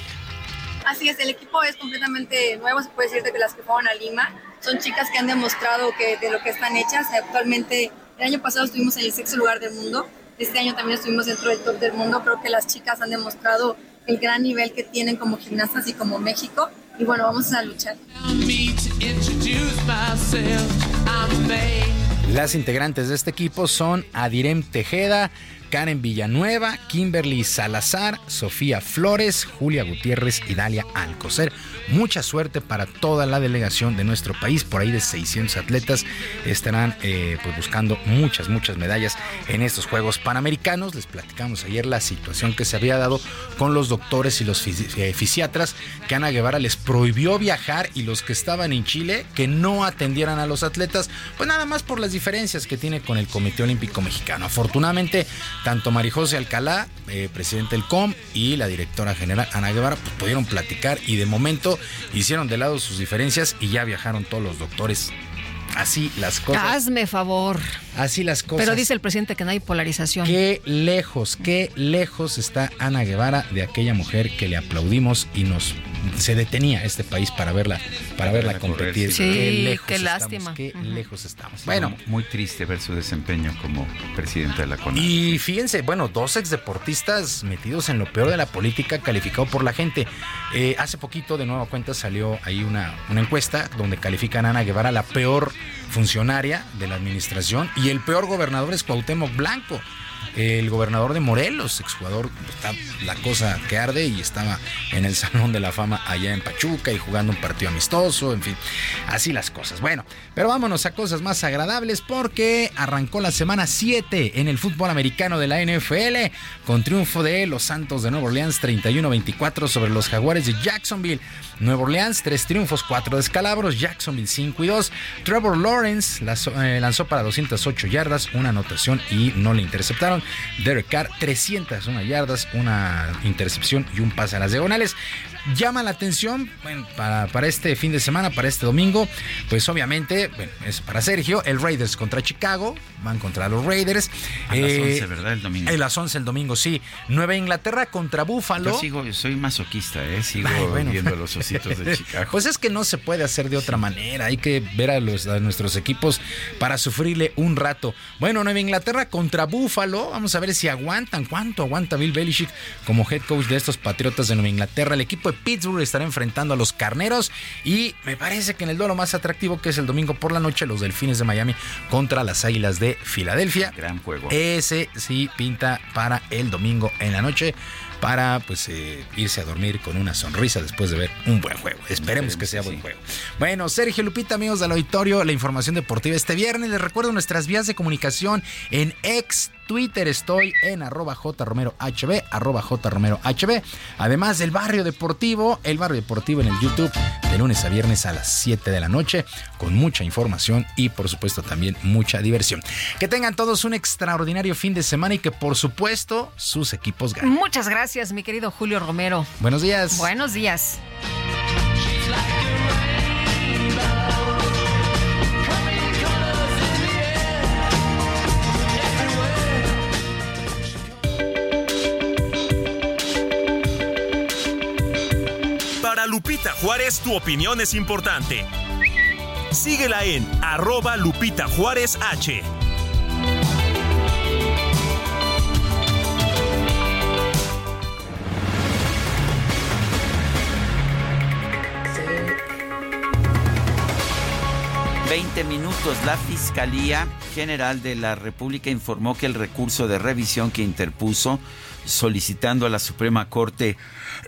Así es, el equipo es completamente nuevo, se puede decir de que las que fueron a Lima. Son chicas que han demostrado que de lo que están hechas. Actualmente, el año pasado estuvimos en el sexto lugar del mundo. Este año también estuvimos dentro del top del mundo. Creo que las chicas han demostrado el gran nivel que tienen como gimnastas y como México. Y bueno, vamos a luchar. Las integrantes de este equipo son Adirem Tejeda, Karen Villanueva, Kimberly Salazar, Sofía Flores, Julia Gutiérrez y Dalia Alcocer. Mucha suerte para toda la delegación de nuestro país. Por ahí de 600 atletas estarán eh, pues buscando muchas, muchas medallas en estos Juegos Panamericanos. Les platicamos ayer la situación que se había dado con los doctores y los eh, fisiatras que Ana Guevara les prohibió viajar y los que estaban en Chile que no atendieran a los atletas, pues nada más por las diferencias que tiene con el Comité Olímpico Mexicano. Afortunadamente, tanto Marijose Alcalá, eh, presidente del COM, y la directora general Ana Guevara, pues pudieron platicar y de momento hicieron de lado sus diferencias y ya viajaron todos los doctores. Así las cosas. Hazme favor. Así las cosas. Pero dice el presidente que no hay polarización. Qué lejos, qué lejos está Ana Guevara de aquella mujer que le aplaudimos y nos se detenía este país para verla, para verla competir. Sí, qué lejos qué estamos, lástima. qué lejos estamos. Bueno, Bueno, muy triste ver su desempeño como presidente de la CONADE. y fíjense, bueno, dos exdeportistas metidos en lo peor de la política, calificado por la gente. Eh, hace poquito, de nueva cuenta, salió ahí una, una encuesta donde califican a Ana Guevara la peor funcionaria de la administración y el peor gobernador es Cuauhtémoc Blanco. El gobernador de Morelos, exjugador, está la cosa que arde y estaba en el Salón de la Fama allá en Pachuca y jugando un partido amistoso, en fin, así las cosas. Bueno, pero vámonos a cosas más agradables porque arrancó la semana 7 en el fútbol americano de la NFL con triunfo de los Santos de Nueva Orleans 31-24 sobre los Jaguares de Jacksonville. Nueva Orleans, tres triunfos, cuatro descalabros, Jacksonville 5 y 2. Trevor Lawrence lanzó, eh, lanzó para 208 yardas, una anotación y no le interceptaron. Derek Carr, 301 yardas, una intercepción y un pase a las diagonales. Llama la atención bueno, para, para este fin de semana, para este domingo, pues obviamente bueno, es para Sergio, el Raiders contra Chicago, van contra los Raiders. A las Eh, 11, ¿verdad? El domingo. A las 11 el domingo, sí. Nueva Inglaterra contra Búfalo. Yo sigo, yo soy masoquista, ¿eh? Sigo Ay, bueno. viendo a los ositos de Chicago. Pues es que no se puede hacer de otra manera. Hay que ver a, los, a nuestros equipos para sufrirle un rato. Bueno, Nueva Inglaterra contra Búfalo. Vamos a ver si aguantan. ¿Cuánto aguanta Bill Belichick como head coach de estos Patriotas de Nueva Inglaterra? El equipo de Pittsburgh estará enfrentando a los Carneros. Y me parece que en el duelo más atractivo, que es el domingo por la noche, los Delfines de Miami contra las Águilas de Filadelfia. Gran juego. Ese sí pinta para el domingo en la noche para pues eh, irse a dormir con una sonrisa después de ver un buen juego. Esperemos que sea buen juego. Bueno, Sergio Lupita, amigos del auditorio, la información deportiva este viernes. Les recuerdo nuestras vías de comunicación en ex Twitter estoy en arroba jromerohb, arroba jromerohb. Además del barrio deportivo, el barrio deportivo en el YouTube, de lunes a viernes a las 7 de la noche, con mucha información y por supuesto también mucha diversión. Que tengan todos un extraordinario fin de semana y que por supuesto sus equipos ganen. Muchas gracias, mi querido Julio Romero. Buenos días. Buenos días. Lupita Juárez, tu opinión es importante. Síguela en arroba Lupita Juárez H. Veinte minutos. La Fiscalía General de la República informó que el recurso de revisión que interpuso solicitando a la Suprema Corte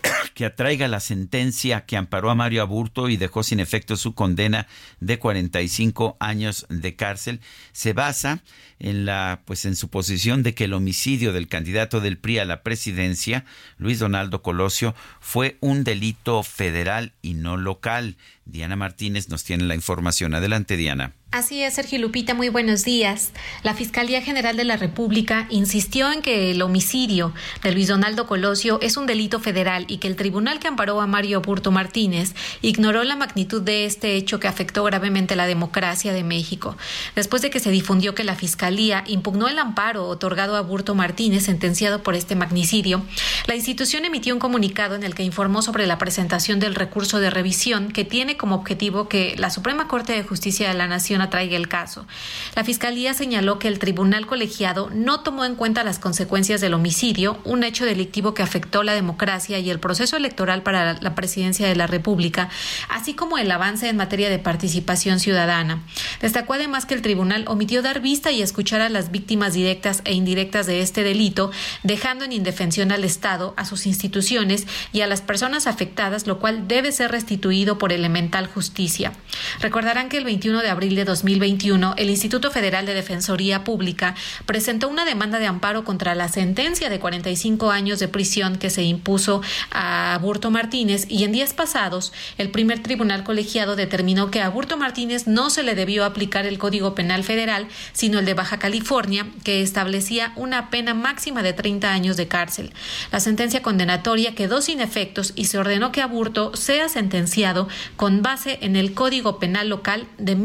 que atraiga la sentencia que amparó a Mario Aburto y dejó sin efecto su condena de 45 años de cárcel se basa en la pues en su posición de que el homicidio del candidato del PRI a la presidencia, Luis Donaldo Colosio, fue un delito federal y no local. Diana Martínez nos tiene la información. Adelante, Diana. Así es, Sergio Lupita, muy buenos días. La Fiscalía General de la República insistió en que el homicidio de Luis Donaldo Colosio es un delito federal y que el tribunal que amparó a Mario Burto Martínez ignoró la magnitud de este hecho que afectó gravemente la democracia de México. Después de que se difundió que la Fiscalía impugnó el amparo otorgado a Burto Martínez, sentenciado por este magnicidio, la institución emitió un comunicado en el que informó sobre la presentación del recurso de revisión que tiene como objetivo que la Suprema Corte de Justicia de la Nación atraiga el caso. La Fiscalía señaló que el tribunal colegiado no tomó en cuenta las consecuencias del homicidio, un hecho delictivo que afectó la democracia y el proceso electoral para la presidencia de la República, así como el avance en materia de participación ciudadana. Destacó además que el tribunal omitió dar vista y escuchar a las víctimas directas e indirectas de este delito, dejando en indefensión al Estado, a sus instituciones y a las personas afectadas, lo cual debe ser restituido por elemental justicia. Recordarán que el 21 de abril de 2021, el Instituto Federal de Defensoría Pública presentó una demanda de amparo contra la sentencia de 45 años de prisión que se impuso a Burto Martínez y en días pasados el primer tribunal colegiado determinó que a Burto Martínez no se le debió aplicar el Código Penal Federal, sino el de Baja California, que establecía una pena máxima de 30 años de cárcel. La sentencia condenatoria quedó sin efectos y se ordenó que Aburto sea sentenciado con base en el Código Penal local de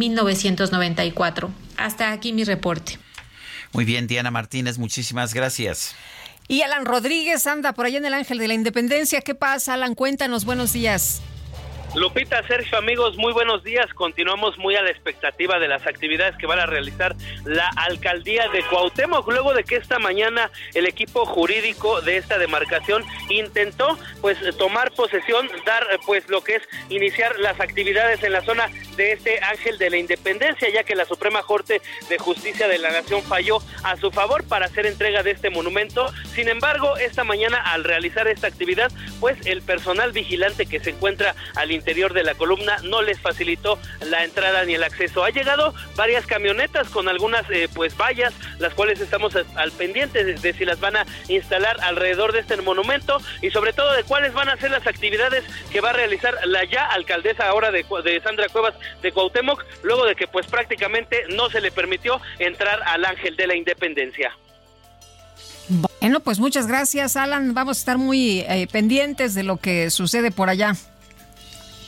1994. Hasta aquí mi reporte. Muy bien, Diana Martínez, muchísimas gracias. Y Alan Rodríguez anda por allá en el Ángel de la Independencia. ¿Qué pasa, Alan? Cuéntanos, buenos días. Lupita, Sergio, amigos, muy buenos días. Continuamos muy a la expectativa de las actividades que van a realizar la alcaldía de Cuauhtémoc, luego de que esta mañana el equipo jurídico de esta demarcación intentó pues tomar posesión, dar pues lo que es iniciar las actividades en la zona de este Ángel de la Independencia, ya que la Suprema Corte de Justicia de la Nación falló a su favor para hacer entrega de este monumento. Sin embargo, esta mañana al realizar esta actividad, pues el personal vigilante que se encuentra al interior de la columna no les facilitó la entrada ni el acceso. Ha llegado varias camionetas con algunas eh, pues vallas, las cuales estamos al pendiente de, si las van a instalar alrededor de este monumento y sobre todo de cuáles van a ser las actividades que va a realizar la ya alcaldesa ahora de, de Sandra Cuevas de Cuauhtémoc, luego de que pues prácticamente no se le permitió entrar al Ángel de la Independencia. Bueno, pues muchas gracias, Alan. Vamos a estar muy eh, pendientes de lo que sucede por allá.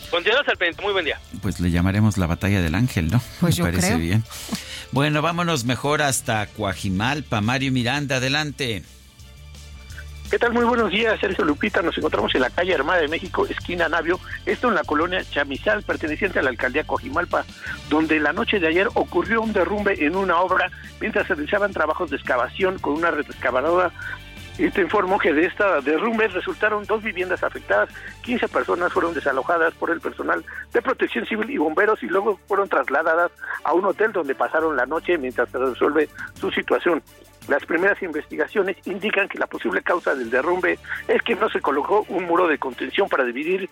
Continuamos al pendiente. Muy buen día. Pues le llamaremos la batalla del ángel, ¿no? Pues Me parece bien. Bueno, vámonos mejor hasta Coajimalpa. Mario Miranda, adelante. ¿Qué tal? Muy buenos días, Sergio Lupita. Nos encontramos en la calle Armada de México, esquina Navio, esto en la colonia Chamizal, perteneciente a la alcaldía Cojimalpa, donde la noche de ayer ocurrió un derrumbe en una obra mientras se realizaban trabajos de excavación con una red excavadora. Y te informó que de esta derrumbe resultaron dos viviendas afectadas, 15 personas fueron desalojadas por el personal de protección civil y bomberos y luego fueron trasladadas a un hotel donde pasaron la noche mientras se resuelve su situación. Las primeras investigaciones indican que la posible causa del derrumbe es que no se colocó un muro de contención para dividir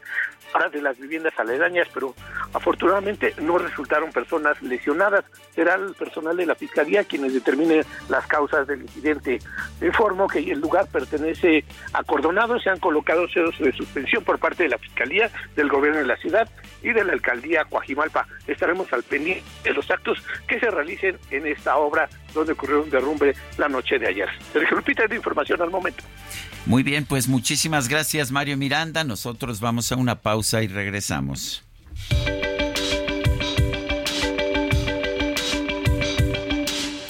para de las viviendas aledañas, pero afortunadamente no resultaron personas lesionadas. Será el personal de la Fiscalía quienes determine las causas del incidente. Informo que el lugar pertenece acordonado, se han colocado ceros de suspensión por parte de la Fiscalía, del Gobierno de la ciudad y de la Alcaldía Coajimalpa. Estaremos al pendiente de los actos que se realicen en esta obra donde ocurrió un derrumbe la noche de ayer. Sergio Lupita de información al momento. Muy bien, pues muchísimas gracias Mario Miranda. Nosotros vamos a una pausa y regresamos.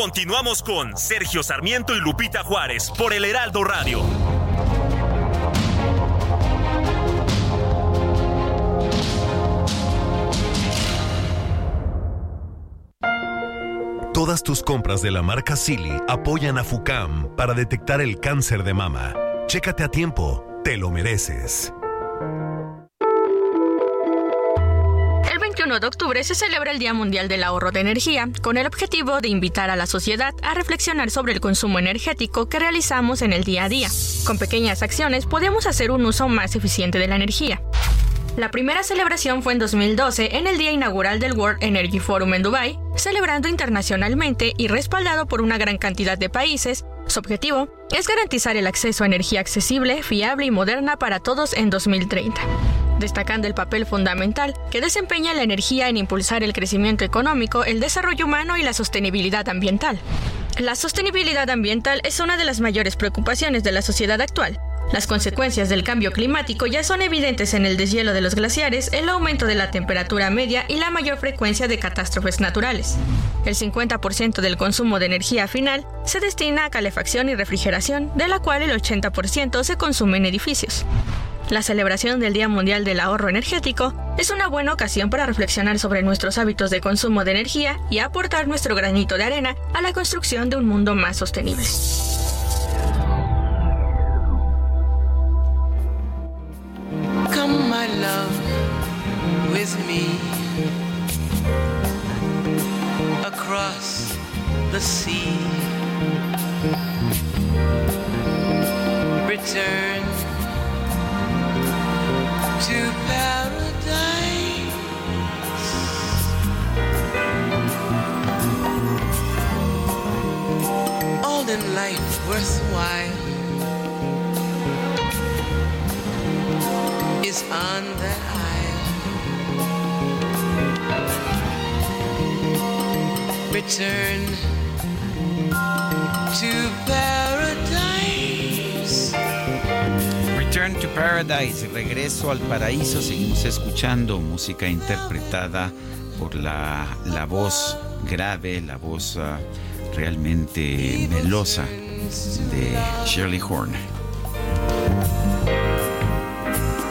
Continuamos con Sergio Sarmiento y Lupita Juárez por el Heraldo Radio. Todas tus compras de la marca Silly apoyan a FUCAM para detectar el cáncer de mama. Chécate a tiempo, te lo mereces. El 21 de octubre se celebra el Día Mundial del Ahorro de Energía, con el objetivo de invitar a la sociedad a reflexionar sobre el consumo energético que realizamos en el día a día. Con pequeñas acciones podemos hacer un uso más eficiente de la energía. La primera celebración fue en 2012 en el día inaugural del World Energy Forum en Dubai, celebrando internacionalmente y respaldado por una gran cantidad de países. Su objetivo es garantizar el acceso a energía accesible, fiable y moderna para todos en 2030 destacando el papel fundamental que desempeña la energía en impulsar el crecimiento económico, el desarrollo humano y la sostenibilidad ambiental. La sostenibilidad ambiental es una de las mayores preocupaciones de la sociedad actual. Las consecuencias del cambio climático ya son evidentes en el deshielo de los glaciares, el aumento de la temperatura media y la mayor frecuencia de catástrofes naturales. El 50% del consumo de energía final se destina a calefacción y refrigeración, de la cual el 80% se consume en edificios. La celebración del Día Mundial del Ahorro Energético es una buena ocasión para reflexionar sobre nuestros hábitos de consumo de energía y aportar nuestro granito de arena a la construcción de un mundo más sostenible. The sea. Return to paradise. All in life worthwhile is on that island. Return to paradise. Return to Paradise, regreso al paraíso. Seguimos escuchando música interpretada por la, la voz grave, la voz ah, realmente melosa de Shirley Horn.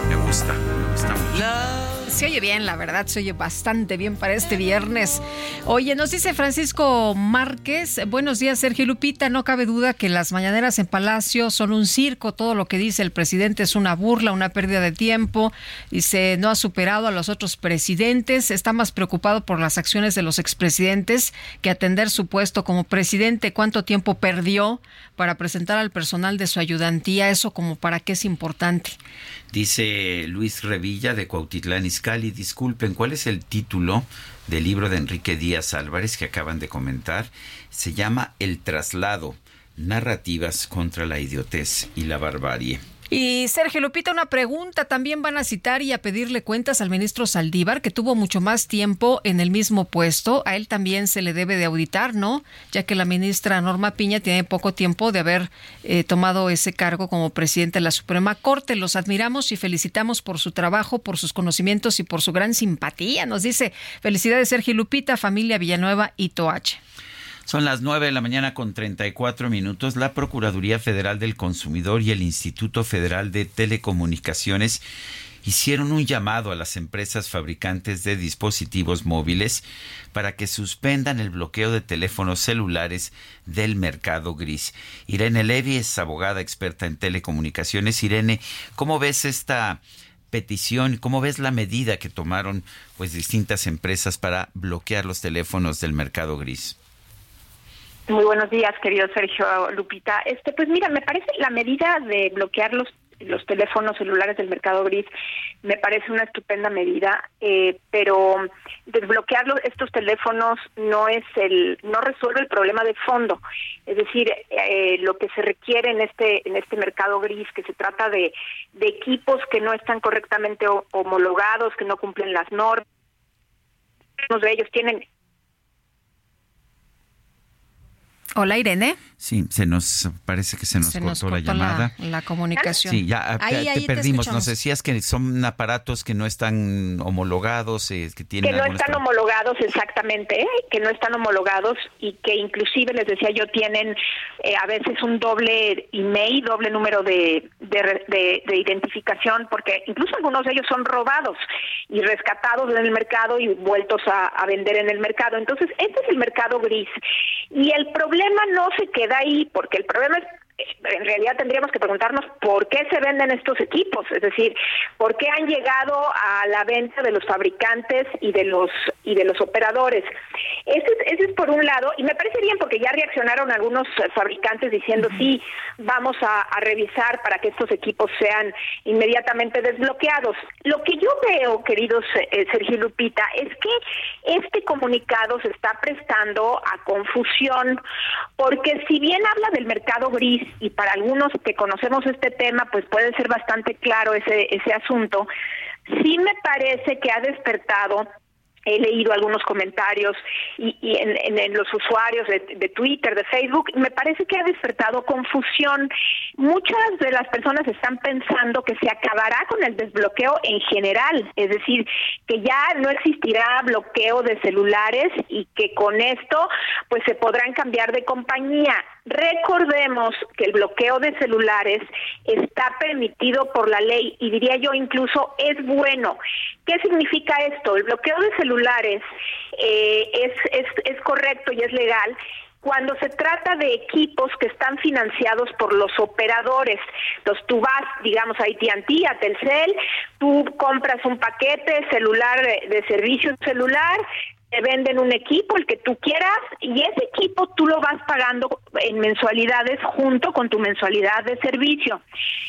Me gusta, me gusta mucho. Se oye bien, la verdad, se oye bastante bien para este viernes. Oye, nos dice Francisco Márquez, buenos días Sergio Lupita, no cabe duda que las mañaneras en Palacio son un circo, todo lo que dice el presidente es una burla, una pérdida de tiempo, dice, no ha superado a los otros presidentes, está más preocupado por las acciones de los expresidentes que atender su puesto como presidente, cuánto tiempo perdió para presentar al personal de su ayudantía, eso como para qué es importante. Dice Luis Revilla de Cuautitlán Izcalli, disculpen, ¿cuál es el título del libro de Enrique Díaz Álvarez que acaban de comentar? Se llama El traslado, narrativas contra la idiotez y la barbarie. Y Sergio Lupita, una pregunta. También van a citar y a pedirle cuentas al ministro Saldívar, que tuvo mucho más tiempo en el mismo puesto. A él también se le debe de auditar, ¿no? Ya que la ministra Norma Piña tiene poco tiempo de haber eh, tomado ese cargo como presidente de la Suprema Corte. Los admiramos y felicitamos por su trabajo, por sus conocimientos y por su gran simpatía. Nos dice, felicidades Sergio Lupita, familia Villanueva y Toache. Son las 9 de la mañana con 34 minutos. La Procuraduría Federal del Consumidor y el Instituto Federal de Telecomunicaciones hicieron un llamado a las empresas fabricantes de dispositivos móviles para que suspendan el bloqueo de teléfonos celulares del mercado gris. Irene Levy es abogada experta en telecomunicaciones. Irene, ¿cómo ves esta petición? ¿Cómo ves la medida que tomaron pues distintas empresas para bloquear los teléfonos del mercado gris? Muy buenos días, querido Sergio Lupita. Este, pues mira, me parece la medida de bloquear los los teléfonos celulares del mercado gris me parece una estupenda medida, eh, pero desbloquear estos teléfonos no es el no resuelve el problema de fondo. Es decir, eh, lo que se requiere en este en este mercado gris, que se trata de, de equipos que no están correctamente homologados, que no cumplen las normas. Algunos de ellos tienen Hola Irene. Sí, se nos parece que se nos, cortó, la llamada. La, comunicación. Sí, ya, te perdimos. nos decías que son aparatos que no están homologados, eh, que tienen que no están homologados exactamente, ¿eh? que no están homologados y que inclusive les decía yo tienen eh, a veces un doble email, doble número de, de, de, identificación, porque incluso algunos de ellos son robados y rescatados en el mercado y vueltos a, a vender en el mercado. Entonces, este es el mercado gris y el problema no se queda ahí, porque el problema es en realidad tendríamos que preguntarnos por qué se venden estos equipos, es decir, por qué han llegado a la venta de los fabricantes y de los y de los operadores. Ese es, ese es por un lado, y me parece bien porque ya reaccionaron algunos fabricantes diciendo sí, vamos a, revisar para que estos equipos sean inmediatamente desbloqueados. Lo que yo veo, queridos eh, Sergio Lupita, es que este comunicado se está prestando a confusión, porque si bien habla del mercado gris, y para algunos que conocemos este tema, pues puede ser bastante claro ese, ese asunto. Sí me parece que ha despertado he leído algunos comentarios y, en, los usuarios de, de, Twitter, de Facebook, me parece que ha despertado confusión. Muchas de las personas están pensando que se acabará con el desbloqueo en general, es decir, que ya no existirá bloqueo de celulares y que con esto pues se podrán cambiar de compañía. Recordemos que el bloqueo de celulares está permitido por la ley y diría yo incluso es bueno. ¿Qué significa esto? El bloqueo de celulares eh, es, es, correcto y es legal cuando se trata de equipos que están financiados por los operadores. Entonces tú vas, digamos, a AT&T, a Telcel, tú compras un paquete celular de servicio celular, te venden un equipo, el que tú quieras, y ese equipo tú lo vas pagando en mensualidades junto con tu mensualidad de servicio.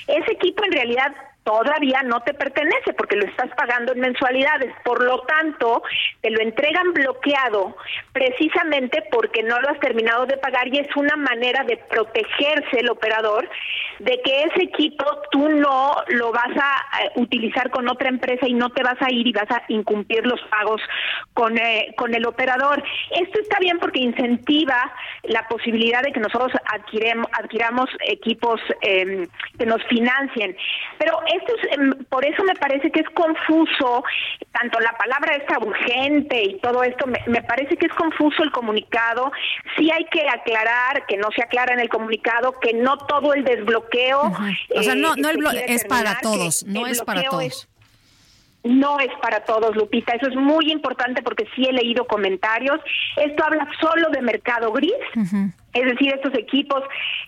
Ese equipo en realidad todavía no te pertenece porque lo estás pagando en mensualidades. Por lo tanto, te lo entregan bloqueado precisamente porque no lo has terminado de pagar y es una manera de protegerse el operador de que ese equipo tú no lo vas a eh, utilizar con otra empresa y no te vas a ir y vas a incumplir los pagos con, eh, con el operador. Esto está bien porque incentiva la posibilidad de que nosotros adquiremos, adquiramos equipos eh, que nos financien. Pero esto es, em, por eso me parece que es confuso, tanto la palabra esta urgente y todo esto, me, me parece que es confuso el comunicado. Sí hay que aclarar, que no se aclara en el comunicado, que no todo el desbloqueo. O sea, no, eh, no el es para todos, no es para todos. es- no es para todos, Lupita. Eso es muy importante porque sí he leído comentarios. Esto habla solo de mercado gris, es decir, estos equipos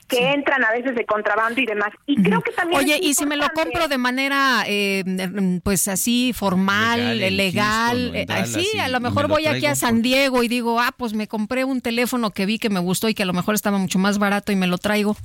que entran a veces de contrabando y demás. Y creo que también. Oye, es y si me lo compro de manera, eh, pues así, formal, Legal Houston eh, Dallas sí, a lo mejor lo voy aquí a San Diego y digo, ah, pues me compré un teléfono que vi que me gustó y que a lo mejor estaba mucho más barato y me lo traigo.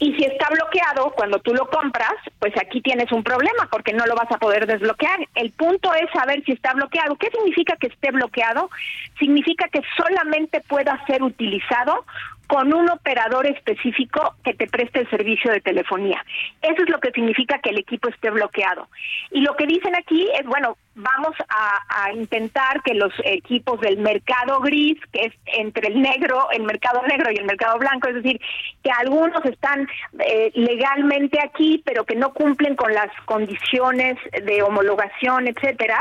Y si está bloqueado cuando tú lo compras, pues aquí tienes un problema porque no lo vas a poder desbloquear. El punto es saber si está bloqueado. ¿Qué significa que esté bloqueado? Significa que solamente pueda ser utilizado con un operador específico que te preste el servicio de telefonía. Eso es lo que significa que el equipo esté bloqueado. Y lo que dicen aquí es, bueno, vamos a, intentar que los equipos del mercado gris, que es entre el negro, el mercado negro y el mercado blanco, es decir, que algunos están eh, legalmente aquí, pero que no cumplen con las condiciones de homologación, etcétera.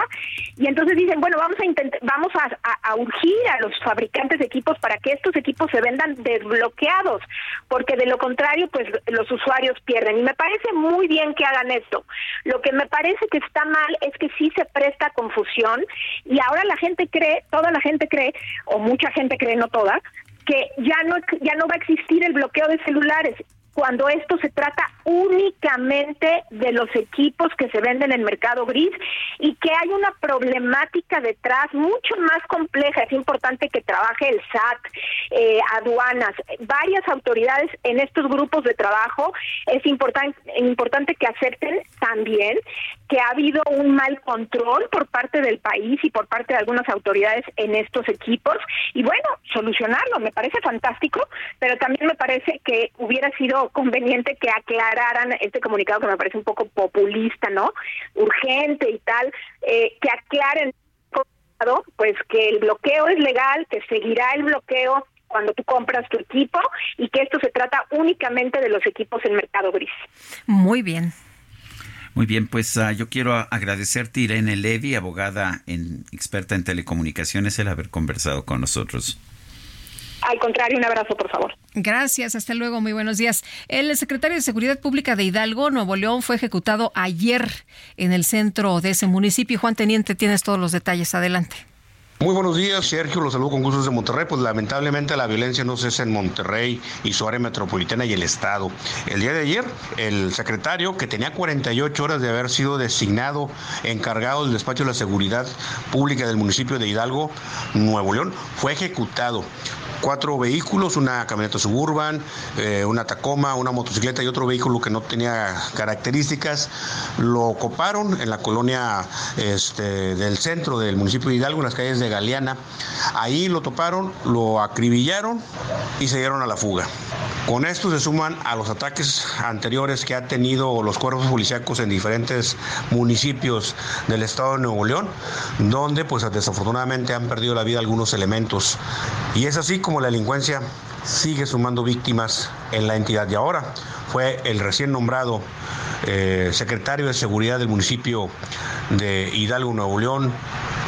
Y entonces dicen, bueno, vamos a intentar, vamos a, a- a urgir a los fabricantes de equipos para que estos equipos se vendan desbloqueados, porque de lo contrario, pues los usuarios pierden. Y me parece muy bien que hagan esto. Lo que me parece que está mal es que sí se presta a confusión y ahora la gente cree, toda la gente cree, o mucha gente cree, no toda, que ya no ya no va a existir el bloqueo de celulares cuando esto se trata únicamente de los equipos que se venden en mercado gris y que hay una problemática detrás mucho más compleja. Es importante que trabaje el SAT, eh, aduanas, varias autoridades en estos grupos de trabajo. Es importante importante que acepten también que ha habido un mal control por parte del país y por parte de algunas autoridades en estos equipos y bueno, solucionarlo. Me parece fantástico, pero también me parece que hubiera sido conveniente que aclararan este comunicado que me parece un poco populista, ¿no? Urgente y tal, eh, que aclaren pues que el bloqueo es legal, que seguirá el bloqueo cuando tú compras tu equipo y que esto se trata únicamente de los equipos en mercado gris. Muy bien. Muy bien, pues ah, yo quiero a- agradecerte, Irene Levy, abogada en, experta en telecomunicaciones, el haber conversado con nosotros. Al contrario, un abrazo, por favor. Gracias, hasta luego, muy buenos días. El secretario de Seguridad Pública de Hidalgo, Nuevo León, fue ejecutado ayer en el centro de ese municipio. Juan Teniente, tienes todos los detalles, adelante. Muy buenos días, Sergio, los saludo con gustos de Monterrey. Pues lamentablemente la violencia no cesa en Monterrey y su área metropolitana y el Estado. El día de ayer, el secretario, que tenía 48 horas de haber sido designado encargado del despacho de la seguridad pública del municipio de Hidalgo, Nuevo León, fue ejecutado cuatro vehículos, una camioneta suburban, eh, una Tacoma, una motocicleta y otro vehículo que no tenía características. Lo coparon en la colonia este, del centro del municipio de Hidalgo, en las calles de Galeana. Ahí lo toparon, lo acribillaron y se dieron a la fuga. Con esto se suman a los ataques anteriores que ha tenido los cuerpos policíacos en diferentes municipios del estado de Nuevo León, donde pues desafortunadamente han perdido la vida algunos elementos. Y es así como la delincuencia sigue sumando víctimas en la entidad. Y ahora fue el recién nombrado eh, secretario de Seguridad del municipio de Hidalgo, Nuevo León,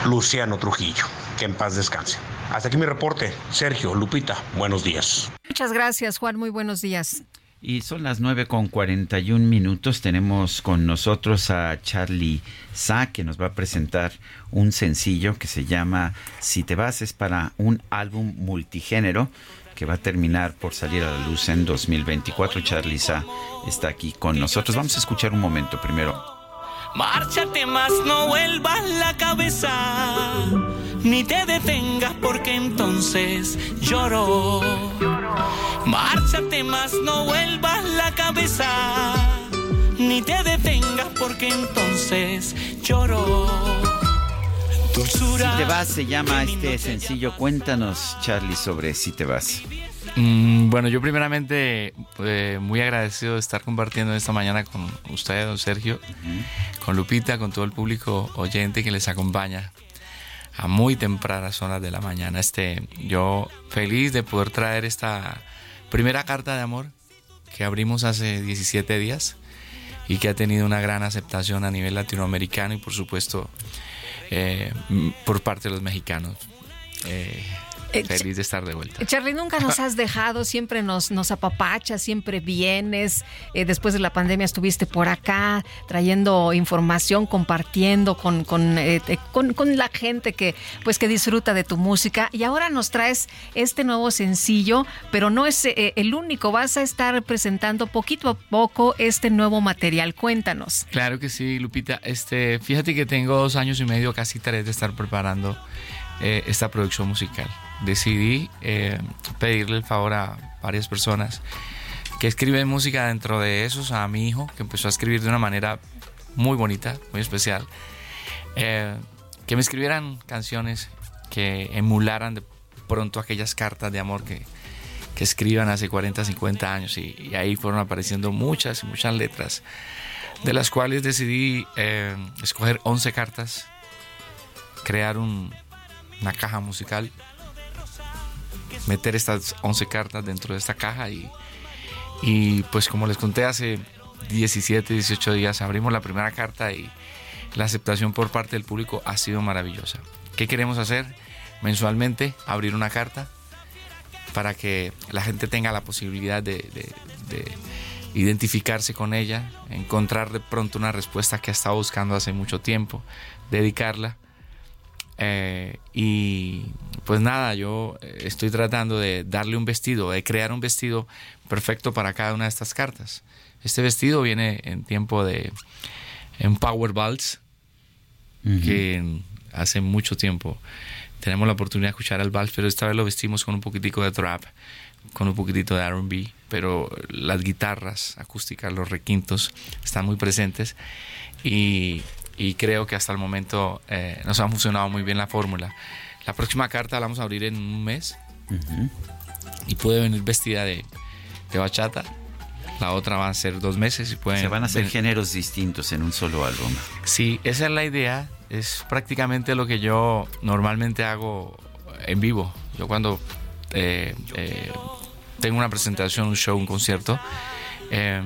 Luciano Trujillo. Que en paz descanse. Hasta aquí mi reporte. Sergio, Lupita, buenos días. Muchas gracias, Juan, muy buenos días. Y son las 9 con 41 minutos. Tenemos con nosotros a Charlie Sa, que nos va a presentar un sencillo que se llama Si te vas, es para un álbum multigénero que va a terminar por salir a la luz en 2024. Charlie Sa está aquí con nosotros. Vamos a escuchar un momento primero. Márchate más, no vuelvas la cabeza, ni te detengas porque entonces lloro. Márchate más, no vuelvas la cabeza, ni te detengas porque entonces lloro. Dulzura. Si te vas se llama este sencillo. Cuéntanos, Charlie, sobre Si te vas. Mm, bueno, yo primeramente eh, muy agradecido de estar compartiendo esta mañana con usted, don Sergio, con Lupita, con todo el público oyente que les acompaña a muy tempranas horas de la mañana. Este, yo feliz de poder traer esta primera carta de amor que abrimos hace 17 días y que ha tenido una gran aceptación a nivel latinoamericano y por supuesto eh, por parte de los mexicanos. Eh, Eh, feliz de estar de vuelta. Charlie, nunca nos has dejado, siempre nos, nos apapachas, siempre vienes. Eh, después de la pandemia estuviste por acá trayendo información, compartiendo con, con, eh, con, con la gente que, pues, que disfruta de tu música. Y ahora nos traes este nuevo sencillo, pero no es el único. Vas a estar presentando poquito a poco este nuevo material. Cuéntanos. Claro que sí, Lupita. Este, fíjate que tengo dos años y medio, casi tres, de estar preparando esta producción musical. Decidí eh, pedirle el favor a varias personas que escriben música dentro de esos, a mi hijo, que empezó a escribir de una manera muy bonita, muy especial, eh, que me escribieran canciones que emularan de pronto aquellas cartas de amor que, que escriban hace 40, 50 años y, y ahí fueron apareciendo muchas muchas letras, de las cuales decidí eh, escoger 11 cartas, crear un, una caja musical, meter estas 11 cartas dentro de esta caja y, y pues como les conté hace 17, 18 días abrimos la primera carta y la aceptación por parte del público ha sido maravillosa. ¿Qué queremos hacer? Mensualmente abrir una carta para que la gente tenga la posibilidad de, de- de identificarse con ella, encontrar de pronto una respuesta que ha estado buscando hace mucho tiempo, dedicarla. Eh, y pues nada, yo eh, estoy tratando de darle un vestido, de crear un vestido perfecto para cada una de estas cartas. Este vestido viene en tiempo de en Power Balls, que hace mucho tiempo. Tenemos la oportunidad de escuchar el vals, pero esta vez lo vestimos con un poquitico de trap, con un poquitito de R&B, pero las guitarras acústicas, los requintos están muy presentes. Y, y creo que hasta el momento eh, nos ha funcionado muy bien la fórmula. La próxima carta la vamos a abrir en un mes y puede venir vestida de, de bachata. La otra va a ser dos meses y pueden Se van a hacer géneros distintos en un solo álbum. Sí, esa es la idea. Es prácticamente lo que yo normalmente hago en vivo. Yo cuando eh, eh, tengo una presentación, un show, un concierto, eh,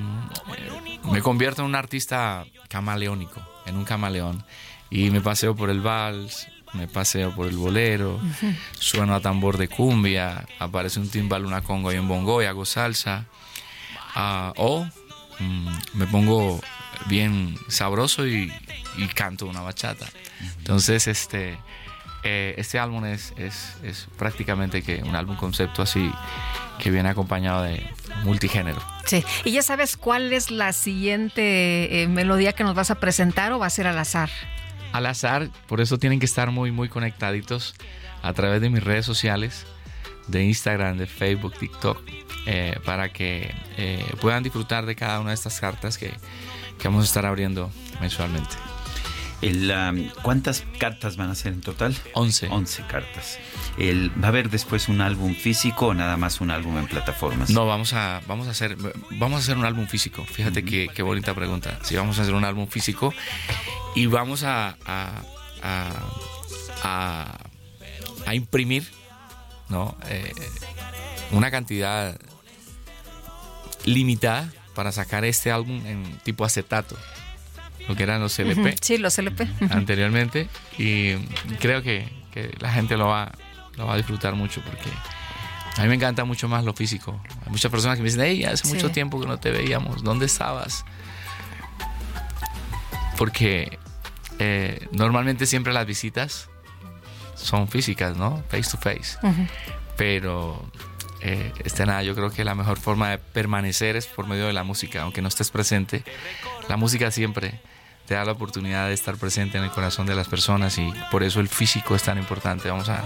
me convierto en un artista camaleónico, en un camaleón. Y me paseo por el vals, me paseo por el bolero, sueno a tambor de cumbia, aparece un timbal, una congo y un bongo y hago salsa. Ah, o mm, me pongo bien sabroso y, y canto una bachata. Entonces, este, eh, este álbum es, es, es prácticamente que un álbum concepto así que viene acompañado de multigénero. Sí. ¿Y ya sabes cuál es la siguiente eh, melodía que nos vas a presentar o va a ser al azar? Al azar, por eso tienen que estar muy, muy conectaditos a través de mis redes sociales, de Instagram, de Facebook, TikTok, eh, para que eh, puedan disfrutar de cada una de estas cartas que, que vamos a estar abriendo mensualmente. El, um, ¿Cuántas cartas van a ser en total? 11. 11 cartas. El, ¿Va a haber después un álbum físico o nada más un álbum en plataformas? No, vamos a, vamos a hacer, vamos a hacer un álbum físico. Fíjate qué, qué bonita pregunta. Sí, vamos a hacer un álbum físico y vamos a, a, a, a- a imprimir, ¿no? Eh, una cantidad limitada para sacar este álbum en tipo acetato, lo que eran los LP Sí, los LP. Anteriormente y creo que, que la gente lo va, lo va a disfrutar mucho porque a mí me encanta mucho más lo físico. Hay muchas personas que me dicen, hey, hace Sí. mucho tiempo que no te veíamos, ¿dónde estabas? Porque eh, normalmente siempre las visitas son físicas, ¿no? Face to face. Pero eh, este nada, yo creo que la mejor forma de permanecer es por medio de la música, aunque no estés presente. La música siempre te da la oportunidad de estar presente en el corazón de las personas y por eso el físico es tan importante. Vamos a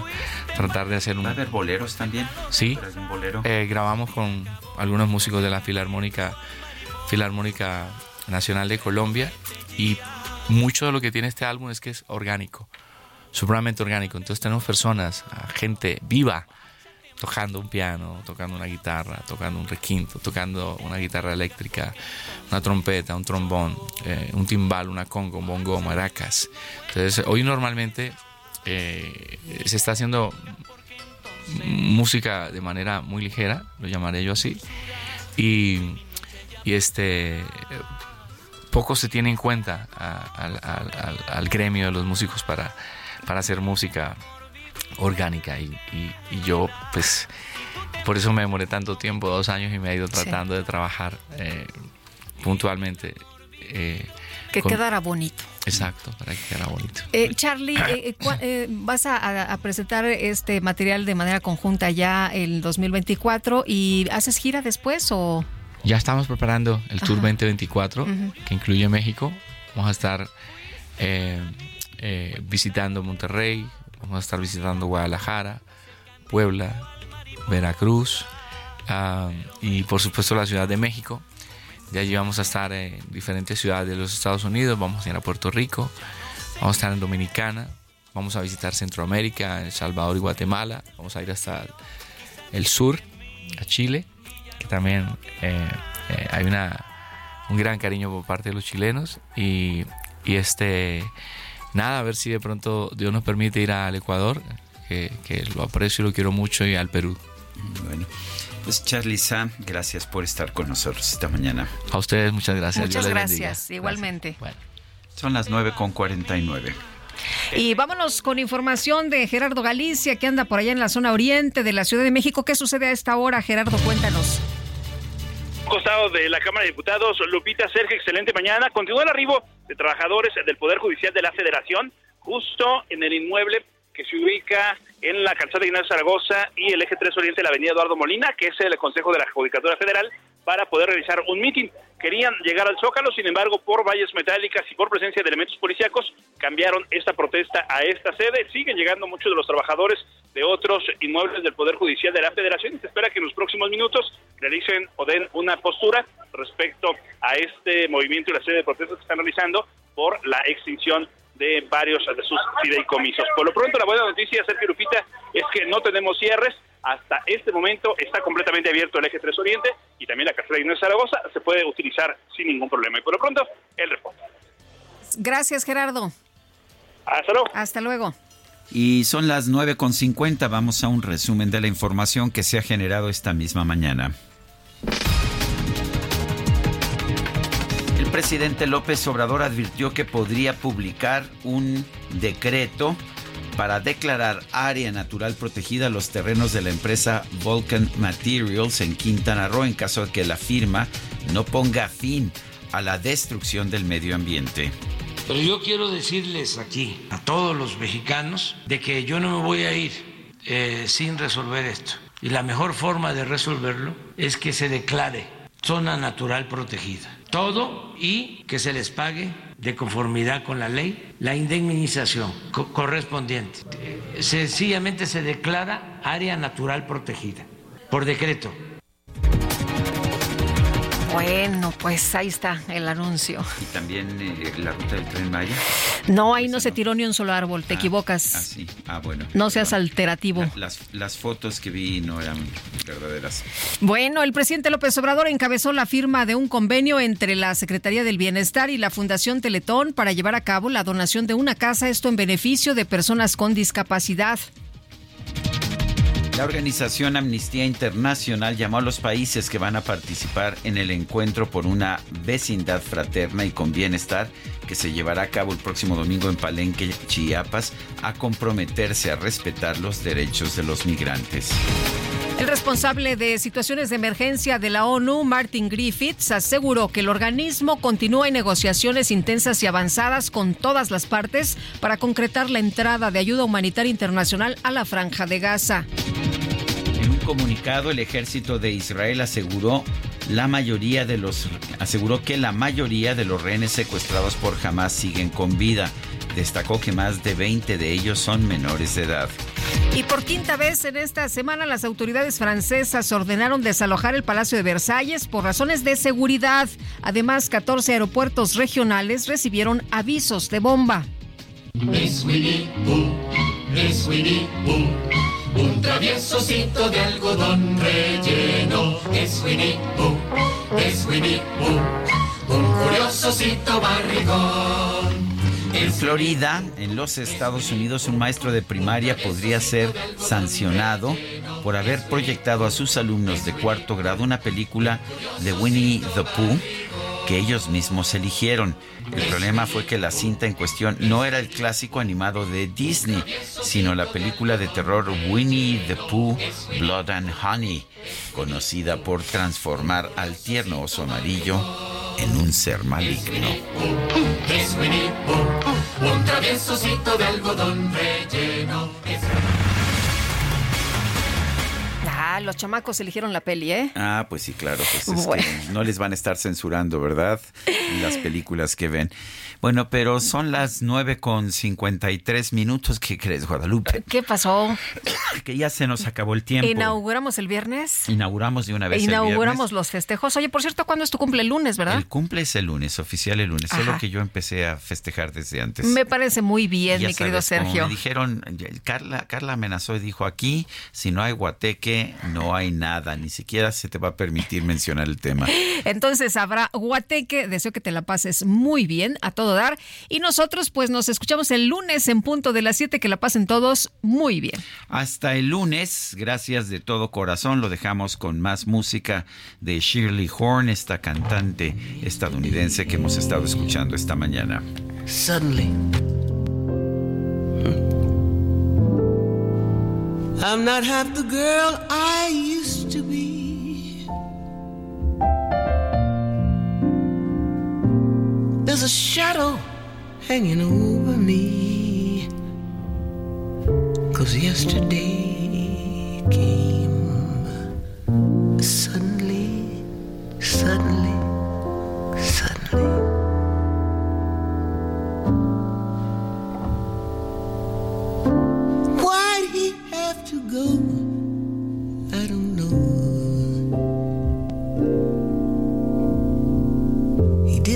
tratar de hacer un... ¿Va a haber boleros también? Sí. ¿Traes un bolero? Eh, grabamos con algunos músicos de la Filarmónica, Filarmónica nacional de Colombia y mucho de lo que tiene este álbum es que es orgánico, supremamente orgánico. Entonces tenemos personas, gente viva, tocando un piano, tocando una guitarra, tocando un requinto, tocando una guitarra eléctrica, una trompeta, un trombón, eh, un timbal, una conga, un bongo, maracas. Entonces hoy normalmente eh, se está haciendo música de manera muy ligera, lo llamaré yo así, y, y este poco se tiene en cuenta al, al, gremio de los músicos para, para hacer música orgánica y, y, yo pues por eso me demoré tanto tiempo, dos años y me he ido tratando sí. de trabajar eh, puntualmente. Eh, que con... quedara bonito. Exacto, para que quedara bonito. Eh, Charlie, eh, ¿vas a, a, presentar este material de manera conjunta ya el 2024 y haces gira después o...? Ya estamos preparando el Tour Ajá. 2024, uh -huh. que incluye México. Vamos a estar visitando Monterrey, vamos a estar visitando Guadalajara, Puebla, Veracruz y por supuesto la Ciudad de México. De allí vamos a estar en diferentes ciudades de los Estados Unidos, vamos a ir a Puerto Rico, vamos a estar en Dominicana, vamos a visitar Centroamérica, El Salvador y Guatemala, vamos a ir hasta el, sur, a Chile, que también eh, eh, hay una, un gran cariño por parte de los chilenos y este nada, a ver si de pronto Dios nos permite ir al Ecuador, que, que lo aprecio y lo quiero mucho, y al Perú. Bueno. Pues Charlie Sam, gracias por estar con nosotros esta mañana. A ustedes muchas gracias. Muchas gracias, igualmente. Gracias. Bueno. Son las 9 con 49. Y vámonos con información de Gerardo Galicia, que anda por allá en la zona oriente de la Ciudad de México. ¿Qué sucede a esta hora, Gerardo? Cuéntanos costado de la Cámara de Diputados, Lupita Sergio, excelente mañana. Continúa el arribo de trabajadores del Poder Judicial de la Federación, justo en el inmueble que se ubica en la calzada de Ignacio Zaragoza y el eje 3 Oriente de la avenida Eduardo Molina, que es el Consejo de la Judicatura Federal, para poder realizar un mitin. Querían llegar al Zócalo, sin embargo, por vallas metálicas y por presencia de elementos policíacos, cambiaron esta protesta a esta sede. Siguen llegando muchos de los trabajadores de otros inmuebles del Poder Judicial de la Federación y se espera que en los próximos minutos realicen o den una postura respecto a este movimiento y la sede de protestas que están realizando por la extinción de varios de sus fideicomisos. Por lo pronto, la buena noticia, Sergio Lupita, es que no tenemos cierres. Hasta este momento está completamente abierto el eje 3 Oriente y también la carretera de Ignacio Zaragoza se puede utilizar sin ningún problema. Y por lo pronto, el reporte. Gracias, Gerardo. Hasta luego. Hasta luego. Y son las 9.50. Vamos a un resumen de la información que se ha generado esta misma mañana. El presidente López Obrador advirtió que podría publicar un decreto para declarar área natural protegida los terrenos de la empresa Vulcan Materials en Quintana Roo en caso de que la firma no ponga fin a la destrucción del medio ambiente. Pero yo quiero decirles aquí a todos los mexicanos de que yo no me voy a ir eh, sin resolver esto. Y la mejor forma de resolverlo es que se declare zona natural protegida. Todo y que se les pague de conformidad con la ley la indemnización co correspondiente. Sencillamente se declara área natural protegida por decreto. Bueno, pues ahí está el anuncio. ¿Y también eh, la ruta del tren Maya? No, ahí no se tiró ni un solo árbol, te ah, equivocas. Ah, sí. Ah, bueno. No seas alterativo. La, las, las fotos que vi no eran verdaderas. Bueno, el presidente López Obrador encabezó la firma de un convenio entre la Secretaría del Bienestar y la Fundación Teletón para llevar a cabo la donación de una casa, esto en beneficio de personas con discapacidad. La organización Amnistía Internacional llamó a los países que van a participar en el encuentro por una vecindad fraterna y con bienestar que se llevará a cabo el próximo domingo en Palenque, Chiapas, a comprometerse a respetar los derechos de los migrantes. El responsable de situaciones de emergencia de la ONU, Martin Griffiths, aseguró que el organismo continúa en negociaciones intensas y avanzadas con todas las partes para concretar la entrada de ayuda humanitaria internacional a la franja de Gaza. En un comunicado, el ejército de Israel aseguró la mayoría de los aseguró que la mayoría de los rehenes secuestrados por Hamas siguen con vida. Destacó que más de 20 de ellos son menores de edad. Y por quinta vez en esta semana las autoridades francesas ordenaron desalojar el Palacio de Versalles por razones de seguridad. Además, 14 aeropuertos regionales recibieron avisos de bomba. Es Winnie Pooh, es Winnie Pooh, un traviesocito de algodón relleno. Es Winnie Pooh, es Winnie Pooh, un curiosocito barrigón. En Florida, en los Estados Unidos, un maestro de primaria podría ser sancionado por haber proyectado a sus alumnos de cuarto grado una película de Winnie the Pooh que ellos mismos eligieron. El problema fue que la cinta en cuestión no era el clásico animado de Disney, sino la película de terror Winnie the Pooh Blood and Honey, conocida por transformar al tierno oso amarillo en un ser maligno. Un traviesocito de algodón relleno. Es Ah, los chamacos eligieron la peli, ¿eh? Ah, pues sí, claro, pues es Bueno. que no les van a estar censurando, ¿verdad? Las películas que ven. Bueno, pero son las nueve con 53 minutos. ¿Qué crees, Guadalupe? ¿Qué pasó? Que ya se nos acabó el tiempo. Inauguramos el viernes. Inauguramos de una vez Inauguramos los festejos. Oye, por cierto, ¿cuándo es tu cumple? El lunes, ¿verdad? El cumple es el lunes, oficial el lunes, solo que yo empecé a festejar desde antes. Me parece muy bien, Ya mi querido sabes, como Sergio. Me dijeron, Carla, Carla amenazó y dijo, aquí, si no hay guateque, no hay nada, ni siquiera se te va a permitir mencionar el tema. Entonces habrá guateque. Deseo que te la pases muy bien, a todo dar. Y nosotros, pues, nos escuchamos el lunes en punto de las 7. Que la pasen todos muy bien. Hasta el lunes, gracias de todo corazón, lo dejamos con más música de Shirley Horn, esta cantante estadounidense que hemos estado escuchando esta mañana. Suddenly, I'm not half the girl I used to be. There's a shadow hanging over me. Cause yesterday came suddenly, suddenly, suddenly. Why'd he have to go? I don't